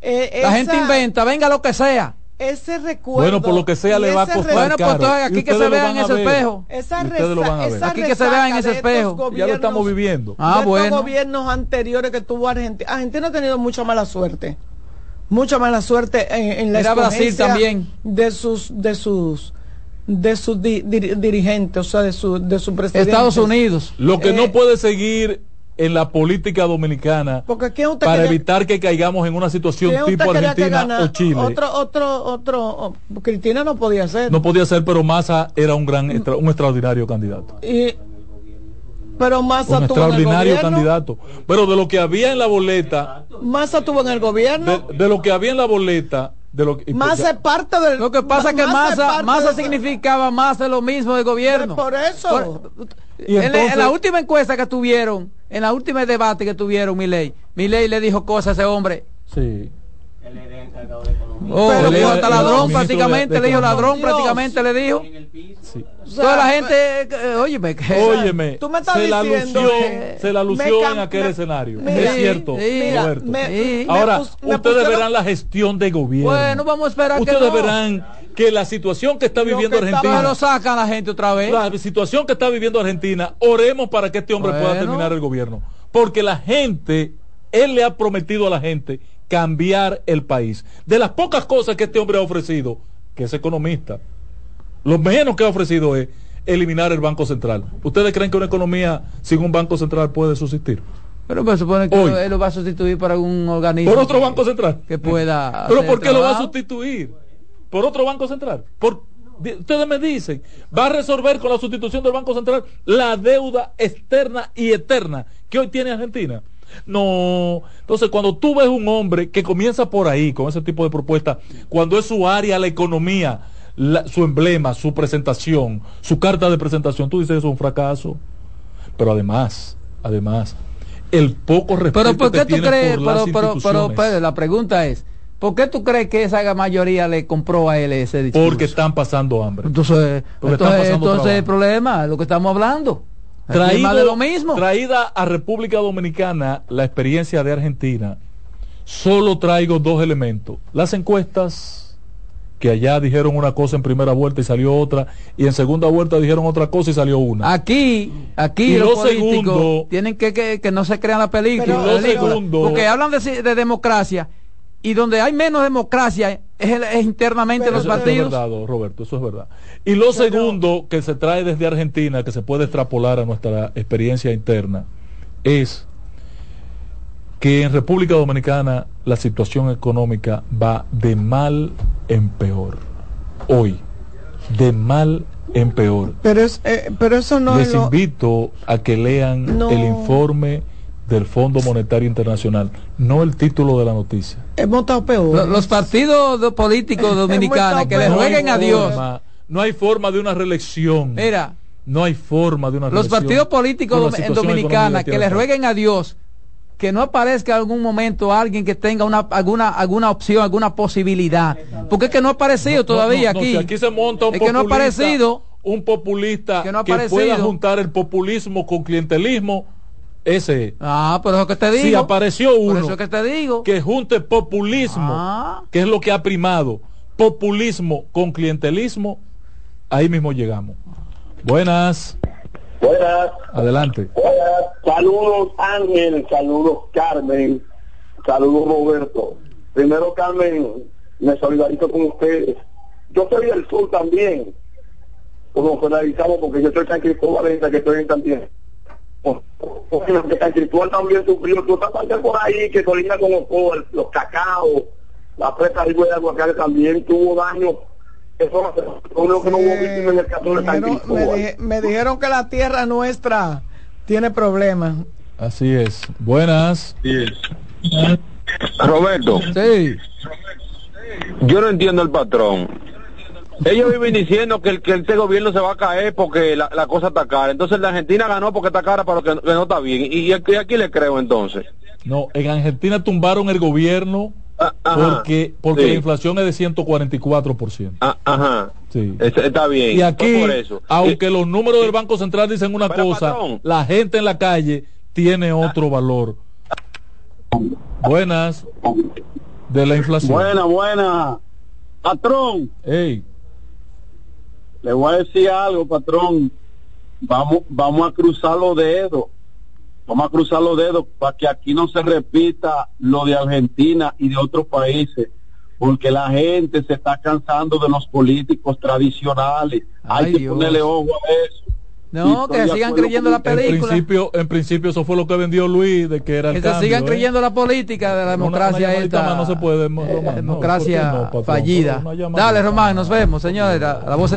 eh,
La
esa-
gente inventa, venga lo que sea.
Ese recuerdo.
Bueno, por lo que sea le va a costar
Bueno, pues entonces aquí que se vea en
a
ese espejo.
Esa
Y ustedes lo van a
resa-
ver.
esa
Aquí que se vea en
resaca
ese
estos
espejo.
Ya lo
gobiernos-
estamos viviendo.
Ah,
de estos
bueno.
gobiernos anteriores que tuvo Argentina. Argentina ha tenido mucha mala suerte. Mucha mala suerte en, en la
Mira Brasil también.
de sus de sus de sus di- dir- dirigentes, o sea, de su de su presidente.
Estados Unidos.
Lo que
Eh,
no puede seguir en la política dominicana
Porque ¿quién usted
para
quería-
evitar que caigamos en una situación tipo Argentina o Chile.
Otro otro otro oh, Cristina no podía ser.
No podía ser, pero Massa era un gran, extra- un extraordinario candidato.
Y pero Massa
Un
tuvo en el
extraordinario candidato. Pero de lo que había en la boleta,
Massa tuvo en el gobierno.
de, de lo que había en la boleta, de lo que
Massa es parte del.
Lo que pasa es que
Massa de-
significaba más de lo mismo del gobierno.
Por eso.
Y
en, la- en
entonces-
la última encuesta que tuvieron, en la última debate que tuvieron, Milei, Milei le dijo cosas a ese hombre.
sí.
Oh,
Pero
le hasta ladrón prácticamente,
de- de
le dijo ladrón
Dios.
prácticamente, le dijo.
sí.
O sea,
Toda la gente, eh, óyeme, que...
Óyeme,
Tú me estás
se la lució,
que
se la lució en aquel
me-
escenario.
mira,
es cierto,
sí,
Roberto.
me
Ahora,
pus-
ustedes verán la gestión de gobierno.
Bueno, vamos a esperar que
ustedes
no.
verán que la situación que está
Lo
viviendo
que
Argentina,
lo sacan la gente otra vez.
la situación que está viviendo Argentina, oremos para que este hombre pueda terminar el gobierno. Porque la gente, él le ha prometido a la gente cambiar el país. De las pocas cosas que este hombre ha ofrecido, que es economista, lo menos que ha ofrecido es eliminar el Banco Central. ¿Ustedes creen que una economía sin un Banco Central puede subsistir?
Pero me supone que
Hoy.
él lo va a sustituir por algún organismo.
¿Por otro
que-
Banco Central?
Que pueda.
¿Pero por qué lo va a sustituir? ¿Por otro Banco Central? Por, ustedes me dicen, ¿va a resolver con la sustitución del Banco Central la deuda externa y eterna que hoy tiene Argentina? No. Entonces, cuando tú ves un hombre que comienza por ahí, con ese tipo de propuestas, cuando es su área, la economía, la- su emblema, su presentación, su carta de presentación, tú dices eso es un fracaso. Pero además, además, el poco respeto
Pero ¿por
que
qué tú
tienen
crees?
por las
Pero, pero, pero, pero la pregunta es, ¿por qué tú crees que esa mayoría le compró a él ese discurso?
Porque están pasando hambre.
Entonces,
Porque
entonces, entonces el problema, lo que estamos hablando. Aquí es
Traído-
más de lo mismo.
Traída a República Dominicana la experiencia de Argentina, solo traigo dos elementos. Las encuestas, que allá dijeron una cosa en primera vuelta y salió otra, y en segunda vuelta dijeron otra cosa y salió una.
Aquí, aquí
Y
los
lo
políticos
segundo-
tienen que, que, que no se crean la película.
Pero-
la
lo
película,
segundo-
porque hablan de, de democracia y donde hay menos democracia es, el- es internamente
Pero
los
Eso- eso es
partidos.
verdad, Roberto, eso es verdad. Y lo segundo que se trae desde Argentina, que se puede extrapolar a nuestra experiencia interna, es que en República Dominicana la situación económica va de mal en peor. Hoy, de mal en peor.
Pero, es, eh, pero eso no
Les
es lo-
invito a que lean
No.
el informe del Fondo Monetario Internacional, no el título de la noticia.
hemos estado peor.
Lo- Los partidos políticos dominicanos que le
Pero
rueguen a Dios.
forma- no hay forma de una reelección.
Mira,
No hay forma de una
los partidos políticos dom- en
situación
Dominicana
económica
que le rueguen a Dios que no aparezca en algún momento alguien que tenga una alguna alguna opción, alguna posibilidad, porque es que no ha aparecido
No,
todavía
no, no,
aquí.
si aquí se monta un
Es que no ha
populista,
aparecido.
un populista
Que no ha
que pueda juntar el populismo con clientelismo, ese es.
Ah, pero eso que te digo.
Si apareció
Por
uno
eso que te digo.
que junte populismo,
Ah.
que es lo que ha primado, populismo con clientelismo, ahí mismo llegamos. Buenas.
Buenas.
Adelante.
Saludos Ángel, saludos Carmen, saludos Roberto. Primero Carmen, me solidarizo con ustedes. Yo soy del sur también. Nos solidarizamos porque yo soy San Cristóbal, que estoy en también. Porque San Cristóbal también sufrió. Tú estás por ahí que colina con los, los cacao, la presa de aguacate también tuvo daño eso lo que no hubo en el caso de San
me,
Cristóbal.
di- me dijeron que la tierra nuestra tiene problemas.
Así es. Buenas.
Roberto.
Sí.
Yo no entiendo el patrón. Ellos viven diciendo que, el, que este gobierno se va a caer porque la, la cosa está cara. Entonces la Argentina ganó porque está cara, pero que, que no está bien. ¿Y, y aquí, le creo entonces?
No, en Argentina tumbaron el gobierno
ajá.
porque porque
Sí.
la inflación es de 144%.
Ah, ajá.
Sí.
Es- está bien.
Y aquí,
Fue por eso.
aunque los números del Banco Central dicen una
Pero,
cosa,
patrón.
la gente en la calle tiene otro valor. Buenas. De la inflación.
Buena, buena. Patrón,
Ey,
le voy a decir algo, patrón. Vamos, vamos a cruzar los dedos. Vamos a cruzar los dedos para que aquí no se repita lo de Argentina y de otros países. Porque la gente se está cansando de los políticos tradicionales. Hay
Ay,
que
Dios.
ponerle ojo a eso.
No, que
de
sigan creyendo la
con
en
película.
principio, en principio eso fue lo que vendió Luis de que era el
Que se
cambio,
sigan
¿eh?
creyendo la política de la
Una- una
democracia esta.
más no se puede,
eh,
Román,
democracia fallida.
Una.
Dale, Román, nos vemos, señores. La, la voz.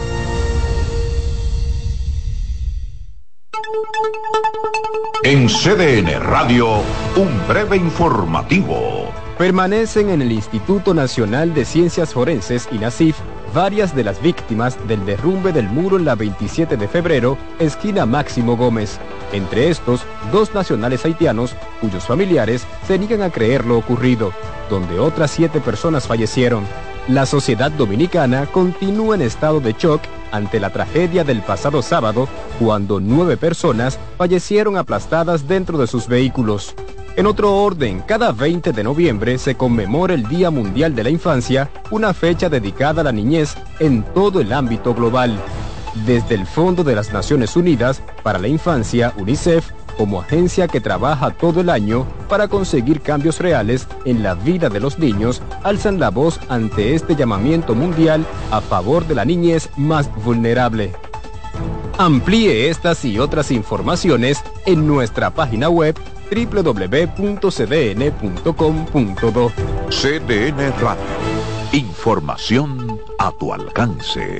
En CDN Radio, un breve informativo.
Permanecen en el Instituto Nacional de Ciencias Forenses, INACIF, varias de las víctimas del derrumbe del muro en la 27 de febrero, esquina Máximo Gómez. Entre estos, dos nacionales haitianos, cuyos familiares se niegan a creer lo ocurrido, donde otras siete personas fallecieron. La sociedad dominicana continúa en estado de shock ante la tragedia del pasado sábado, cuando nueve personas fallecieron aplastadas dentro de sus vehículos. En otro orden, cada 20 de noviembre se conmemora el Día Mundial de la Infancia, una fecha dedicada a la niñez en todo el ámbito global. Desde el Fondo de las Naciones Unidas para la Infancia, UNICEF, como agencia que trabaja todo el año para conseguir cambios reales en la vida de los niños, alzan la voz ante este llamamiento mundial a favor de la niñez más vulnerable. Amplíe estas y otras informaciones en nuestra página web www.cdn.com.do.
CDN Radio. Información a tu alcance.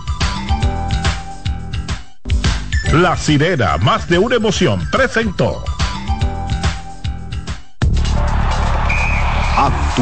La sirena, más de una emoción, presentó.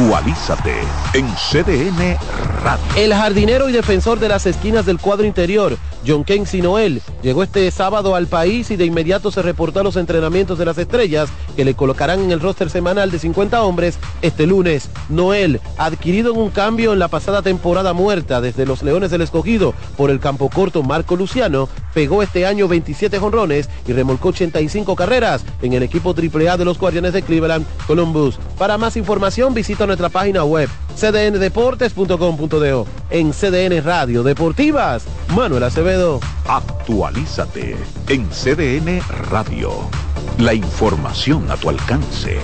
Actualízate en CDN Radio.
El jardinero y defensor de las esquinas del cuadro interior, John Kensi Noel, llegó este sábado al país y de inmediato se reportó a los entrenamientos de las estrellas que le colocarán en el roster semanal de 50 hombres este lunes. Noel, adquirido en un cambio en la pasada temporada muerta desde los Leones del Escogido por el campo corto Marco Luciano, pegó este año 27 jonrones y remolcó 85 carreras en el equipo AAA de los Guardianes de Cleveland, Columbus. Para más información visita nuestra página web cdndeportes.com.do. En CDN Radio Deportivas, Manuel Acevedo.
Actualízate en CDN Radio. La información a tu alcance.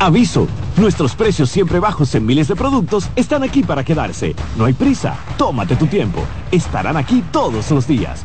Aviso, nuestros precios siempre bajos en miles de productos están aquí para quedarse. No hay prisa, tómate tu tiempo. Estarán aquí todos los días.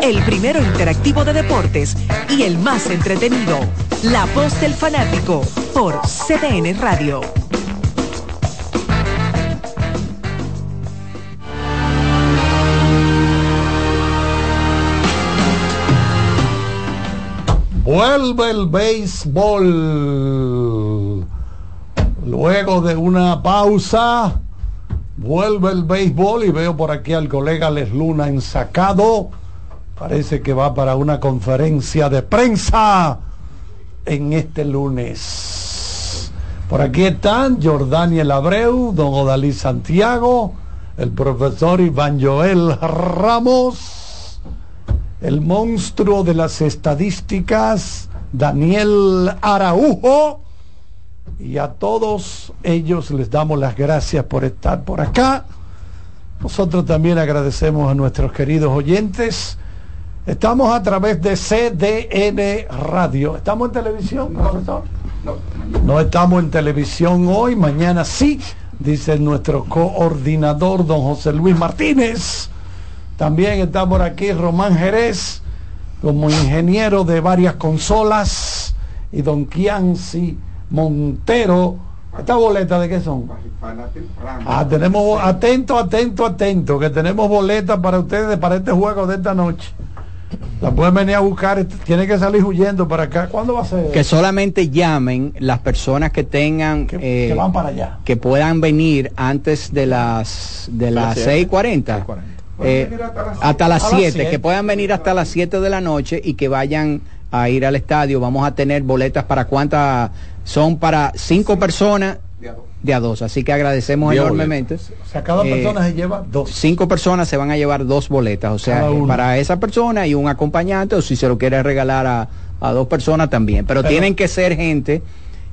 El primero interactivo de deportes y el más entretenido. La voz del fanático por CDN Radio.
Vuelve el béisbol. Luego de una pausa, vuelve el béisbol y veo por aquí al colega Les Luna ensacado. Parece que va para una conferencia de prensa en este lunes. Por aquí están Jordaniel Abreu, don Odalí Santiago, el profesor Iván Joel Ramos el monstruo de las estadísticas, Daniel Araujo. Y a todos ellos les damos las gracias por estar por acá. Nosotros también agradecemos a nuestros queridos oyentes. Estamos a través de CDN Radio. ¿Estamos en televisión, profesor? No. No estamos en televisión hoy, mañana sí, dice nuestro coordinador, don José Luis Martínez. También está por aquí Román Jerez como ingeniero de varias consolas y don Kianci Montero. ¿Esta boleta de qué son? Ah, tenemos, atento, atento, atento, que tenemos boletas para ustedes para este juego de esta noche. La pueden venir a buscar, tiene que salir huyendo para acá. ¿Cuándo va a ser?
Que solamente llamen las personas que tengan
que,
eh,
que van para allá.
que puedan venir antes de las de las 6:40. Eh, hasta las
A las
7,
siete.
que puedan venir hasta las 7 de la noche y que vayan a ir al estadio. Vamos a tener boletas para cuántas son para cinco personas de a dos. Así que agradecemos enormemente.
O sea, cada
Eh,
persona se lleva dos.
Cinco personas se van a llevar dos boletas, o sea,
uno.
para esa persona y un acompañante, o si se lo quiere regalar a, a dos personas también. Pero,
Pero-
tienen que ser gente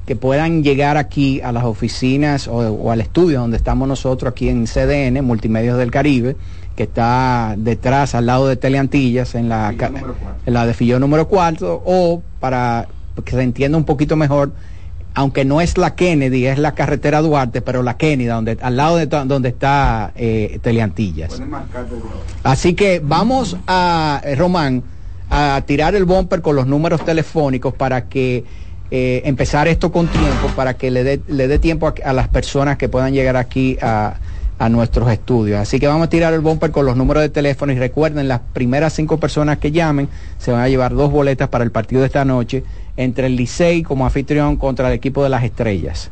que puedan llegar aquí a las oficinas o, o al estudio donde estamos nosotros aquí en CDN, Multimedios del Caribe, que está detrás, al lado de Teleantillas, en la, en la de Fillón número 4, o para que se entienda un poquito mejor, aunque no es la Kennedy, es la carretera Duarte, pero la Kennedy, donde, al lado de donde está eh, Teleantillas. Así que vamos a, eh, Román, a tirar el bumper con los números telefónicos para que eh, empezar esto con tiempo, para que le dé le dé tiempo a, a las personas que puedan llegar aquí a, a nuestros estudios. Así que vamos a tirar el bumper con los números de teléfono y recuerden, las primeras cinco personas que llamen se van a llevar dos boletas para el partido de esta noche entre el Licey como anfitrión contra el equipo de las Estrellas.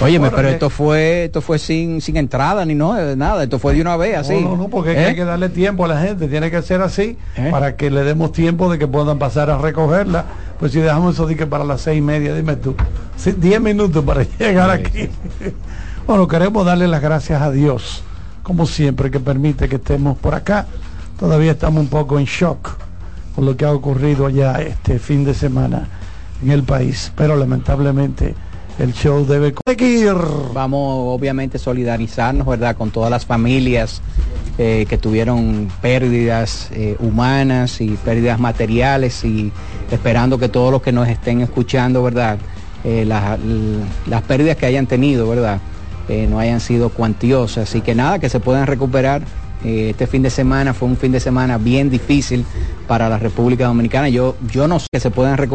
Óyeme,
Bueno,
pero
eh.
esto fue, esto fue sin, sin entrada ni no, nada, esto fue de una vez así.
No, no, no, porque
¿Eh?
hay que darle tiempo a la gente, tiene que ser así para que le demos tiempo de que puedan pasar a recogerla. Pues si dejamos eso de que para las seis y media, dime tú, sí, diez minutos para llegar aquí. bueno, queremos darle las gracias a Dios, como siempre, que permite que estemos por acá. Todavía estamos un poco en shock con lo que ha ocurrido allá este fin de semana en el país, pero lamentablemente el show debe seguir.
Vamos obviamente solidarizarnos, ¿verdad? Con todas las familias eh, que tuvieron pérdidas eh, humanas y pérdidas materiales y esperando que todos los que nos estén escuchando, ¿verdad? Eh, las, las pérdidas que hayan tenido, ¿verdad? No hayan sido cuantiosas. Así que nada, que se puedan recuperar. Este fin de semana fue un fin de semana bien difícil para la República Dominicana. Yo, yo no sé que se puedan recuperar.